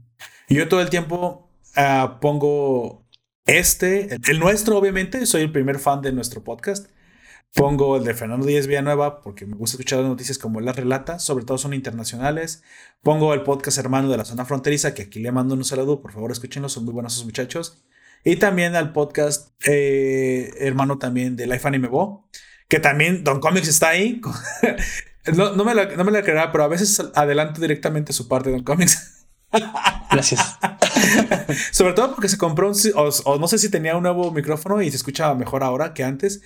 Yo todo el tiempo Ah, pongo este, el, nuestro, obviamente. Soy el primer fan de nuestro podcast. Pongo el de Fernando Díaz Villanueva porque me gusta escuchar las noticias como él las relata, sobre todo son internacionales. Pongo el podcast hermano de la zona fronteriza, que aquí le mando un saludo, por favor escúchenlo, son muy buenos esos muchachos. Y también al podcast eh, hermano también de Life Anime Bo, que también Don Comics está ahí. [LAUGHS] no, no, me la, no me la creerá, pero a veces adelanto directamente su parte de Don Comics. [LAUGHS] Gracias. [LAUGHS] Sobre todo porque se compró un, o, no sé si tenía un nuevo micrófono y se escuchaba mejor ahora que antes.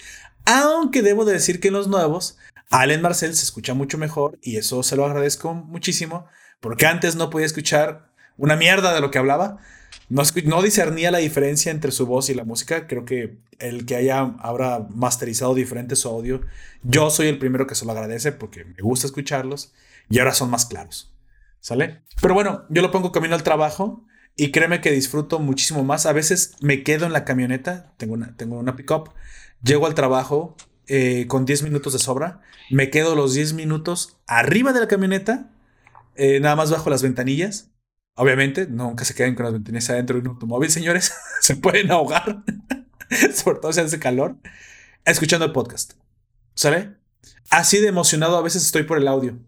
Aunque debo de decir que en los nuevos, Allen Marcel se escucha mucho mejor y eso se lo agradezco muchísimo porque antes no podía escuchar una mierda de lo que hablaba. No, no discernía la diferencia entre su voz y la música. Creo que el que haya ahora masterizado diferente su audio, yo soy el primero que se lo agradece porque me gusta escucharlos y ahora son más claros. ¿Sale? Pero bueno, yo lo pongo camino al trabajo y créeme que disfruto muchísimo más. A veces me quedo en la camioneta, tengo una, tengo una pickup, llego al trabajo eh, con 10 minutos de sobra, me quedo los 10 minutos arriba de la camioneta, eh, nada más bajo las ventanillas. Obviamente, nunca se queden con las ventanillas adentro de un automóvil, señores. [LAUGHS] se pueden ahogar, [LAUGHS] sobre todo si hace calor, escuchando el podcast. ¿Sale? Así de emocionado a veces estoy por el audio.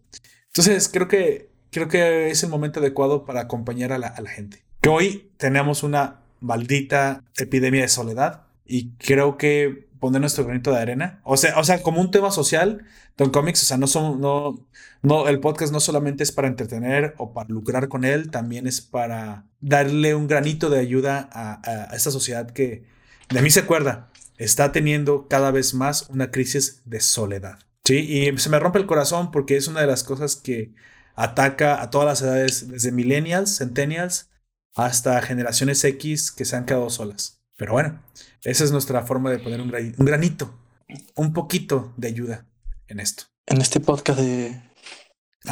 Entonces, creo que creo que es el momento adecuado para acompañar a la, gente. Que hoy tenemos una maldita epidemia de soledad y creo que poner nuestro granito de arena, o sea, o sea, como un tema social, Don Comics, o sea, no son, no, no, el podcast no solamente es para entretener o para lucrar con él, también es para darle un granito de ayuda a, a esta sociedad que, de mí se acuerda, está teniendo cada vez más una crisis de soledad. Sí, y se me rompe el corazón porque es una de las cosas que ataca a todas las edades, desde millennials, centennials, hasta generaciones X que se han quedado solas. Pero bueno, esa es nuestra forma de poner un, granito, un poquito de ayuda en esto. En este podcast de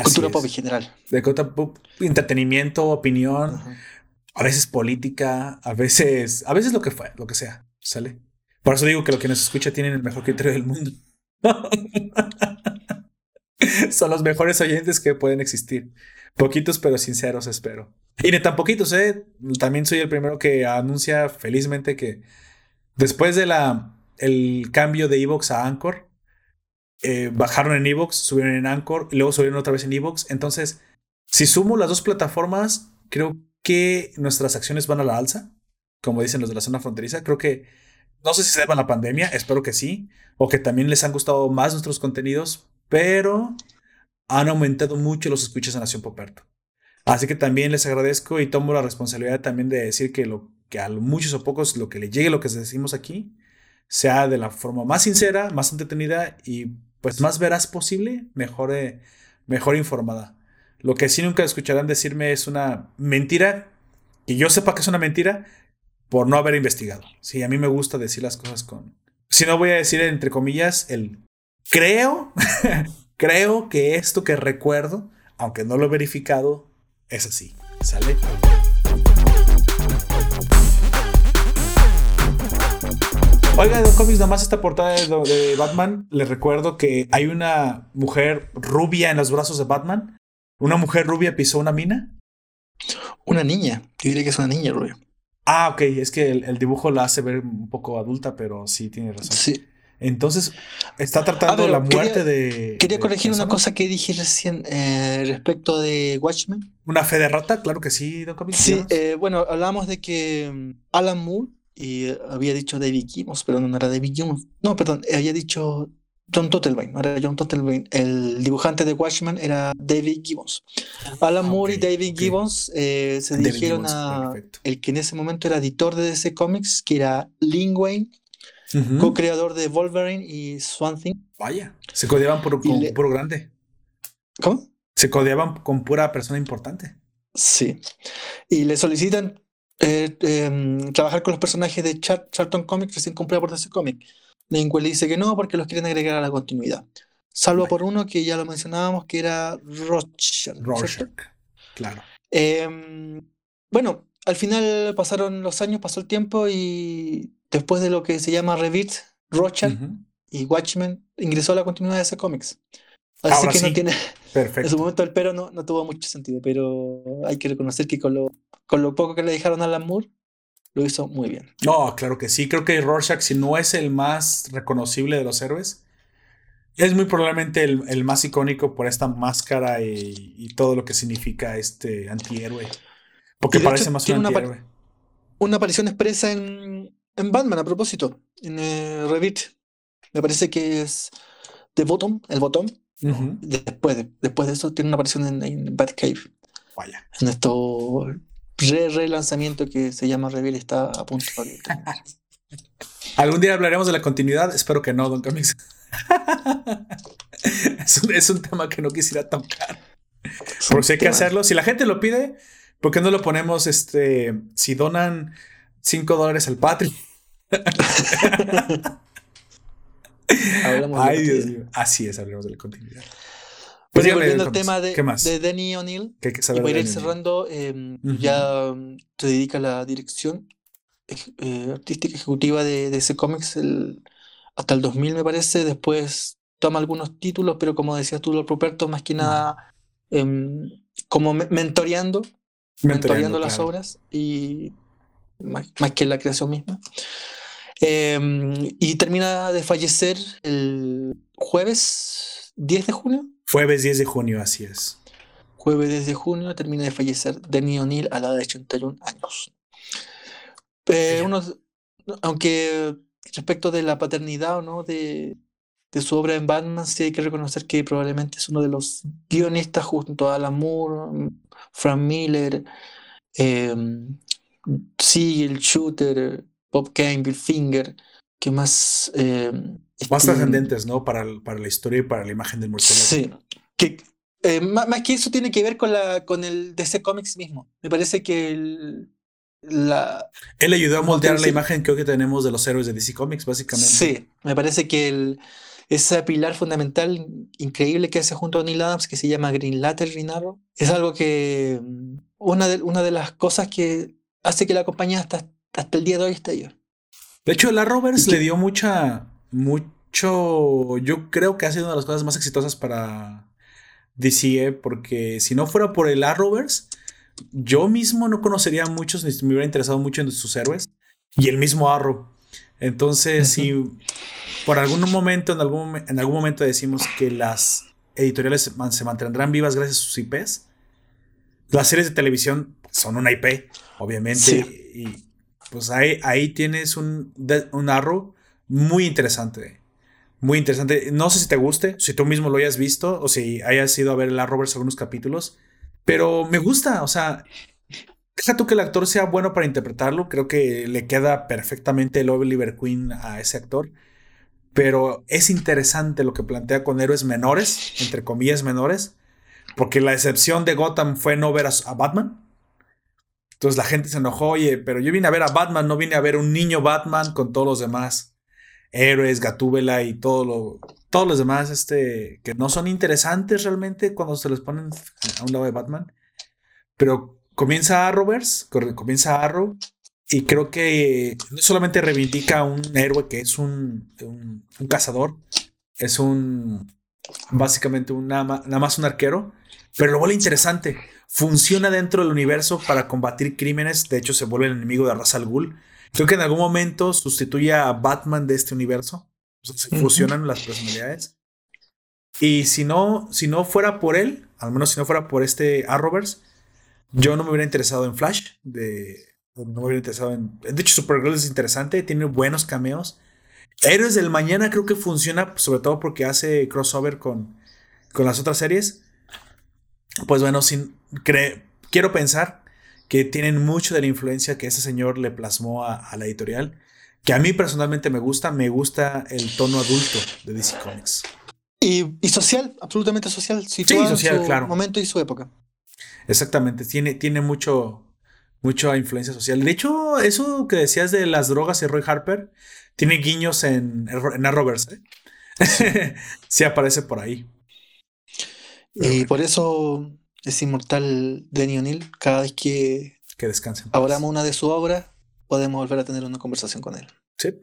cultura pop en general. De cultura pop, entretenimiento, opinión, a veces política, a veces, a veces lo que fue, lo que sea, ¿sale? Por eso digo que lo que nos escucha tienen el mejor criterio del mundo. [LAUGHS] [LAUGHS] Son los mejores oyentes que pueden existir. Poquitos pero sinceros, espero. Y ni tan poquitos, ¿eh? También soy el primero que anuncia felizmente que después de la el cambio de Evox a Anchor, eh, bajaron en Evox, subieron en Anchor y luego subieron otra vez en Evox. Entonces, si sumo las dos plataformas, creo que nuestras acciones van a la alza, como dicen los de la zona fronteriza. Creo que, no sé si se deba a la pandemia, espero que sí, o que también les han gustado más nuestros contenidos, pero han aumentado mucho los escuchas en Nación Poperto. Así que también les agradezco y tomo la responsabilidad también de decir que, lo, que a muchos o pocos lo que le llegue lo que decimos aquí sea de la forma más sincera, más entretenida y pues más veraz posible, mejor, mejor informada. Lo que sí nunca escucharán decirme es una mentira, y yo sepa que es una mentira, por no haber investigado. Sí, a mí me gusta decir las cosas con... Si no voy a decir entre comillas el creo, [LAUGHS] creo que esto que recuerdo, aunque no lo he verificado, es así. ¿Sale? Oiga, de cómics, nomás esta portada de, Batman, les recuerdo que hay una mujer rubia en los brazos de Batman. ¿Una mujer rubia pisó una mina? Una niña. Yo diría que es una niña rubia. Ah, ok. Es que el, dibujo la hace ver un poco adulta, pero sí tiene razón. Sí. Entonces, está tratando la muerte de. Quería corregir una cosa que dije recién eh, respecto de Watchmen. ¿Una fe de rata? Claro que sí, Don Sí, eh, bueno, hablábamos de que mm, Alan Moore y había dicho David Gibbons, pero no era David Gibbons. No, perdón, había dicho John Totelbain, era John Totelbain. El dibujante de Watchmen era David Gibbons. Alan Moore y David Gibbons eh, se dirigieron a el que en ese momento era editor de DC Comics, que era Lin Wayne, co-creador de Wolverine y Swamp Thing. Vaya, se codeaban por, con puro grande. ¿Cómo? Se codeaban con pura persona importante. Sí. Y le solicitan eh, em, trabajar con los personajes de Charlton Comics recién comprado por DC Comics. Lingüe le dice que no porque los quieren agregar a la continuidad. Salvo por uno que ya lo mencionábamos, que era Rorschach. Rorschach, claro. Em, bueno, al final pasaron los años, pasó el tiempo y después de lo que se llama Revit, Rorschach y Watchmen ingresó a la continuidad de ese cómics. Así que no tiene. Perfecto. En su momento el pero no, no tuvo mucho sentido, pero hay que reconocer que con lo, con lo poco que le dejaron a Alan Moore, lo hizo muy bien. No, claro que sí. Creo que Rorschach, si no es el más reconocible de los héroes, es muy probablemente el, más icónico por esta máscara y, todo lo que significa este antihéroe. Porque parece más un antihéroe. Una, aparición expresa en, en, Batman a propósito, en eh, Revit. Me parece que es The Bottom, el botón. después, de, después de eso tiene una aparición en, en Batcave. Vaya. En esto re lanzamiento que se llama Reveal está a punto de [LAUGHS] Algún día hablaremos de la continuidad, espero que no, Don Comics. [LAUGHS] es, un, tema que no quisiera tocar. Por si hay que hacerlo. Si la gente lo pide, ¿por qué no lo ponemos? Este, si donan 5 dólares al Patreon. [LAUGHS] Ay, Dios mío. Así es, hablemos de la continuidad. Pues volviendo al tema de, de Denny O'Neill, y para ir cerrando, em, ya mm, se dedica a la dirección eh, artística ejecutiva de, de ese cómics hasta el 2000 me parece, después toma algunos títulos, pero como decías tú, Lord Properto, más que nada em, como mentoreando, mentoreando, las obras y más, que la creación misma. Em, y termina de fallecer el jueves 10 de junio Jueves 10 de junio, así es. Jueves 10 de junio termina de fallecer Denny O'Neill a la edad de 81 años. Eh, aunque respecto de la paternidad o no de, de, su obra en Batman, sí hay que reconocer que probablemente es uno de los guionistas junto a Alan Moore, Frank Miller, eh, Siegel, Shooter, Bob Kane, Bill Finger, que más eh, más trascendentes, ¿no? Para, para, la historia y para la imagen del murciélago. Sí. Que, eh, más, que eso tiene que ver con, la, con el DC Comics mismo. Me parece que el, la... Él ayudó a moldear la imagen que hoy tenemos de los héroes de DC Comics, básicamente. Sí, me parece que el, ese pilar fundamental increíble que hace junto a Neil Adams, que se llama Green Lantern Green Arrow, es algo que... Mm, una de, una de las cosas que hace que la compañía hasta, hasta el día de hoy esté yo. De hecho, la Roberts le dio mucha, mucho, yo creo que ha sido una de las cosas más exitosas para DC, porque si no fuera por el Arrowverse, yo mismo no conocería a muchos, ni me hubiera interesado mucho en sus héroes, y el mismo Arrow. Entonces, si por algún momento, en algún, en algún momento decimos que las editoriales se mantendrán vivas gracias a sus IPs, las series de televisión son una IP, obviamente. Y pues ahí, ahí tienes un, un Arrow muy interesante. Muy interesante. No sé si te guste, si tú mismo lo hayas visto o si hayas ido a ver el Arrowverse algunos capítulos, pero me gusta, o sea, deja tú que el actor sea bueno para interpretarlo, creo que le queda perfectamente el Oliver Queen a ese actor, pero es interesante lo que plantea con héroes menores, entre comillas menores, porque la excepción de Gotham fue no ver a, Batman. Entonces la gente se enojó, oye, pero yo vine a ver a Batman, no vine a ver un niño Batman con todos los demás héroes, Gatúbela y todo lo, todos los demás este, que no son interesantes realmente cuando se los ponen a un lado de Batman. Pero comienza Arrowverse, comienza Arrow y creo que no solamente reivindica a un héroe que es un, un, cazador, es un básicamente un, nada, más, un arquero, pero lo vuelve interesante. Funciona dentro del universo para combatir crímenes, de hecho se vuelve el enemigo de Ra's al Ghul Creo que en algún momento sustituye a Batman de este universo. se fusionan las personalidades. Y si no, si no fuera por él, al menos si no fuera por este Arrowverse, yo no me hubiera interesado en Flash. De, no me hubiera interesado en. De hecho, Supergirl es interesante, tiene buenos cameos. Héroes del Mañana creo que funciona, sobre todo porque hace crossover con, con las otras series. Pues bueno, sin, quiero pensar que tienen mucho de la influencia que ese señor le plasmó a, la editorial, que a mí personalmente me gusta, me gusta el tono adulto de DC Comics. Y, social, absolutamente social, sí, social, su claro. momento y su época. Exactamente, tiene, tiene mucho, mucha influencia social. De hecho, eso que decías de las drogas y Roy Harper, tiene guiños en, en Arrowverse. ¿eh? sí [LAUGHS] aparece por ahí. Y por eso es inmortal Denny O'Neill. Cada vez que, que descansen. abramos una de sus obras, podemos volver a tener una conversación con él. Sí,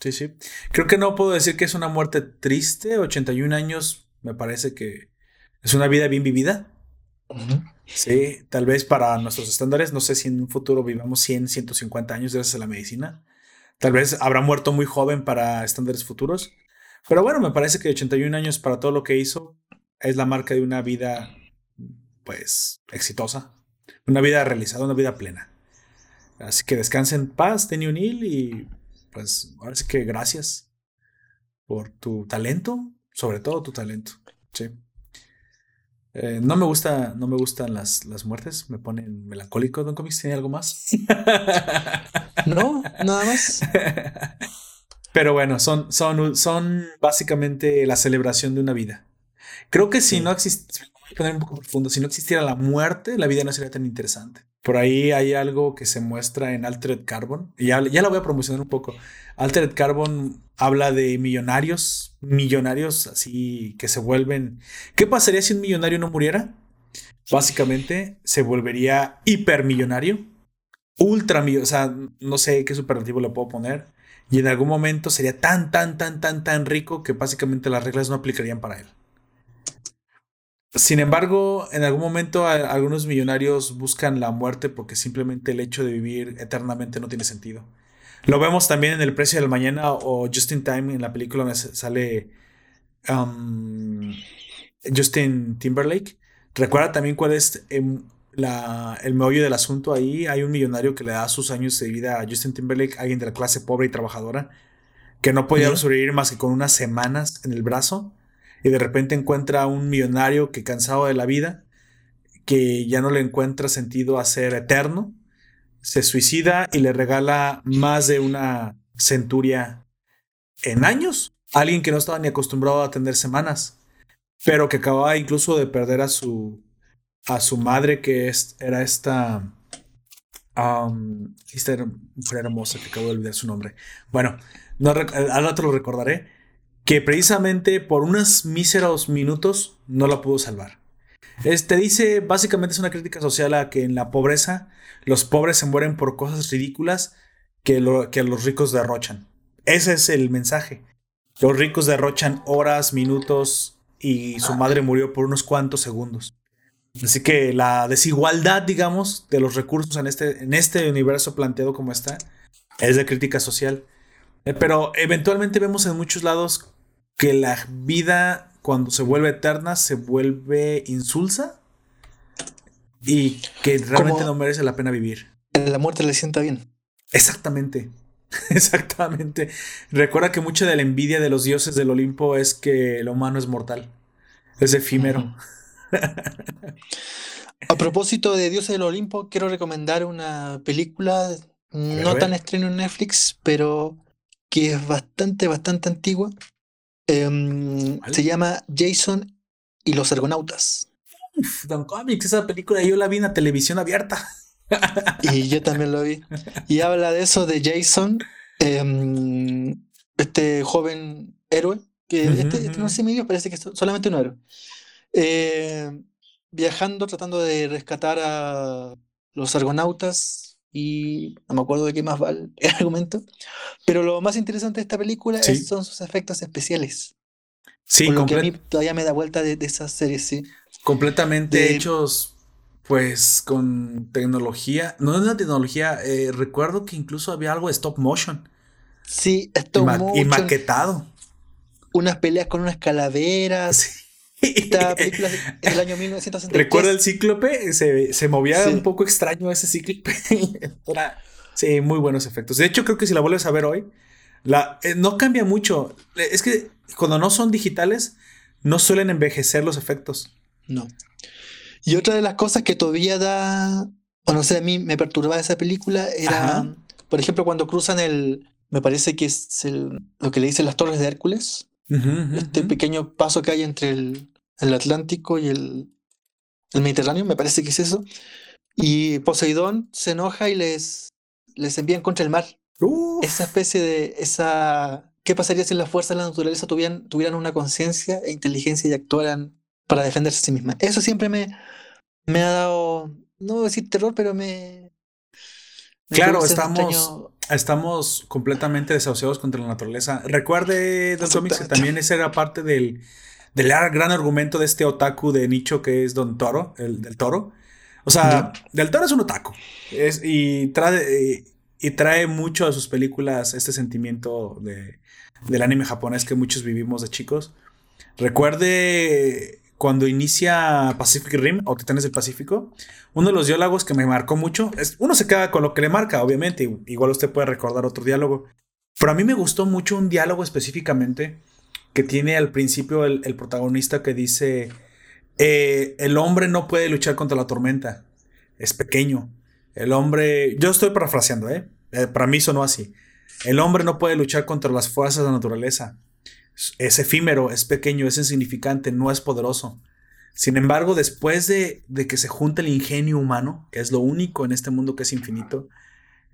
sí, sí. Creo que no puedo decir que es una muerte triste. 81 años me parece que es una vida bien vivida. Sí, tal vez para nuestros estándares, no sé si en un futuro vivamos 100, 150 años gracias a la medicina. Tal vez habrá muerto muy joven para estándares futuros. Pero bueno, me parece que 81 años para todo lo que hizo es la marca de una vida pues, exitosa. Una vida realizada, una vida plena. Así que descansa en paz, Tenny O'Neill, y pues ahora sí que gracias por tu talento, sobre todo tu talento. Sí. Eh, no me gusta, no me gustan las, las muertes, me ponen melancólico. Don Comics tiene algo más. [LAUGHS] no, nada más. [LAUGHS] Pero bueno, son, son, son básicamente la celebración de una vida. Creo que si no existe, poner un poco profundo. Si no existiera la muerte, la vida no sería tan interesante. Por ahí hay algo que se muestra en Altered Carbon. Y ya, ya la voy a promocionar un poco. Altered Carbon habla de millonarios, millonarios así que se vuelven. ¿Qué pasaría si un millonario no muriera? Básicamente se volvería hipermillonario, ultra o sea, no sé qué superlativo le puedo poner. Y en algún momento sería tan, tan, tan, tan, tan rico que básicamente las reglas no aplicarían para él. Sin embargo, en algún momento algunos millonarios buscan la muerte porque simplemente el hecho de vivir eternamente no tiene sentido. Lo vemos también en El precio del mañana o Just in Time en la película donde sale um, Justin Timberlake. Recuerda también cuál es em, el meollo del asunto ahí. Hay un millonario que le da sus años de vida a Justin Timberlake, alguien de la clase pobre y trabajadora, que no podía sobrevivir más que con unas semanas en el brazo y de repente encuentra a un millonario que cansado de la vida, que ya no le encuentra sentido a ser eterno, se suicida y le regala más de una centuria en años. Alguien que no estaba ni acostumbrado a atender semanas, pero que acababa incluso de perder a su, a su madre, que es, era esta, esta mujer hermosa, que acabo de olvidar su nombre. Bueno, no, al rato lo recordaré que precisamente por unos míseros minutos no la pudo salvar. Este dice, básicamente es una crítica social a que en la pobreza los pobres se mueren por cosas ridículas que, lo, que los ricos derrochan. Ese es el mensaje. Los ricos derrochan horas, minutos y su madre murió por unos cuantos segundos. Así que la desigualdad, digamos, de los recursos en este, en este universo planteado como está, es de crítica social. Eh, pero eventualmente vemos en muchos lados que la vida cuando se vuelve eterna se vuelve insulsa. Y que realmente no merece la pena vivir. La muerte le sienta bien. Exactamente. [LAUGHS] Exactamente. Recuerda que mucha de la envidia de los dioses del Olimpo es que el humano es mortal. Es efímero. A propósito de Dioses del Olimpo, quiero recomendar una película no tan estreno en Netflix, pero que es bastante, bastante antigua. Em, se llama Jason y los Argonautas. Don Comics, esa película yo la vi en la televisión abierta. y yo también lo vi. Y habla de eso de Jason, em, este joven héroe, que este, este, no sé medio, parece que es solamente un héroe. Eh, viajando, tratando de rescatar a los argonautas y no me acuerdo de qué más va el, [LAUGHS] argumento. Pero lo más interesante de esta película son sus efectos especiales. Sí, lo que a mí todavía me da vuelta de, de esas series, sí. Completamente hechos, pues, con tecnología. No es una tecnología, eh, recuerdo que incluso había algo de stop motion. Sí, stop motion. Y maquetado. Unas peleas con unas calaveras. Sí. Esta [LAUGHS] película del año 1963. ¿Recuerda el cíclope? Se, movía un poco extraño ese cíclope. [LAUGHS] sí, muy buenos efectos. De hecho, creo que si la vuelves a ver hoy, la, eh, no cambia mucho. Es que cuando no son digitales, no suelen envejecer los efectos. No. Y otra de las cosas que todavía da, o no sé, a mí me perturbaba esa película era, por ejemplo, cuando cruzan el, me parece que es el, lo que le dicen las torres de Hércules, este pequeño paso que hay entre el, el Atlántico y el, el, Mediterráneo, me parece que es eso. Y Poseidón se enoja y les, les envían contra el mar. Esa especie de. esa ¿Qué pasaría si las fuerzas de la naturaleza tuvieran, tuvieran una conciencia e inteligencia y actuaran para defenderse a sí mismas? Eso siempre me, me ha dado. No voy a decir terror, pero me. claro, estamos, estamos completamente desahuciados contra la naturaleza. Recuerde, Don Comics, que también ese era parte del del gran argumento de este otaku de nicho que es Don Toro, el del toro. O sea, Del Toro es un otaku. Es, y, trae, y, trae mucho a sus películas este sentimiento de, del anime japonés que muchos vivimos de chicos. Recuerde cuando inicia Pacific Rim o Titanes del Pacífico, uno de los diálogos que me marcó mucho, es, uno se queda con lo que le marca, obviamente, igual usted puede recordar otro diálogo, pero a mí me gustó mucho un diálogo específicamente que tiene al principio el, protagonista que dice, eh, el hombre no puede luchar contra la tormenta, es pequeño. El hombre, yo estoy parafraseando, ¿eh? ¿eh? Para mí sonó así. El hombre no puede luchar contra las fuerzas de la naturaleza. Es efímero, es pequeño, es insignificante, no es poderoso. Sin embargo, después de, de, que se junta el ingenio humano, que es lo único en este mundo que es infinito,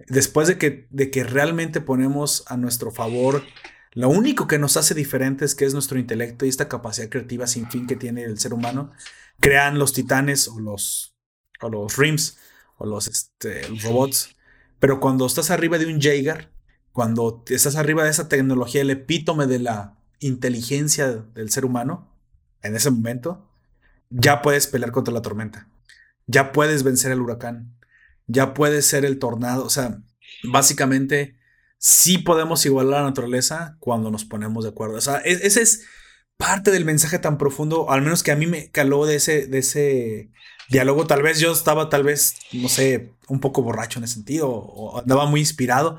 después de que, de que realmente ponemos a nuestro favor lo único que nos hace diferentes, que es nuestro intelecto y esta capacidad creativa sin fin que tiene el ser humano, crean los titanes o los, o los rims o los, este, robots. Pero cuando estás arriba de un Jaeger, cuando estás arriba de esa tecnología, el epítome de la inteligencia del ser humano, en ese momento, ya puedes pelear contra la tormenta. Ya puedes vencer el huracán. Ya puedes ser el tornado. O sea, básicamente sí podemos igualar a la naturaleza cuando nos ponemos de acuerdo. O sea, e-, ese es parte del mensaje tan profundo, al menos que a mí me caló de ese, de ese diálogo. Tal vez yo estaba, tal vez, no sé, un poco borracho en ese sentido, o andaba muy inspirado,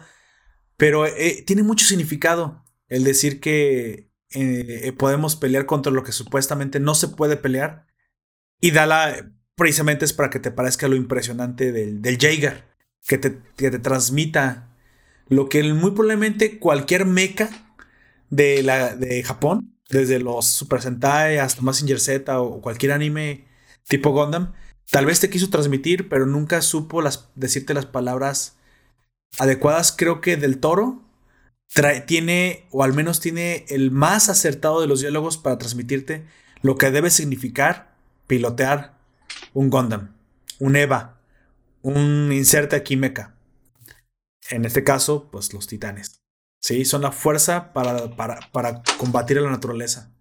pero eh, tiene mucho significado el decir que eh, podemos pelear contra lo que supuestamente no se puede pelear. Y Dala precisamente es para que te parezca lo impresionante del, del Jaeger, que te, que te transmita lo que muy probablemente cualquier mecha de, la, de Japón, desde los Super Sentai hasta Massinger Z o cualquier anime tipo Gundam, tal vez te quiso transmitir, pero nunca supo las, decirte las palabras adecuadas. Creo que Del Toro tiene, o al menos tiene el más acertado de los diálogos para transmitirte lo que debe significar pilotear un Gundam, un Eva, un inserte aquí mecha en este caso, pues los titanes. Sí, son la fuerza para, para, para combatir a la naturaleza.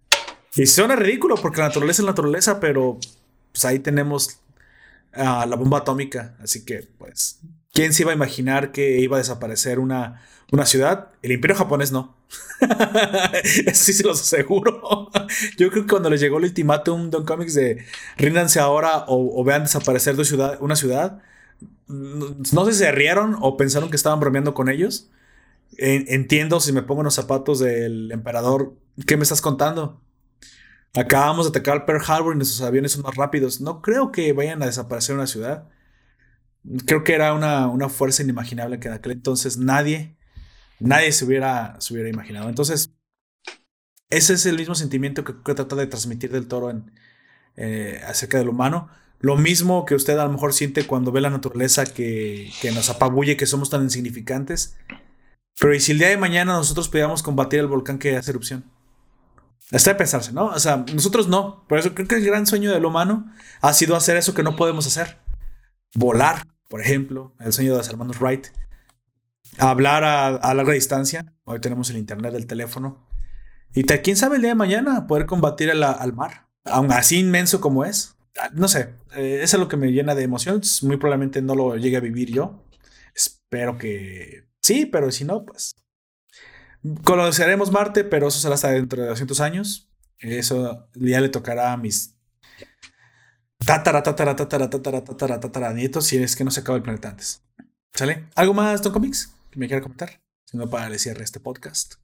Y suena ridículo porque la naturaleza es la naturaleza, pero pues ahí tenemos la bomba atómica. Así que, pues, ¿quién se iba a imaginar que iba a desaparecer una, una ciudad? El imperio japonés no. [LAUGHS] Eso sí se los aseguro. Yo creo que cuando les llegó el ultimátum Don Comics de ríndanse ahora o, vean desaparecer de ciudad, una ciudad, no sé si se rieron o pensaron que estaban bromeando con ellos. Entiendo si me pongo en los zapatos del emperador, ¿qué me estás contando? Acabamos de atacar Pearl Harbor y nuestros aviones son más rápidos. No creo que vayan a desaparecer una ciudad. Creo que era una, una fuerza inimaginable que en aquel entonces nadie, nadie se hubiera, se hubiera imaginado. Entonces, ese es el mismo sentimiento que, que trata de transmitir del toro en, eh, acerca del humano. Lo mismo que usted a lo mejor siente cuando ve la naturaleza que, que nos apabulle, que somos tan insignificantes. Pero ¿y si el día de mañana nosotros pudiéramos combatir el volcán que hace erupción? Está de pensarse, ¿no? O sea, nosotros no. Por eso creo que el gran sueño del humano ha sido hacer eso que no podemos hacer. Volar, por ejemplo, el sueño de los hermanos Wright. Hablar a, larga distancia. Hoy tenemos el internet del teléfono. Y quién sabe el día de mañana poder combatir al mar. Aún así inmenso como es. No sé, eh, eso es lo que me llena de emoción. Muy probablemente no lo llegue a vivir yo. Espero que sí, pero si no, pues Conoceremos Marte, pero eso será hasta dentro de 200 años. Eso ya le tocará a mis tatara, tatara, tatara, tatara, tatara, tatara nietos si es que no se acaba el planeta antes. ¿Sale? ¿Algo más, Don Comics, que me quiera comentar? Si no, para el cierre este podcast.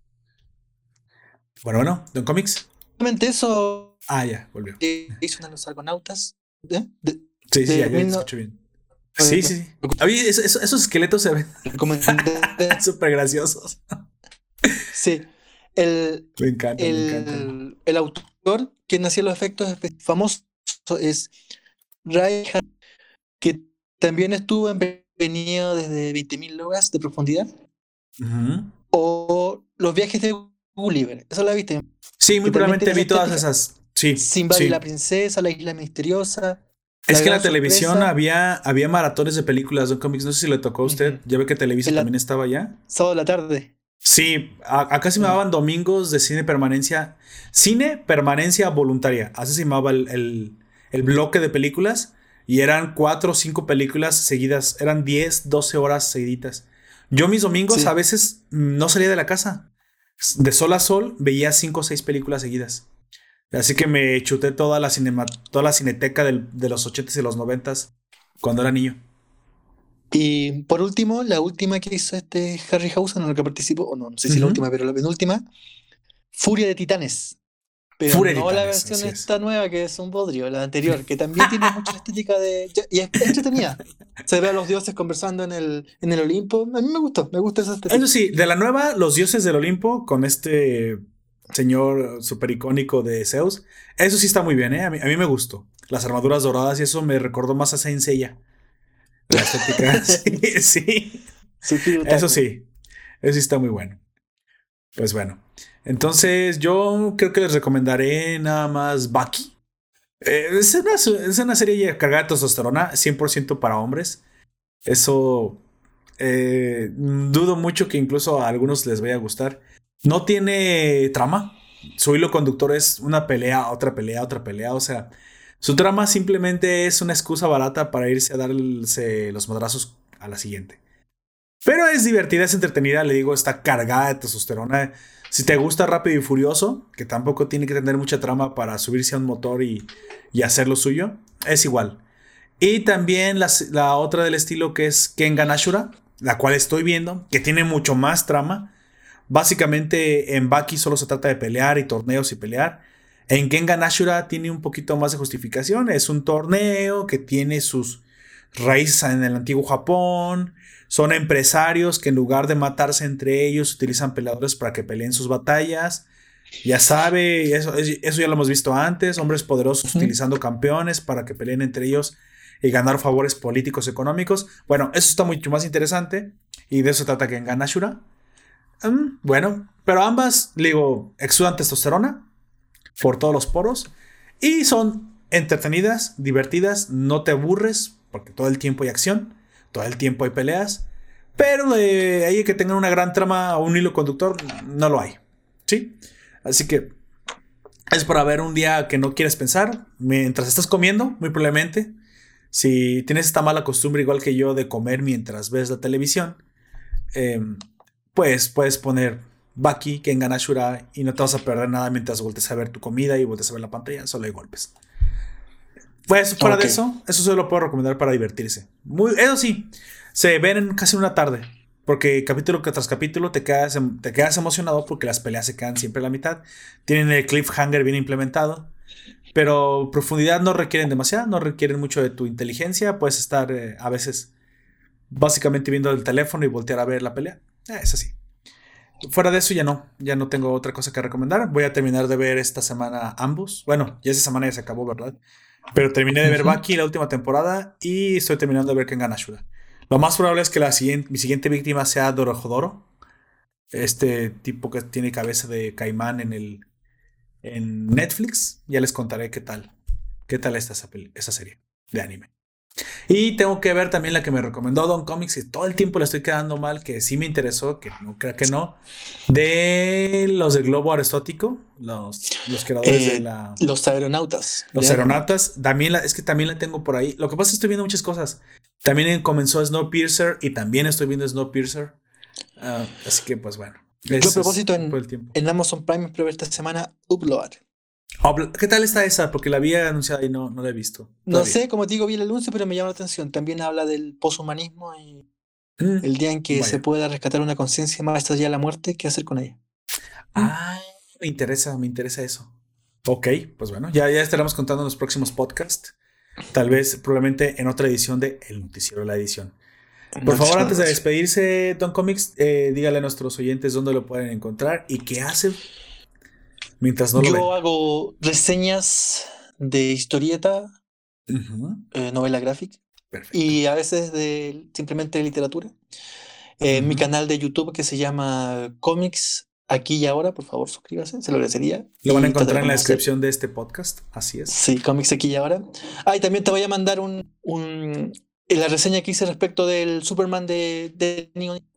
Bueno, bueno, Don Comics. Solamente eso. Ah, ya, volvió. Hizo uno de los argonautas. ¿eh? sí, sí, ya, ya escucho bien. Sí, sí, sí. esos, esos esqueletos se ven [LAUGHS] súper [LAUGHS] graciosos. Sí. El, el, autor que hacía los efectos famosos es Ray que también estuvo en venía desde 20.000 logas de profundidad. O Los viajes de Gulliver. ¿Eso la viste? Sí, muy probablemente vi todas esas. Sí. Simba y la princesa, La isla misteriosa. Es que en la televisión había, había maratones de películas de cómics. No sé si le tocó a usted. Ya ve que Televisa también estaba allá. Sábado de la tarde. Sí, acá se llamaban domingos de cine permanencia. Cine permanencia voluntaria. Así se llamaba el, bloque de películas. Y eran cuatro o cinco películas seguidas. Eran 10, 12 horas seguiditas. Yo mis domingos a veces no salía de la casa. De sol a sol veía cinco o seis películas seguidas. Así que me chuté toda la, cinema, toda la cineteca de los 80s y los 90s cuando era niño. Y por último, la última que hizo este Harryhausen en la que participó, o no, no sé si la última, pero la penúltima, Furia de Titanes. Pero no la versión esta nueva que es un bodrio, la anterior, que también tiene mucha estética de. Y es entretenida. Se ve a los dioses conversando en el, en el Olimpo. A mí me gustó, me gusta esa estética. Eso sí, de la nueva, los dioses del Olimpo, con este señor super icónico de Zeus, eso sí está muy bien, ¿eh? A mí, a mí me gustó. Las armaduras doradas y eso me recordó más a Saint Seiya. La estética. [LAUGHS] sí, sí. Eso sí. Eso sí está muy bueno. Pues bueno. Entonces, yo creo que les recomendaré nada más Bucky. Eh, es, una, es, una, serie cargada de testosterona, 100% para hombres. Eso eh, dudo mucho que incluso a algunos les vaya a gustar. No tiene trama. Su hilo conductor es una pelea, otra pelea, otra pelea. O sea, su trama simplemente es una excusa barata para irse a darse los madrazos a la siguiente. Pero es divertida, es entretenida, le digo, está cargada de testosterona. Si te gusta Rápido y Furioso, que tampoco tiene que tener mucha trama para subirse a un motor y, hacer lo suyo, es igual. Y también la, la, otra del estilo que es Kengan Ashura, la cual estoy viendo, que tiene mucho más trama. Básicamente en Baki solo se trata de pelear y torneos y pelear. En Gengan Ashura tiene un poquito más de justificación. Es un torneo que tiene sus raíces en el antiguo Japón. Son empresarios que en lugar de matarse entre ellos utilizan peleadores para que peleen sus batallas. Ya sabe, eso, eso ya lo hemos visto antes. Hombres poderosos utilizando campeones para que peleen entre ellos y ganar favores políticos económicos. Bueno, eso está mucho más interesante. Y de eso trata Gengan Ashura. Mm, bueno, pero ambas, digo, exudan testosterona por todos los poros. Y son entretenidas, divertidas, no te aburres, porque todo el tiempo hay acción, todo el tiempo hay peleas. Pero de ahí que tengan una gran trama o un hilo conductor, no lo hay. ¿Sí? Así que es para ver un día que no quieres pensar, mientras estás comiendo, muy probablemente. Si tienes esta mala costumbre, igual que yo, de comer mientras ves la televisión, em, pues puedes poner Baki, Kengan Ashura y no te vas a perder nada mientras voltees a ver tu comida y voltees a ver la pantalla, solo hay golpes. Pues fuera de eso, eso se lo puedo recomendar para divertirse. Muy, eso sí, se ven en casi una tarde. Porque capítulo tras capítulo te quedas, em, te quedas emocionado porque las peleas se quedan siempre a la mitad. Tienen el cliffhanger bien implementado. Pero profundidad no requieren demasiado, no requieren mucho de tu inteligencia. Puedes estar eh, a veces básicamente viendo el teléfono y voltear a ver la pelea. Eh, es así. Fuera de eso ya no, ya no tengo otra cosa que recomendar. Voy a terminar de ver esta semana ambos. Bueno, ya esa semana ya se acabó, ¿verdad? Pero terminé de ver Baki la última temporada y estoy terminando de ver Kengan Ashura. Lo más probable es que la siguiente, mi siguiente víctima sea Dorohodoro. Este tipo que tiene cabeza de caimán en el en Netflix. Ya les contaré qué tal. Qué tal está esa, esa serie de anime. Y tengo que ver también la que me recomendó Don Comics, y todo el tiempo le estoy quedando mal, que sí me interesó, que no creo que no, de los del globo aristótico, los, los creadores de Eh, la... Los aeronautas. Los de- aeronautas, también la, es que también la tengo por ahí. Lo que pasa es que estoy viendo muchas cosas. También comenzó Snowpiercer y también estoy viendo Snowpiercer. Ah, así que, pues bueno. Yo a propósito en Amazon Prime probé esta semana Upload. ¿Qué tal está esa? Porque la había anunciada y no, no la he visto. No sé, como te digo, vi el anuncio, pero me llama la atención. También habla del poshumanismo y Mm. el día en que Vaya. se pueda rescatar una conciencia más allá de la muerte, ¿qué hacer con ella? Ah, me interesa, me interesa eso. Ok, pues bueno, ya, ya estaremos contando en los próximos podcasts. Tal vez, probablemente en otra edición de El Noticiero de la Edición. Por favor, antes de despedirse, Don Comics, eh, dígale a nuestros oyentes dónde lo pueden encontrar y qué hace mientras no lo Yo hago reseñas de historieta. Ujú, eh, novela gráfica y a veces de simplemente de literatura. Eh, Mi canal de YouTube que se llama Comics Aquí y Ahora, por favor, suscríbase, se lo agradecería. Lo van a encontrar en la de- descripción de este podcast. Así es. Sí, Comics Aquí y Ahora. Ah, y también te voy a mandar un, un- en la reseña que hice respecto del Superman de, de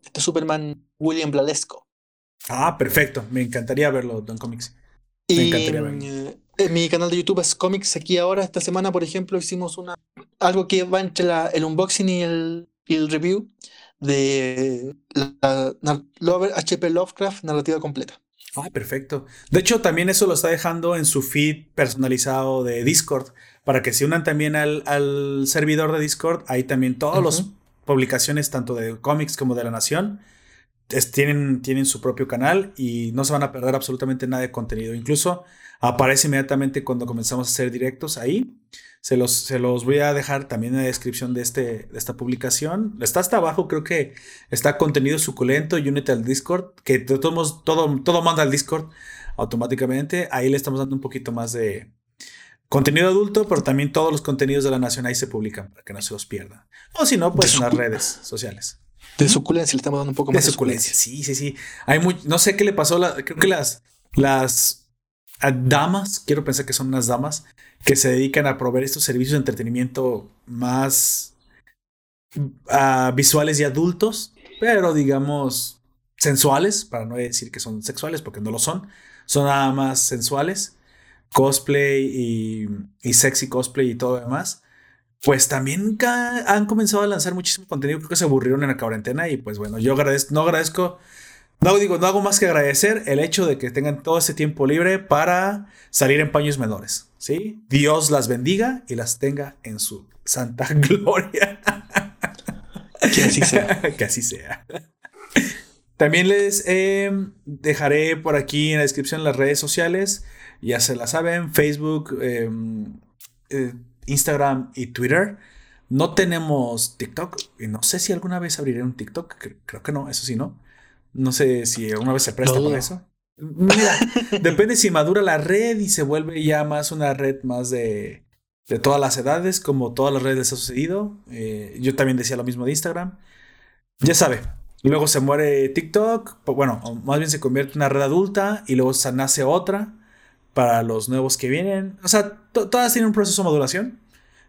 este Superman William Bladesco. Ah, perfecto. Me encantaría verlo, Don Comics. Me encantaría verlo. eh, en mi canal de YouTube es Comics Aquí Ahora. Esta semana, por ejemplo, hicimos una algo que va entre la- el unboxing y el, y el review de la, la- Lover- HP Lovecraft narrativa completa. Ah, perfecto. De hecho, también eso lo está dejando en su feed personalizado de Discord para que se unan también al, al servidor de Discord. Ahí también todas las publicaciones, tanto de cómics como de la Nación, tienen, tienen su propio canal y no se van a perder absolutamente nada de contenido. Incluso aparece inmediatamente cuando comenzamos a hacer directos ahí. Se los, se los voy a dejar también en la descripción de, este, de esta publicación. Está hasta abajo, creo que está contenido suculento y únete al Discord, que modos, todo, todo manda al Discord automáticamente. Ahí le estamos dando un poquito más de contenido adulto, pero también todos los contenidos de la nación ahí se publican para que no se los pierdan. O si no, pues en las redes sociales. De suculencia, le estamos dando un poco más de suculencia, sí, sí, sí. Hay muy, no sé qué le pasó, la- creo que las, las damas, quiero pensar que son unas damas, que se dedican a proveer estos servicios de entretenimiento más visuales y adultos, pero digamos sensuales, para no decir que son sexuales, porque no lo son, son nada más sensuales, cosplay y, y sexy cosplay y todo lo demás. Pues también han comenzado a lanzar muchísimo contenido, creo que se aburrieron en la cuarentena y pues bueno, yo agradezco, no agradezco, no digo, no hago más que agradecer el hecho de que tengan todo ese tiempo libre para salir en paños menores, ¿sí? Dios las bendiga y las tenga en su santa [LAUGHS] gloria. Que así sea. [LAUGHS] que así sea. También les eh, dejaré por aquí en la descripción las redes sociales. Ya se la saben, Facebook, eh, eh, Instagram y Twitter. No tenemos TikTok. Y no sé si alguna vez abriré un TikTok. Cre- Creo que no, eso sí, ¿no? No sé si alguna vez se presta Lo para eso. Mira, [LAUGHS] depende si madura la red y se vuelve ya más una red más de, de todas las edades, como todas las redes les ha sucedido. Eh, yo también decía lo mismo de Instagram. Ya sabe, luego se muere TikTok, pues bueno, más bien se convierte en una red adulta y luego se nace otra para los nuevos que vienen. O sea, to- todas tienen un proceso de maduración.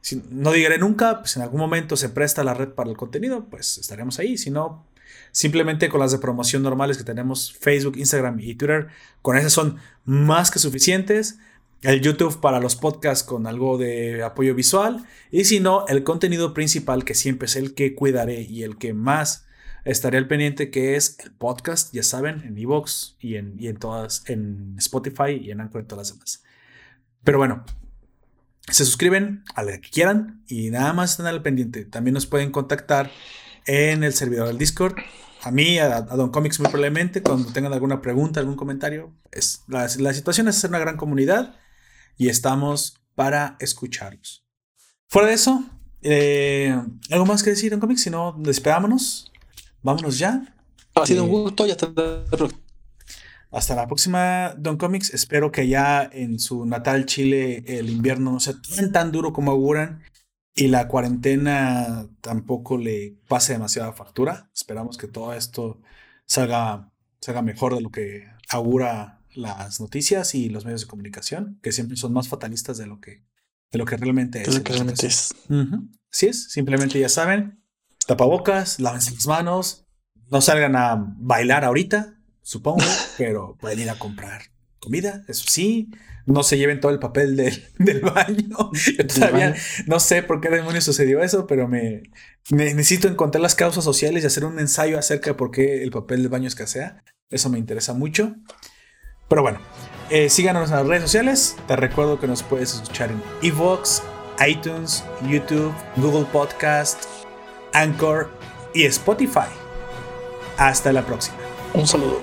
Si, no digaré nunca, pues en algún momento se presta la red para el contenido, pues estaremos ahí. Si no, simplemente con las de promoción normales que tenemos, Facebook, Instagram y Twitter, con esas son más que suficientes. El YouTube para los podcasts con algo de apoyo visual. Y si no, el contenido principal, que siempre es el que cuidaré y el que más estaré al pendiente que es el podcast, ya saben, en Evox y en, y en todas, en Spotify y en Anchor y todas las demás. Pero bueno, se suscriben a la que quieran y nada más están al pendiente. También nos pueden contactar en el servidor del Discord. A mí, a, Don Comics muy probablemente, cuando tengan alguna pregunta, algún comentario. Es, la, la situación es ser una gran comunidad y estamos para escucharlos. Fuera de eso, eh, ¿algo más que decir, Don Comics? Si no, despedámonos. Vámonos ya. Ha sido un gusto y hasta la próxima. Hasta la próxima, Don Comics. Espero que ya en su natal Chile el invierno no sea tan, tan duro como auguran y la cuarentena tampoco le pase demasiada factura. Esperamos que todo esto salga, salga mejor de lo que augura las noticias y los medios de comunicación, que siempre son más fatalistas de lo que, de lo que realmente es. lo que realmente es. Así es, simplemente ya saben, tapabocas, lávense las manos, no salgan a bailar ahorita, supongo, [LAUGHS] pero pueden ir a comprar comida, eso sí. No se lleven todo el papel del, [LAUGHS] baño. [LAUGHS] Yo todavía no sé por qué demonios sucedió eso, pero me, necesito encontrar las causas sociales y hacer un ensayo acerca de por qué el papel del baño escasea. Eso me interesa mucho. Pero bueno, eh, síganos en las redes sociales. Te recuerdo que nos puedes escuchar en Evox, iTunes, YouTube, Google Podcast, Anchor y Spotify. Hasta la próxima. Un saludo.